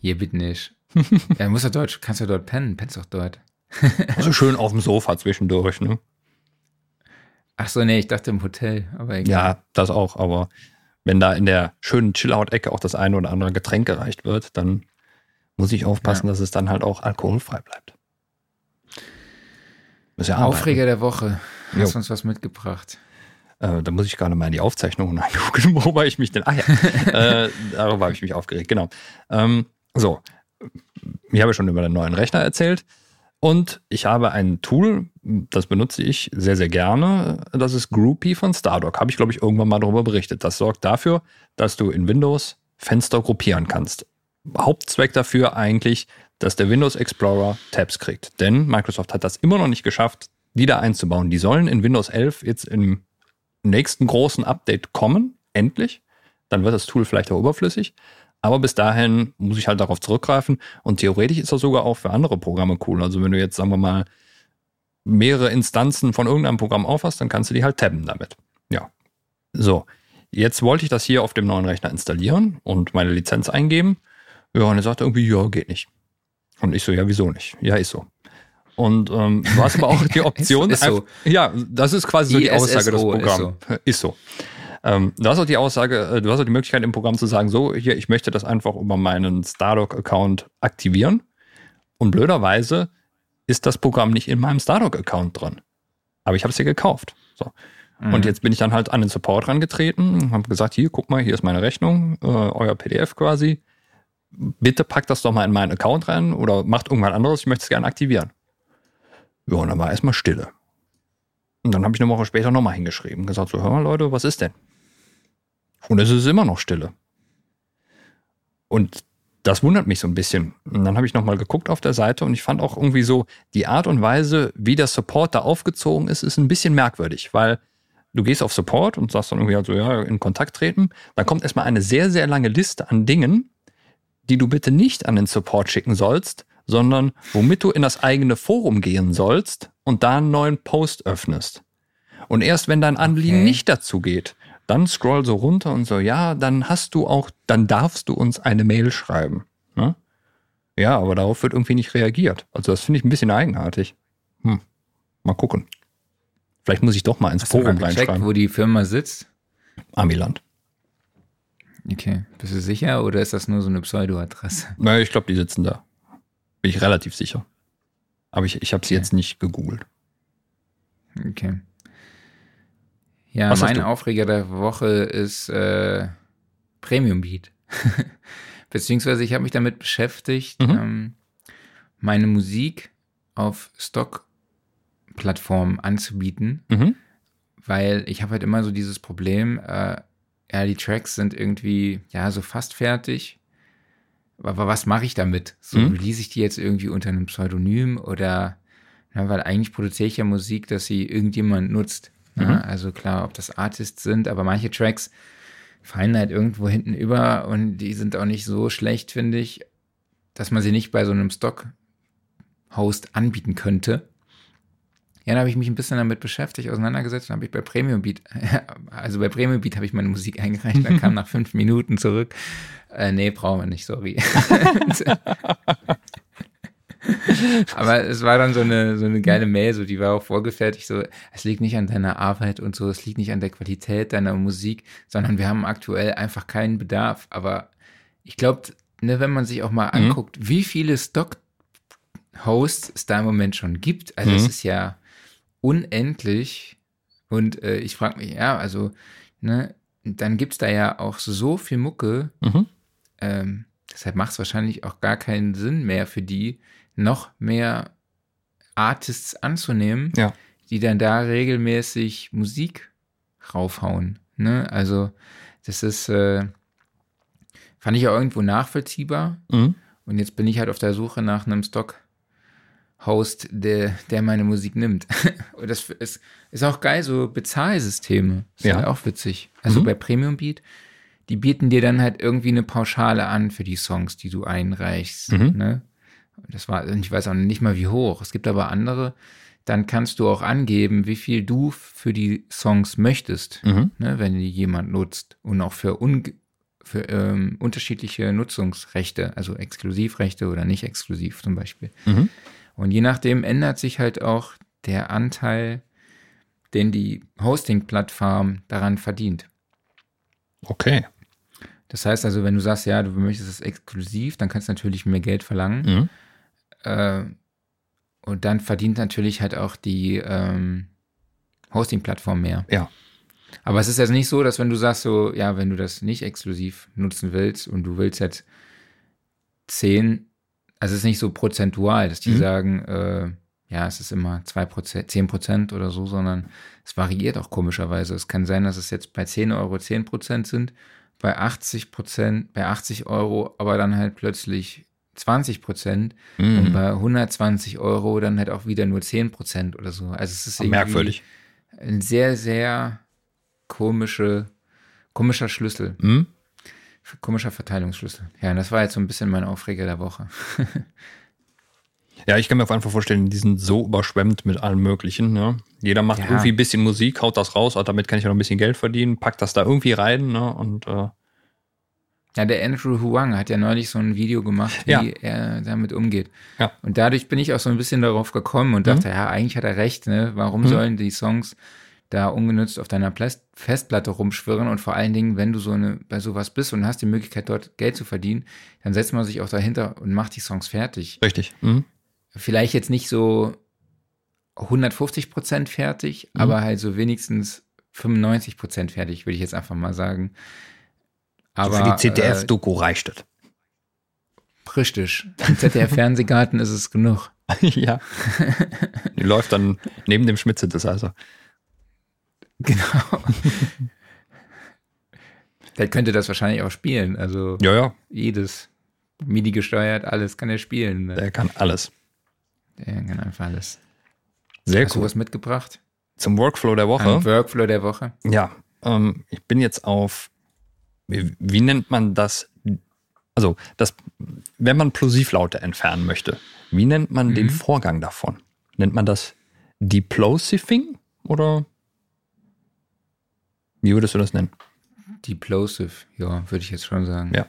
Hier bitte nicht. ja, muss ja dort, kannst du dort pennen, pennst doch dort. Also schön auf dem Sofa zwischendurch, ne? Ach so, nee, ich dachte im Hotel, aber egal. Ja, das auch, aber wenn da in der schönen Chill-Out-Ecke auch das eine oder andere Getränk gereicht wird, dann muss ich aufpassen, Ja. dass es dann halt auch alkoholfrei bleibt. Ja. Aufreger der Woche. Hast Jo. uns was mitgebracht? Äh, da muss ich gerade mal in die Aufzeichnungen reingucken, worüber ich mich denn. Ah ja, äh, darüber habe ich mich aufgeregt, genau. Ähm, so, ich habe schon über den neuen Rechner erzählt. Und ich habe ein Tool, das benutze ich sehr, sehr gerne. Das ist Groupie von Stardock. Habe ich, glaube ich, irgendwann mal darüber berichtet. Das sorgt dafür, dass du in Windows Fenster gruppieren kannst. Hauptzweck dafür eigentlich, dass der Windows Explorer Tabs kriegt. Denn Microsoft hat das immer noch nicht geschafft, die da einzubauen. Die sollen in Windows 11 jetzt im nächsten großen Update kommen, endlich. Dann wird das Tool vielleicht auch überflüssig. Aber bis dahin muss ich halt darauf zurückgreifen. Und theoretisch ist das sogar auch für andere Programme cool. Also wenn du jetzt, sagen wir mal, mehrere Instanzen von irgendeinem Programm aufhast, dann kannst du die halt tabben damit. Ja. So. Jetzt wollte ich das hier auf dem neuen Rechner installieren und meine Lizenz eingeben. Ja, und er sagt irgendwie, ja, geht nicht. Und ich so, ja, wieso nicht? Ja, ist so. Und ähm, du hast aber auch die Option. ist, ist so. Ja, das ist quasi so die Aussage des Programms. Ist so. Ist so. Ähm, du hast auch die Aussage, äh, du hast auch die Möglichkeit im Programm zu sagen, so, hier, ich möchte das einfach über meinen Stardock-Account aktivieren. Und blöderweise ist das Programm nicht in meinem Stardock-Account drin. Aber ich habe es hier gekauft. So. Mhm. Und jetzt bin ich dann halt an den Support rangetreten, habe gesagt, hier, guck mal, hier ist meine Rechnung, äh, euer PDF quasi. Bitte packt das doch mal in meinen Account rein oder macht irgendwas anderes, ich möchte es gerne aktivieren. Ja, und dann war erstmal Stille. Und dann habe ich eine Woche später nochmal hingeschrieben, gesagt, so, hör mal Leute, was ist denn? Und es ist immer noch Stille. Und das wundert mich so ein bisschen. Und dann habe ich nochmal geguckt auf der Seite und ich fand auch irgendwie so, die Art und Weise, wie der Support da aufgezogen ist, ist ein bisschen merkwürdig, weil du gehst auf Support und sagst dann irgendwie also, ja, in Kontakt treten. Dann kommt erstmal eine sehr, sehr lange Liste an Dingen, die du bitte nicht an den Support schicken sollst, sondern womit du in das eigene Forum gehen sollst und da einen neuen Post öffnest. Und erst wenn dein Anliegen okay. nicht dazu geht, dann scroll so runter und so, ja, dann hast du auch, dann darfst du uns eine Mail schreiben. Ne? Ja, aber darauf wird irgendwie nicht reagiert. Also das finde ich ein bisschen eigenartig. Hm. Mal gucken. Vielleicht muss ich doch mal ins hast Forum reinschreiben. wo die Firma sitzt? Amiland. Okay. Bist du sicher oder ist das nur so eine Pseudo-Adresse? Naja, ich glaube, die sitzen da. Bin ich relativ sicher. Aber ich, ich habe sie okay. jetzt nicht gegoogelt. Okay. Ja, Was mein Aufreger der Woche ist äh, Premium Beat. Beziehungsweise ich habe mich damit beschäftigt, mhm. ähm, meine Musik auf Stock-Plattformen anzubieten, mhm. weil ich habe halt immer so dieses Problem, äh, ja, die Tracks sind irgendwie, ja, so fast fertig aber was mache ich damit? So mhm. release ich die jetzt irgendwie unter einem Pseudonym oder, na, weil eigentlich produziere ich ja Musik, dass sie irgendjemand nutzt. Mhm. Na, also klar, ob das Artists sind, aber manche Tracks fallen halt irgendwo hinten über und die sind auch nicht so schlecht, finde ich, dass man sie nicht bei so einem Stock-Host anbieten könnte. Ja, dann habe ich mich ein bisschen damit beschäftigt, auseinandergesetzt. Dann habe ich bei Premium Beat, also bei Premium Beat habe ich meine Musik eingereicht. Dann kam nach fünf Minuten zurück. Äh, nee, brauchen wir nicht, sorry. Aber es war dann so eine, so eine geile Mail, so die war auch vorgefertigt, so, es liegt nicht an deiner Arbeit und so, es liegt nicht an der Qualität deiner Musik, sondern wir haben aktuell einfach keinen Bedarf. Aber ich glaube, ne, wenn man sich auch mal mhm. anguckt, wie viele Stock-Hosts es da im Moment schon gibt, also mhm. es ist ja unendlich. Und äh, ich frage mich, ja, also, ne, dann gibt es da ja auch so viel Mucke. Mhm. Ähm, deshalb macht es wahrscheinlich auch gar keinen Sinn mehr für die, noch mehr Artists anzunehmen, ja. die dann da regelmäßig Musik raufhauen. Ne? Also, das ist, äh, fand ich auch irgendwo nachvollziehbar. Mhm. Und jetzt bin ich halt auf der Suche nach einem Stock Host, der, der meine Musik nimmt. Und das ist, ist auch geil, so Bezahlsysteme. Ist ja. Halt auch witzig. Also mhm. bei Premium Beat, die bieten dir dann halt irgendwie eine Pauschale an für die Songs, die du einreichst. Mhm. Ne? Das war, ich weiß auch nicht mal wie hoch. Es gibt aber andere, dann kannst du auch angeben, wie viel du für die Songs möchtest, mhm. ne, wenn die jemand nutzt. Und auch für, un, für ähm, unterschiedliche Nutzungsrechte, also Exklusivrechte oder nicht exklusiv zum Beispiel. Mhm. Und je nachdem ändert sich halt auch der Anteil, den die Hosting-Plattform daran verdient. Okay. Das heißt also, wenn du sagst, ja, du möchtest es exklusiv, dann kannst du natürlich mehr Geld verlangen. Mhm. Äh, und dann verdient natürlich halt auch die ähm, Hosting-Plattform mehr. Ja. Aber es ist jetzt nicht so, dass wenn du sagst, so, ja, wenn du das nicht exklusiv nutzen willst und du willst jetzt 10 also es ist nicht so prozentual, dass die mhm. sagen, äh, ja, es ist immer zwei Prozent, zehn Prozent oder so, sondern es variiert auch komischerweise. Es kann sein, dass es jetzt bei 10 Euro 10 Prozent sind, bei 80 Prozent, bei 80 Euro, aber dann halt plötzlich 20 Prozent mhm. und bei 120 Euro dann halt auch wieder nur 10 Prozent oder so. Also es ist merkwürdig. Ein sehr, sehr komische, komischer Schlüssel. Hm? Komischer Verteilungsschlüssel. Ja, das war jetzt so ein bisschen mein Aufreger der Woche. Ja, ich kann mir einfach vorstellen, die sind so überschwemmt mit allem Möglichen. Ne? Jeder macht Ja. irgendwie ein bisschen Musik, haut das raus, ah, damit kann ich ja noch ein bisschen Geld verdienen, packt das da irgendwie rein. Ne? Und äh, Ja, der Andrew Huang hat ja neulich so ein Video gemacht, wie Ja. er damit umgeht. Ja. Mhm. Und dadurch bin ich auch so ein bisschen darauf gekommen und dachte, ja, eigentlich hat er recht, ne? Warum sollen die Songs da ungenutzt auf deiner Plas- Festplatte rumschwirren und vor allen Dingen, wenn du so eine, bei sowas bist und hast die Möglichkeit, dort Geld zu verdienen, dann setzt man sich auch dahinter und macht die Songs fertig. richtig. Mhm. Vielleicht jetzt nicht so 150 Prozent fertig, Mhm. aber halt so wenigstens 95 Prozent fertig, würde ich jetzt einfach mal sagen. Aber Aber für die äh, ZDF-Doku reicht es. Richtig. Im ZDF-Fernsehgarten ist es genug. ja. Die läuft dann neben dem Schmitze des also. Genau. Der könnte das wahrscheinlich auch spielen. Also Ja, ja, jedes MIDI gesteuert, alles kann er spielen. Ne? der kann alles. Der kann einfach alles. Sehr Hast du cool. was mitgebracht? Zum Workflow der Woche. Ein Workflow der Woche. Ja, ähm, ich bin jetzt auf, wie, wie nennt man das? Also, das, wenn man Plosivlaute entfernen möchte, wie nennt man den Mhm. Vorgang davon? Nennt man das Deplosiving oder wie würdest du das nennen? Deplosive, ja, würde ich jetzt schon sagen. Ja.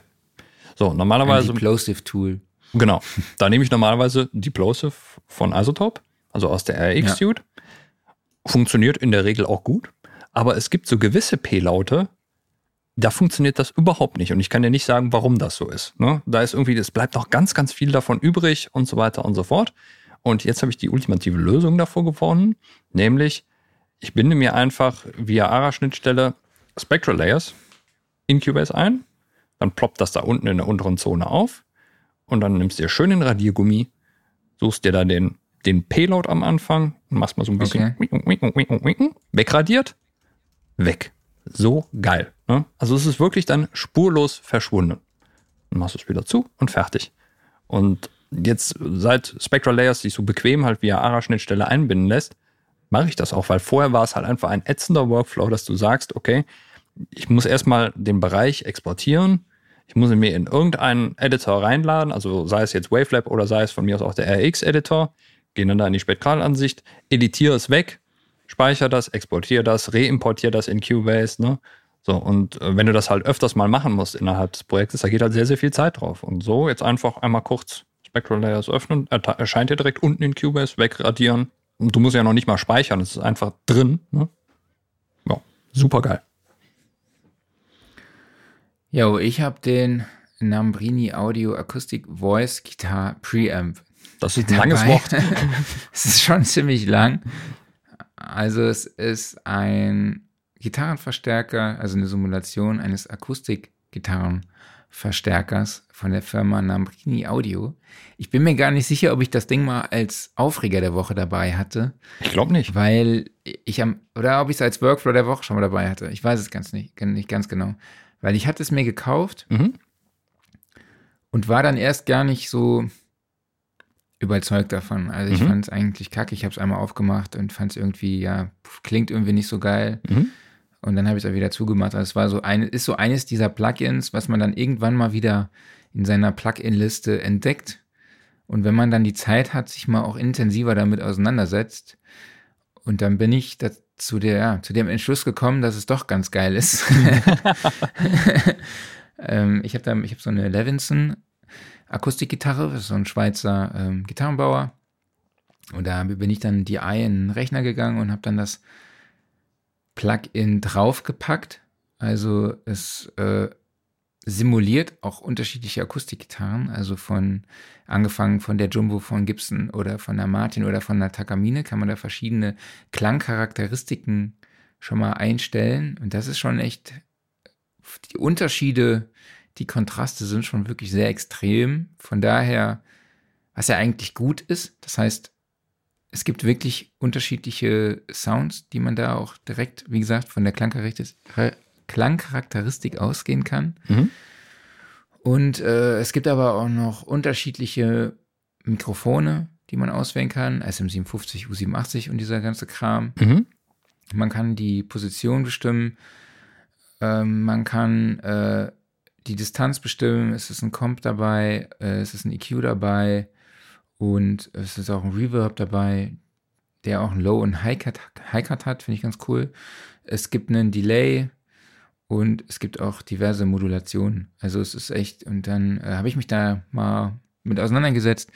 So, Ein normalerweise, Deplosive Tool. genau, da nehme ich normalerweise Deplosive von Isotope, also aus der RX-Suite. Funktioniert in der Regel auch gut, aber es gibt so gewisse P-Laute, da funktioniert das überhaupt nicht. Und ich kann dir nicht sagen, warum das so ist. Ne? Da ist irgendwie, es bleibt noch ganz, ganz viel davon übrig und so weiter und so fort. Und jetzt habe ich die ultimative Lösung davor gefunden, nämlich ich binde mir einfach via ARA-Schnittstelle Spectral Layers in Cubase ein, dann ploppt das da unten in der unteren Zone auf und dann nimmst du dir schön den Radiergummi, suchst dir da den, den Payload am Anfang und machst mal so ein bisschen wegradiert, weg. So geil. Ne? Also es ist wirklich dann spurlos verschwunden. Dann machst du es wieder zu und fertig. Und jetzt, seit Spectral Layers sich so bequem halt via ARA-Schnittstelle einbinden lässt, mache ich das auch, weil vorher war es halt einfach ein ätzender Workflow, dass du sagst, okay, ich muss erstmal den Bereich exportieren, ich muss ihn mir in irgendeinen Editor reinladen, also sei es jetzt Wavelab oder sei es von mir aus auch der RX-Editor, gehe dann da in die Spektralansicht, editiere es weg, speichere das, exportiere das, reimportiere das in Cubase, ne? So, und äh, wenn du das halt öfters mal machen musst innerhalb des Projektes, da geht halt sehr, sehr viel Zeit drauf. Und so jetzt einfach einmal kurz Spectral Layers öffnen, erscheint dir direkt unten in Cubase, wegradieren. Und du musst ja noch nicht mal speichern, es ist einfach drin. Ne? Ja, super geil. Jo, ich habe den Nambrini Audio Acoustic Voice Guitar Preamp. Das ist ein langes dabei. Wort. es ist schon ziemlich lang. Also es ist ein Gitarrenverstärker, also eine Simulation eines Akustik-Gitarrenverstärkers von der Firma Nambrini Audio. Ich bin mir gar nicht sicher, ob ich das Ding mal als Aufreger der Woche dabei hatte, Ich glaube nicht. weil ich am, oder ob ich es als Workflow der Woche schon mal dabei hatte. Ich weiß es ganz nicht, nicht ganz genau. Weil ich hatte es mir gekauft Mhm. und war dann erst gar nicht so überzeugt davon. Also ich Mhm. fand es eigentlich kacke. Ich habe es einmal aufgemacht und fand es irgendwie, ja, klingt irgendwie nicht so geil. Mhm. Und dann habe ich es auch wieder zugemacht. Also es war so eine, ist so eines dieser Plugins, was man dann irgendwann mal wieder in seiner Plugin-Liste entdeckt. Und wenn man dann die Zeit hat, sich mal auch intensiver damit auseinandersetzt. Und dann bin ich zu der, ja, zu dem Entschluss gekommen, dass es doch ganz geil ist. ähm, ich habe da, ich habe so eine Levinson Akustikgitarre, das ist so ein Schweizer ähm, Gitarrenbauer. Und da bin ich dann DI in den Rechner gegangen und habe dann das Plugin draufgepackt. Also es äh, simuliert auch unterschiedliche Akustikgitarren, also von angefangen von der Jumbo von Gibson oder von der Martin oder von der Takamine kann man da verschiedene Klangcharakteristiken schon mal einstellen und das ist schon echt die Unterschiede, die Kontraste sind schon wirklich sehr extrem. Von daher, was ja eigentlich gut ist, das heißt, es gibt wirklich unterschiedliche Sounds, die man da auch direkt, wie gesagt, von der Klangcharakteristik, Klangcharakteristik ausgehen kann. Mhm. Und äh, es gibt aber auch noch unterschiedliche Mikrofone, die man auswählen kann. SM57, U87 und dieser ganze Kram. Mhm. Man kann die Position bestimmen. Ähm, man kann äh, die Distanz bestimmen. Es ist ein Comp dabei. Äh, es ist ein EQ dabei. Und es ist auch ein Reverb dabei, der auch ein Low- und High-Cut High -Cut hat. Finde ich ganz cool. Es gibt einen Delay. Und es gibt auch diverse Modulationen. Also es ist echt, und dann äh, habe ich mich da mal mit auseinandergesetzt.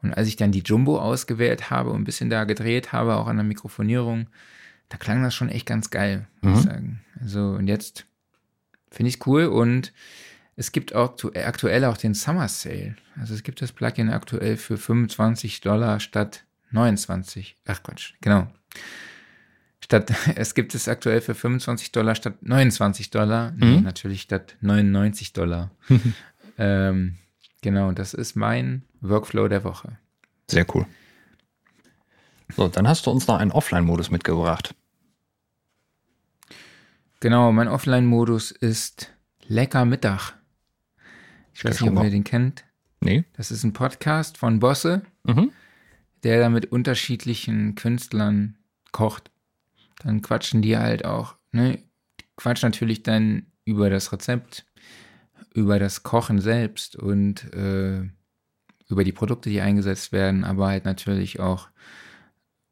Und als ich dann die Jumbo ausgewählt habe und ein bisschen da gedreht habe, auch an der Mikrofonierung, da klang das schon echt ganz geil, muss Mhm. ich sagen. Also, und jetzt finde ich es cool und es gibt auch tu- aktuell auch den Summer Sale. Also es gibt das Plugin aktuell für 25 Dollar statt 29. Ach Quatsch, genau. Statt, es gibt es aktuell für 25 Dollar statt 29 Dollar. Nee, Mhm. natürlich statt 99 Dollar. ähm, genau, das ist mein Workflow der Woche. Sehr cool. So, dann hast du uns noch einen Offline-Modus mitgebracht. Genau, mein Offline-Modus ist Lecker Mittag. Ich weiß nicht, ob ihr den kennt. Nee? Das ist ein Podcast von Bosse, Mhm. der da mit unterschiedlichen Künstlern kocht. Dann quatschen die halt auch, ne? Die Quatschen natürlich dann über das Rezept, über das Kochen selbst und äh, über die Produkte, die eingesetzt werden, aber halt natürlich auch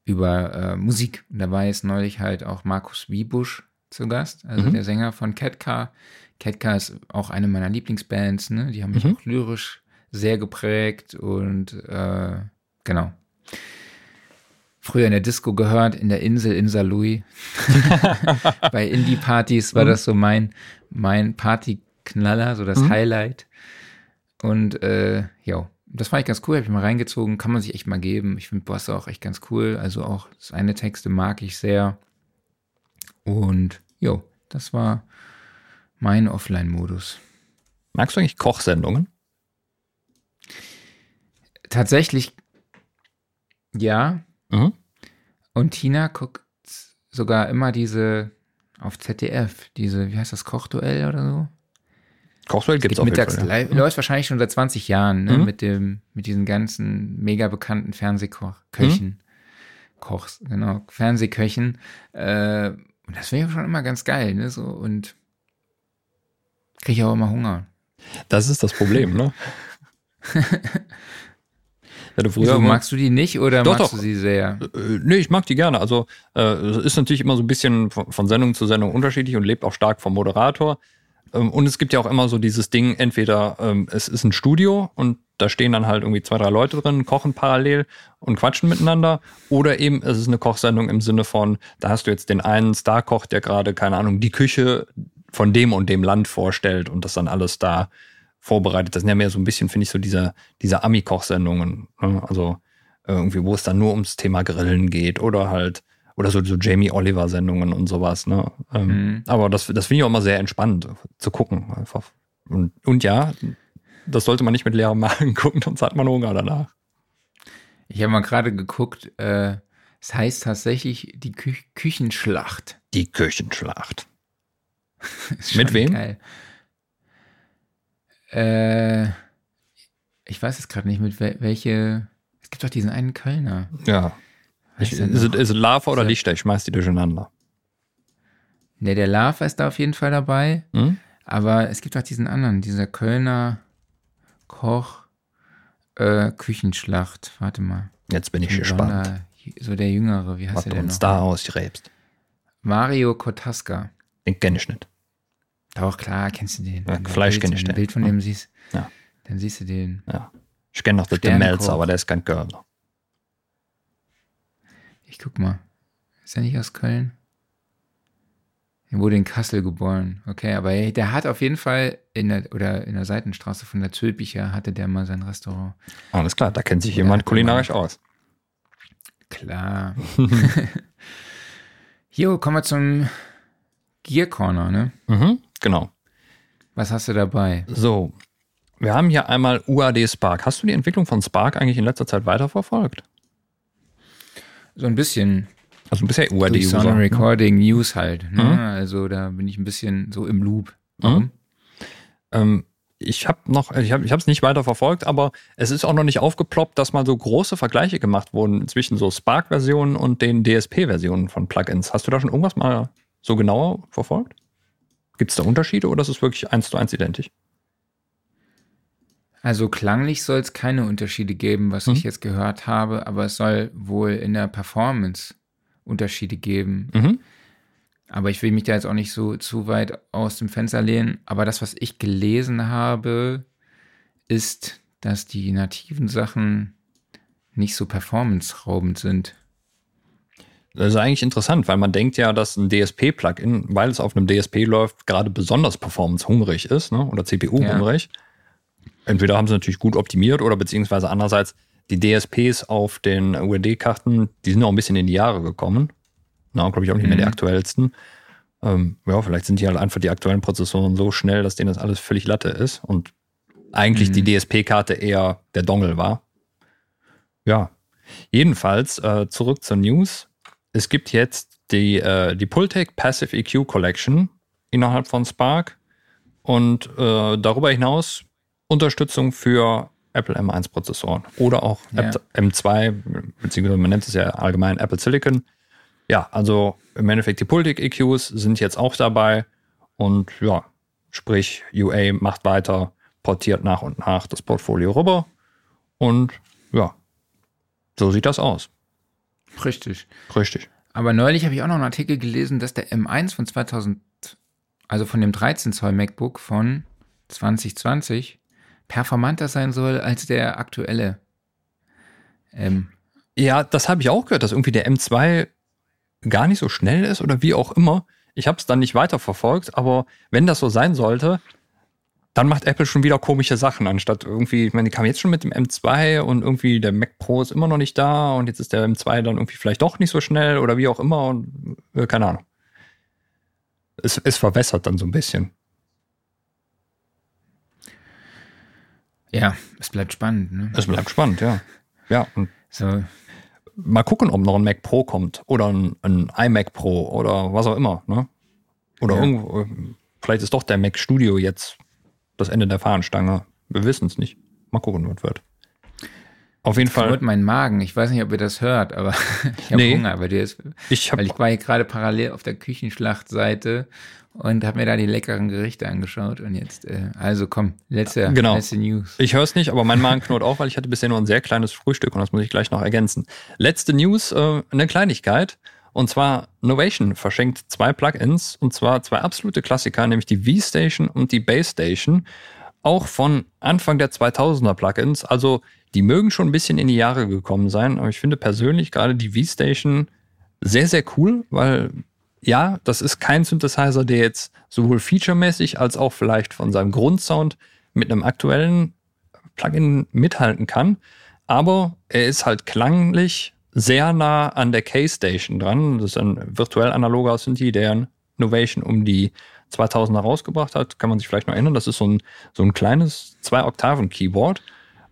über äh, Musik. Und dabei ist neulich halt auch Markus Wiebusch zu Gast, also Mhm. der Sänger von Ketka. Ketka ist auch eine meiner Lieblingsbands, ne? Die haben mich Mhm. auch lyrisch sehr geprägt und äh, genau. Früher in der Disco gehört, in der Insel in Saarlouis. Bei Indie-Partys war Mhm. das so mein, mein Partyknaller, so das Mhm. Highlight. Und äh, ja, das fand ich ganz cool, habe ich mal reingezogen, kann man sich echt mal geben. Ich finde Bosse auch echt ganz cool. Also auch seine Texte mag ich sehr. Und jo, das war mein Offline-Modus. Magst du eigentlich Kochsendungen? Tatsächlich, ja. Mhm. Und Tina guckt sogar immer diese auf ZDF, diese, wie heißt das, Kochduell oder so? Kochduell gibt es jeden mittags Fall. Ja. live, läuft wahrscheinlich schon seit 20 Jahren, ne? Mhm. Mit dem, mit diesen ganzen mega bekannten Fernsehköchen. Mhm. Kochs, genau, Fernsehköchen. Äh, und das finde ich schon immer ganz geil, ne? So, und kriege ich auch immer Hunger. Das ist das Problem, ne? Du früher Wieso, magst du die nicht oder Doch, magst doch. du sie sehr? Äh, Nee, ich mag die gerne. Also äh, es ist natürlich immer so ein bisschen von, von Sendung zu Sendung unterschiedlich und lebt auch stark vom Moderator. Ähm, und es gibt ja auch immer so dieses Ding, entweder ähm, es ist ein Studio und da stehen dann halt irgendwie zwei, drei Leute drin, kochen parallel und quatschen miteinander. Oder eben es ist eine Kochsendung im Sinne von, da hast du jetzt den einen Starkoch, der gerade, keine Ahnung, die Küche von dem und dem Land vorstellt und das dann alles da vorbereitet. Das sind ja mehr so ein bisschen, finde ich, so diese, diese Ami-Kochsendungen. Ne? Also irgendwie, wo es dann nur ums Thema Grillen geht oder halt, oder so, so Jamie Oliver-Sendungen und sowas. Ne? Ähm, Mhm. Aber das, das finde ich auch immer sehr entspannt zu gucken. Einfach. Und, und ja, das sollte man nicht mit leerem Magen gucken, sonst hat man Hunger danach. Ich habe mal gerade geguckt, äh, es heißt tatsächlich die Kü Küchenschlacht. Die Küchenschlacht. Mit wem? Geil. Äh, ich weiß jetzt gerade nicht, mit wel welche. Es gibt doch diesen einen Kölner. Ja. Was Ich, ist es- es Lava oder er- Lichter? Ich schmeiß die durcheinander. Ne, der Lava ist da auf jeden Fall dabei. Hm? Aber es gibt auch diesen anderen, dieser Kölner Koch äh, Küchenschlacht. Warte mal. Jetzt bin ich gespannt, So der Jüngere, wie heißt was der du denn uns noch? da ausgräbst. Mario Kotaska. Den kenne ich nicht. Doch, klar, kennst du den. Ja, du Fleisch Bild- kenn ich wenn du ein Bild von dem siehst, Ja. dann siehst du den. Ja. Ich kenne noch den. Melzer, aber der ist kein Körner. Ich guck mal. Ist er nicht aus Köln? Er wurde in Kassel geboren. Okay, aber er- der hat auf jeden Fall in der, oder in der Seitenstraße von der Zülpicher hatte der mal sein Restaurant. Alles klar, da kennt sich jemand kulinarisch aus. Klar. Jo, kommen wir zum Gear Corner, ne? Mhm, genau. Was hast du dabei? So, wir haben hier einmal UAD Spark. Hast du die Entwicklung von Spark eigentlich in letzter Zeit weiterverfolgt? So ein bisschen Also bisher UAD durch User. Sound Recording News halt. Ne? Mhm. Also da bin ich ein bisschen so im Loop. Warum? Ähm, ich habe noch, ich habe es nicht weiter verfolgt, aber es ist auch noch nicht aufgeploppt, dass mal so große Vergleiche gemacht wurden zwischen so Spark-Versionen und den DSP-Versionen von Plugins. Hast du da schon irgendwas mal so genauer verfolgt? Gibt es da Unterschiede oder ist es wirklich eins zu eins identisch? Also klanglich soll es keine Unterschiede geben, was mhm. ich jetzt gehört habe, aber es soll wohl in der Performance Unterschiede geben. Mhm. Aber ich will mich da jetzt auch nicht so zu weit aus dem Fenster lehnen. Aber das, was ich gelesen habe, ist, dass die nativen Sachen nicht so performance-raubend sind. Das ist eigentlich interessant, weil man denkt ja, dass ein DSP-Plugin, weil es auf einem DSP läuft, gerade besonders performance-hungrig ist ne? oder CPU-hungrig. Ja. Entweder haben sie natürlich gut optimiert oder beziehungsweise andererseits die DSPs auf den URD-Karten, die sind auch ein bisschen in die Jahre gekommen. Na, glaube ich auch nicht mehr die mhm. aktuellsten. Ähm, ja, vielleicht sind die halt einfach die aktuellen Prozessoren so schnell, dass denen das alles völlig Latte ist und eigentlich mhm. die DSP-Karte eher der Dongle war. Ja, jedenfalls äh, zurück zur News. Es gibt jetzt die, äh, die Pultec Passive EQ Collection innerhalb von Spark und äh, darüber hinaus Unterstützung für Apple M1 Prozessoren oder auch ja. M2, beziehungsweise man nennt es ja allgemein Apple Silicon ja, also im Endeffekt die Pultic EQs sind jetzt auch dabei und ja, sprich UA macht weiter, portiert nach und nach das Portfolio rüber und ja, so sieht das aus. Richtig. Richtig. Aber neulich habe ich auch noch einen Artikel gelesen, dass der M1 von 2000, also von dem 13 Zoll MacBook von 2020 performanter sein soll als der aktuelle. Ähm, ja, das habe ich auch gehört, dass irgendwie der M2 gar nicht so schnell ist oder wie auch immer. Ich habe es dann nicht weiterverfolgt, aber wenn das so sein sollte, dann macht Apple schon wieder komische Sachen, anstatt irgendwie, ich meine, die kam jetzt schon mit dem M2 und irgendwie der Mac Pro ist immer noch nicht da und jetzt ist der M2 dann irgendwie vielleicht doch nicht so schnell oder wie auch immer und äh, keine Ahnung. Es, es verwässert dann so ein bisschen. Ja, es bleibt spannend. Ne? Es bleibt spannend, ja. Ja. So mal gucken, ob noch ein Mac Pro kommt oder ein, ein iMac Pro oder was auch immer. Ne? Oder ja. irgendwo, vielleicht ist doch der Mac Studio jetzt das Ende der Fahnenstange. Wir wissen es nicht. Mal gucken, was wird. Auf jeden Fall. mein Magen. Ich weiß nicht, ob ihr das hört, aber ich habe nee, Hunger. Weil, ist, ich hab, weil ich war hier gerade parallel auf der Küchenschlachtseite und habe mir da die leckeren Gerichte angeschaut. Und jetzt, äh, also komm, letzte, genau. letzte News. Ich höre es nicht, aber mein Magen knurrt auch, weil ich hatte bisher nur ein sehr kleines Frühstück und das muss ich gleich noch ergänzen. Letzte News, äh, eine Kleinigkeit. Und zwar Novation verschenkt zwei Plugins und zwar zwei absolute Klassiker, nämlich die V-Station und die Base Station. Auch von Anfang der 2000er Plugins. Also die mögen schon ein bisschen in die Jahre gekommen sein, aber ich finde persönlich gerade die V-Station sehr, sehr cool, weil ja, das ist kein Synthesizer, der jetzt sowohl featuremäßig als auch vielleicht von seinem Grundsound mit einem aktuellen Plugin mithalten kann. Aber er ist halt klanglich sehr nah an der K-Station dran. Das ist ein virtuell analoger Synthi, der Novation um die 2000er rausgebracht hat. Kann man sich vielleicht noch erinnern. Das ist so ein, so ein kleines Zwei-Oktaven-Keyboard.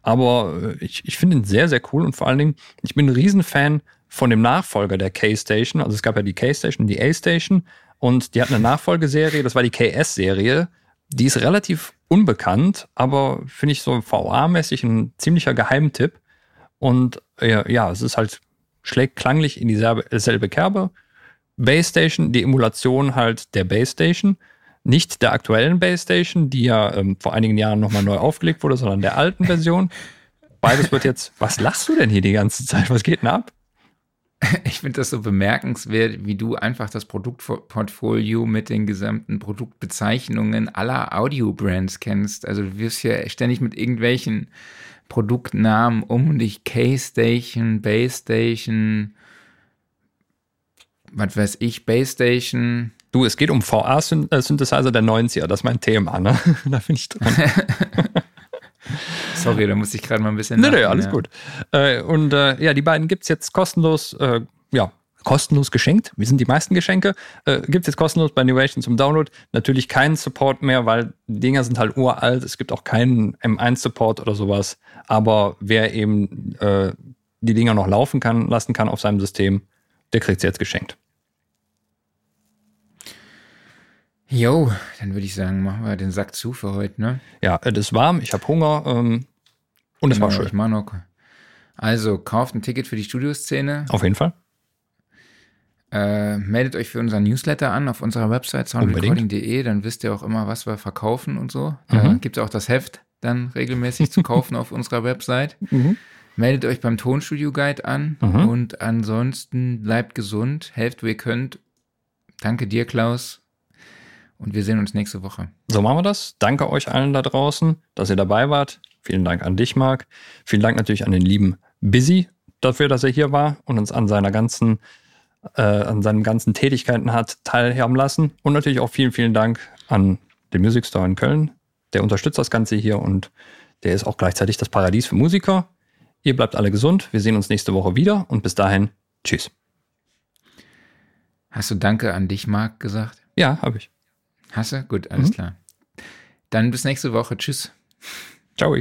Aber äh, ich, ich finde ihn sehr, sehr cool und vor allen Dingen, ich bin ein Riesenfan von dem Nachfolger der K-Station. Also es gab ja die K-Station, die A-Station und die hat eine Nachfolgeserie, das war die KS-Serie. Die ist relativ unbekannt, aber finde ich so VA-mäßig ein ziemlicher Geheimtipp. Und ja, ja, es ist halt, schlägt klanglich in dieselbe Kerbe. Base Station, die Emulation halt der Base Station. Nicht der aktuellen Base Station, die ja ähm, vor einigen Jahren nochmal neu aufgelegt wurde, sondern der alten Version. Beides wird jetzt. Was lachst du denn hier die ganze Zeit? Was geht denn ab? Ich finde das so bemerkenswert, wie du einfach das Produktportfolio mit den gesamten Produktbezeichnungen aller Audio-Brands kennst. Also du wirst ja ständig mit irgendwelchen Produktnamen um dich. K-Station, Base Station, was weiß ich, Base Station. Du, es geht um VA-Synthesizer der 90er, das ist mein Thema, ne? da bin ich dran. Sorry, da muss ich gerade mal ein bisschen. Nee, nee, alles ja. gut. Äh, und äh, ja, die beiden gibt es jetzt kostenlos, äh, ja, kostenlos geschenkt. Wie sind die meisten Geschenke? Äh, gibt es jetzt kostenlos bei Innovation zum Download. Natürlich keinen Support mehr, weil die Dinger sind halt uralt. Es gibt auch keinen M1-Support oder sowas. Aber wer eben äh, die Dinger noch laufen kann, lassen kann auf seinem System, der kriegt sie jetzt geschenkt. Jo, dann würde ich sagen, machen wir den Sack zu für heute, ne? Ja, es ist warm, ich habe Hunger ähm, und es war Genau, schön. Ich mach noch. Also, kauft ein Ticket für die Studioszene. Auf jeden Fall. Äh, meldet euch für unseren Newsletter an auf unserer Website soundrecording.de, dann wisst ihr auch immer, was wir verkaufen und so. Da Mhm. gibt es auch das Heft dann regelmäßig zu kaufen auf unserer Website. Meldet euch beim Tonstudio Guide an Mhm. und ansonsten bleibt gesund, helft, wo ihr könnt. Danke dir, Klaus. Und wir sehen uns nächste Woche. So machen wir das. Danke euch allen da draußen, dass ihr dabei wart. Vielen Dank an dich, Marc. Vielen Dank natürlich an den lieben Busy dafür, dass er hier war und uns an seiner ganzen, äh, an seinen ganzen Tätigkeiten hat teilhaben lassen. Und natürlich auch vielen, vielen Dank an den Music Store in Köln. Der unterstützt das Ganze hier und der ist auch gleichzeitig das Paradies für Musiker. Ihr bleibt alle gesund. Wir sehen uns nächste Woche wieder und bis dahin, tschüss. Hast du Danke an dich, Marc, gesagt? Ja, habe ich. Hast du? Gut, alles Mhm. klar. Dann bis nächste Woche. Tschüss. Ciao.